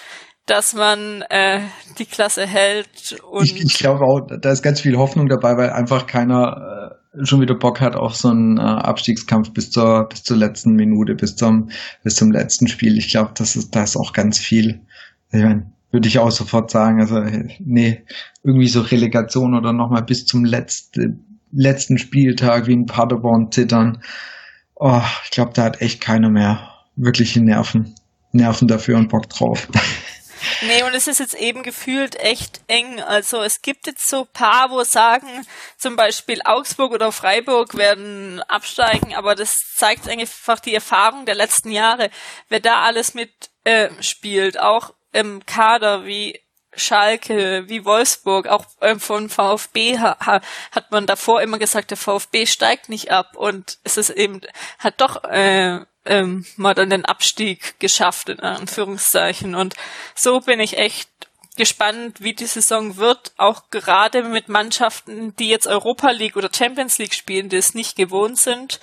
Speaker 2: dass man äh, die Klasse hält. Und
Speaker 1: ich, ich glaube auch, da ist ganz viel Hoffnung dabei, weil einfach keiner äh, schon wieder Bock hat auf so einen äh, Abstiegskampf bis zur bis zur letzten Minute, bis zum bis zum letzten Spiel. Ich glaube, das ist da ist auch ganz viel. Ich mein, würde ich auch sofort sagen. Also, nee, irgendwie so Relegation oder nochmal bis zum letzten, letzten Spieltag wie ein Paderborn zittern. Oh, ich glaube, da hat echt keiner mehr wirkliche Nerven, Nerven dafür und Bock drauf.
Speaker 2: Nee, und es ist jetzt eben gefühlt echt eng. Also es gibt jetzt so paar, wo sagen, zum Beispiel Augsburg oder Freiburg werden absteigen, aber das zeigt einfach die Erfahrung der letzten Jahre, wer da alles mit äh, spielt. Auch im Kader wie Schalke, wie Wolfsburg, auch ähm, von VfB ha, hat man davor immer gesagt, der VfB steigt nicht ab und es ist eben, hat doch äh, ähm, mal dann den Abstieg geschafft, in Anführungszeichen. Und so bin ich echt gespannt, wie die Saison wird, auch gerade mit Mannschaften, die jetzt Europa League oder Champions League spielen, die es nicht gewohnt sind.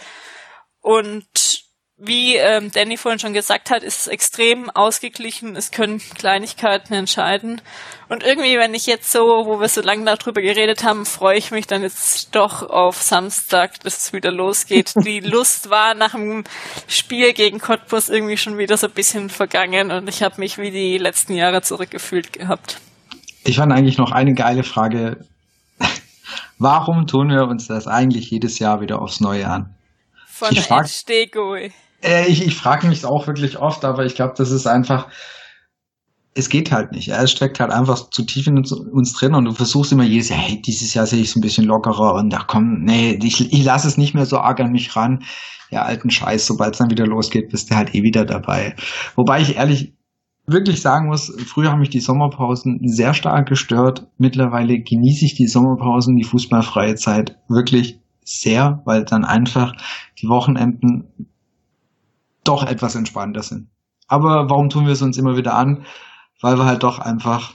Speaker 2: Und wie ähm, Danny vorhin schon gesagt hat, ist es extrem ausgeglichen. Es können Kleinigkeiten entscheiden. Und irgendwie, wenn ich jetzt so, wo wir so lange darüber geredet haben, freue ich mich dann jetzt doch auf Samstag, dass es wieder losgeht. Die Lust war nach dem Spiel gegen Cottbus irgendwie schon wieder so ein bisschen vergangen und ich habe mich wie die letzten Jahre zurückgefühlt gehabt.
Speaker 1: Ich fand eigentlich noch eine geile Frage. Warum tun wir uns das eigentlich jedes Jahr wieder aufs Neue an?
Speaker 2: Von frag, Stegoi.
Speaker 1: Äh, ich ich frage mich auch wirklich oft, aber ich glaube, das ist einfach. es geht halt nicht. Er steckt halt einfach zu tief in uns, uns, drin und du versuchst immer jedes Jahr, hey, dieses Jahr sehe ich es ein bisschen lockerer und ach komm, nee, ich, ich lasse es nicht mehr so arg an mich ran. Ja, alten Scheiß, sobald es dann wieder losgeht, bist du halt eh wieder dabei. Wobei ich ehrlich wirklich sagen muss, früher haben mich die Sommerpausen sehr stark gestört. Mittlerweile genieße ich die Sommerpausen, die fußballfreie Zeit wirklich sehr, weil dann einfach die Wochenenden doch etwas entspannter sind. Aber warum tun wir es uns immer wieder an? weil wir halt doch einfach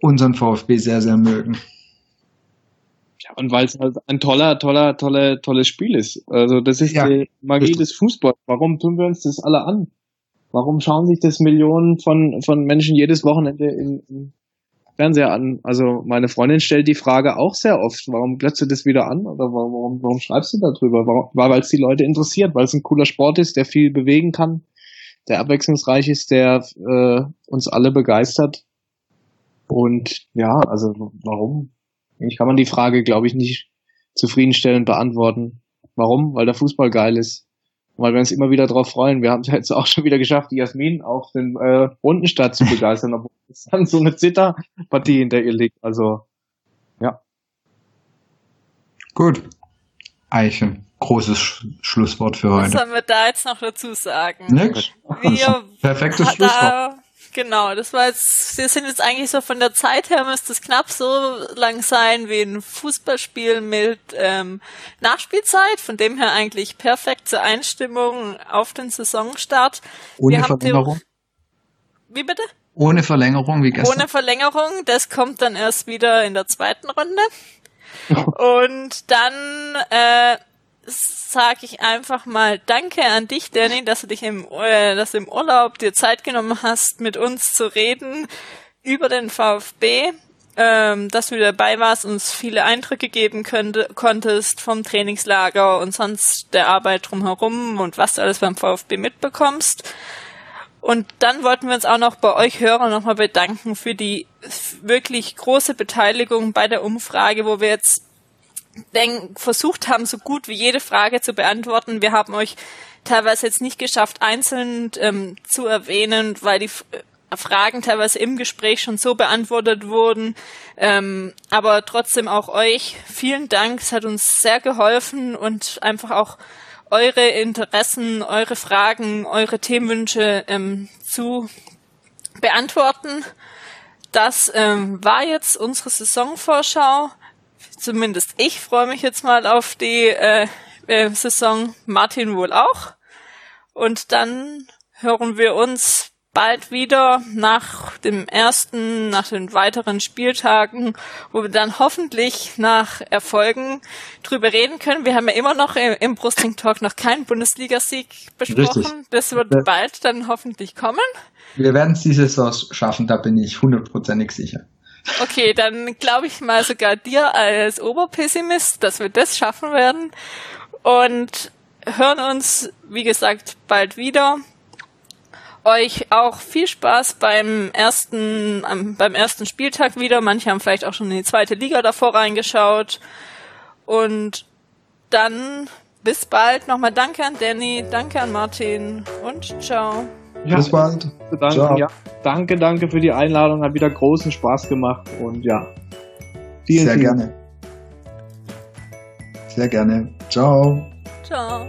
Speaker 1: unseren VfB sehr, sehr mögen.
Speaker 3: Ja, und weil es halt ein toller, toller, toller, tolles Spiel ist. Also das ist ja, die Magie richtig. des Fußballs. Warum tun wir uns das alle an? Warum schauen sich das Millionen von, von Menschen jedes Wochenende im, im Fernseher an? Also meine Freundin stellt die Frage auch sehr oft, warum glotzt du das wieder an? Oder warum, warum schreibst du darüber? Warum, weil es die Leute interessiert, weil es ein cooler Sport ist, der viel bewegen kann der abwechslungsreich ist, der äh, uns alle begeistert. Und ja, also warum? Ich kann man die Frage, glaube ich, nicht zufriedenstellend beantworten. Warum? Weil der Fußball geil ist. Weil wir uns immer wieder darauf freuen. Wir haben es jetzt auch schon wieder geschafft, die Jasmin auf den äh, Rundenstadt zu begeistern, obwohl es dann so eine Zitterpartie hinter ihr liegt. Also, ja.
Speaker 1: Gut. Eiche großes Sch Schlusswort für heute.
Speaker 2: Was sollen wir da jetzt noch dazu sagen?
Speaker 1: Nix.
Speaker 2: Wir
Speaker 1: Perfektes Schlusswort.
Speaker 2: Genau, das war jetzt, wir sind jetzt eigentlich so von der Zeit her müsste es knapp so lang sein wie ein Fußballspiel mit ähm, Nachspielzeit, von dem her eigentlich perfekt zur Einstimmung auf den Saisonstart.
Speaker 1: Ohne wir Verlängerung?
Speaker 2: Wie bitte?
Speaker 1: Ohne Verlängerung, wie gestern.
Speaker 2: Ohne Verlängerung, das kommt dann erst wieder in der zweiten Runde. Und dann äh, sage ich einfach mal Danke an dich, Danny, dass du dich im, äh, dass im Urlaub dir Zeit genommen hast, mit uns zu reden über den VfB, ähm, dass du dabei warst, uns viele Eindrücke geben könnte, konntest vom Trainingslager und sonst der Arbeit drumherum und was du alles beim VfB mitbekommst. Und dann wollten wir uns auch noch bei euch Hörern nochmal bedanken für die wirklich große Beteiligung bei der Umfrage, wo wir jetzt denk, versucht haben, so gut wie jede Frage zu beantworten. Wir haben euch teilweise jetzt nicht geschafft, einzeln ähm, zu erwähnen, weil die äh, Fragen teilweise im Gespräch schon so beantwortet wurden. Ähm, aber trotzdem auch euch vielen Dank. Es hat uns sehr geholfen und einfach auch eure Interessen, eure Fragen, eure Themenwünsche ähm, zu beantworten. Das ähm, war jetzt unsere Saisonvorschau zumindest ich freue mich jetzt mal auf die äh, äh, Saison. Martin wohl auch. Und dann hören wir uns bald wieder nach dem ersten, nach den weiteren Spieltagen, wo wir dann hoffentlich nach Erfolgen drüber reden können. Wir haben ja immer noch im Brusting Talk noch keinen Bundesligasieg besprochen. Richtig. Das wird bald dann hoffentlich kommen.
Speaker 1: Wir werden es dieses Saison schaffen, da bin ich hundertprozentig sicher.
Speaker 2: Okay, dann glaube ich mal sogar dir als Oberpessimist, dass wir das schaffen werden. Und hören uns, wie gesagt, bald wieder. Euch auch viel Spaß beim ersten, beim ersten Spieltag wieder. Manche haben vielleicht auch schon in die zweite Liga davor reingeschaut. Und dann bis bald. Nochmal danke an Danny, danke an Martin und ciao.
Speaker 1: Ja, Bis bald.
Speaker 3: Danke, ja. danke, danke für die Einladung. Hat wieder großen Spaß gemacht und ja.
Speaker 1: Vielen, Sehr vielen. gerne. Sehr gerne. Ciao.
Speaker 2: Ciao.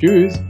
Speaker 3: Tschüss.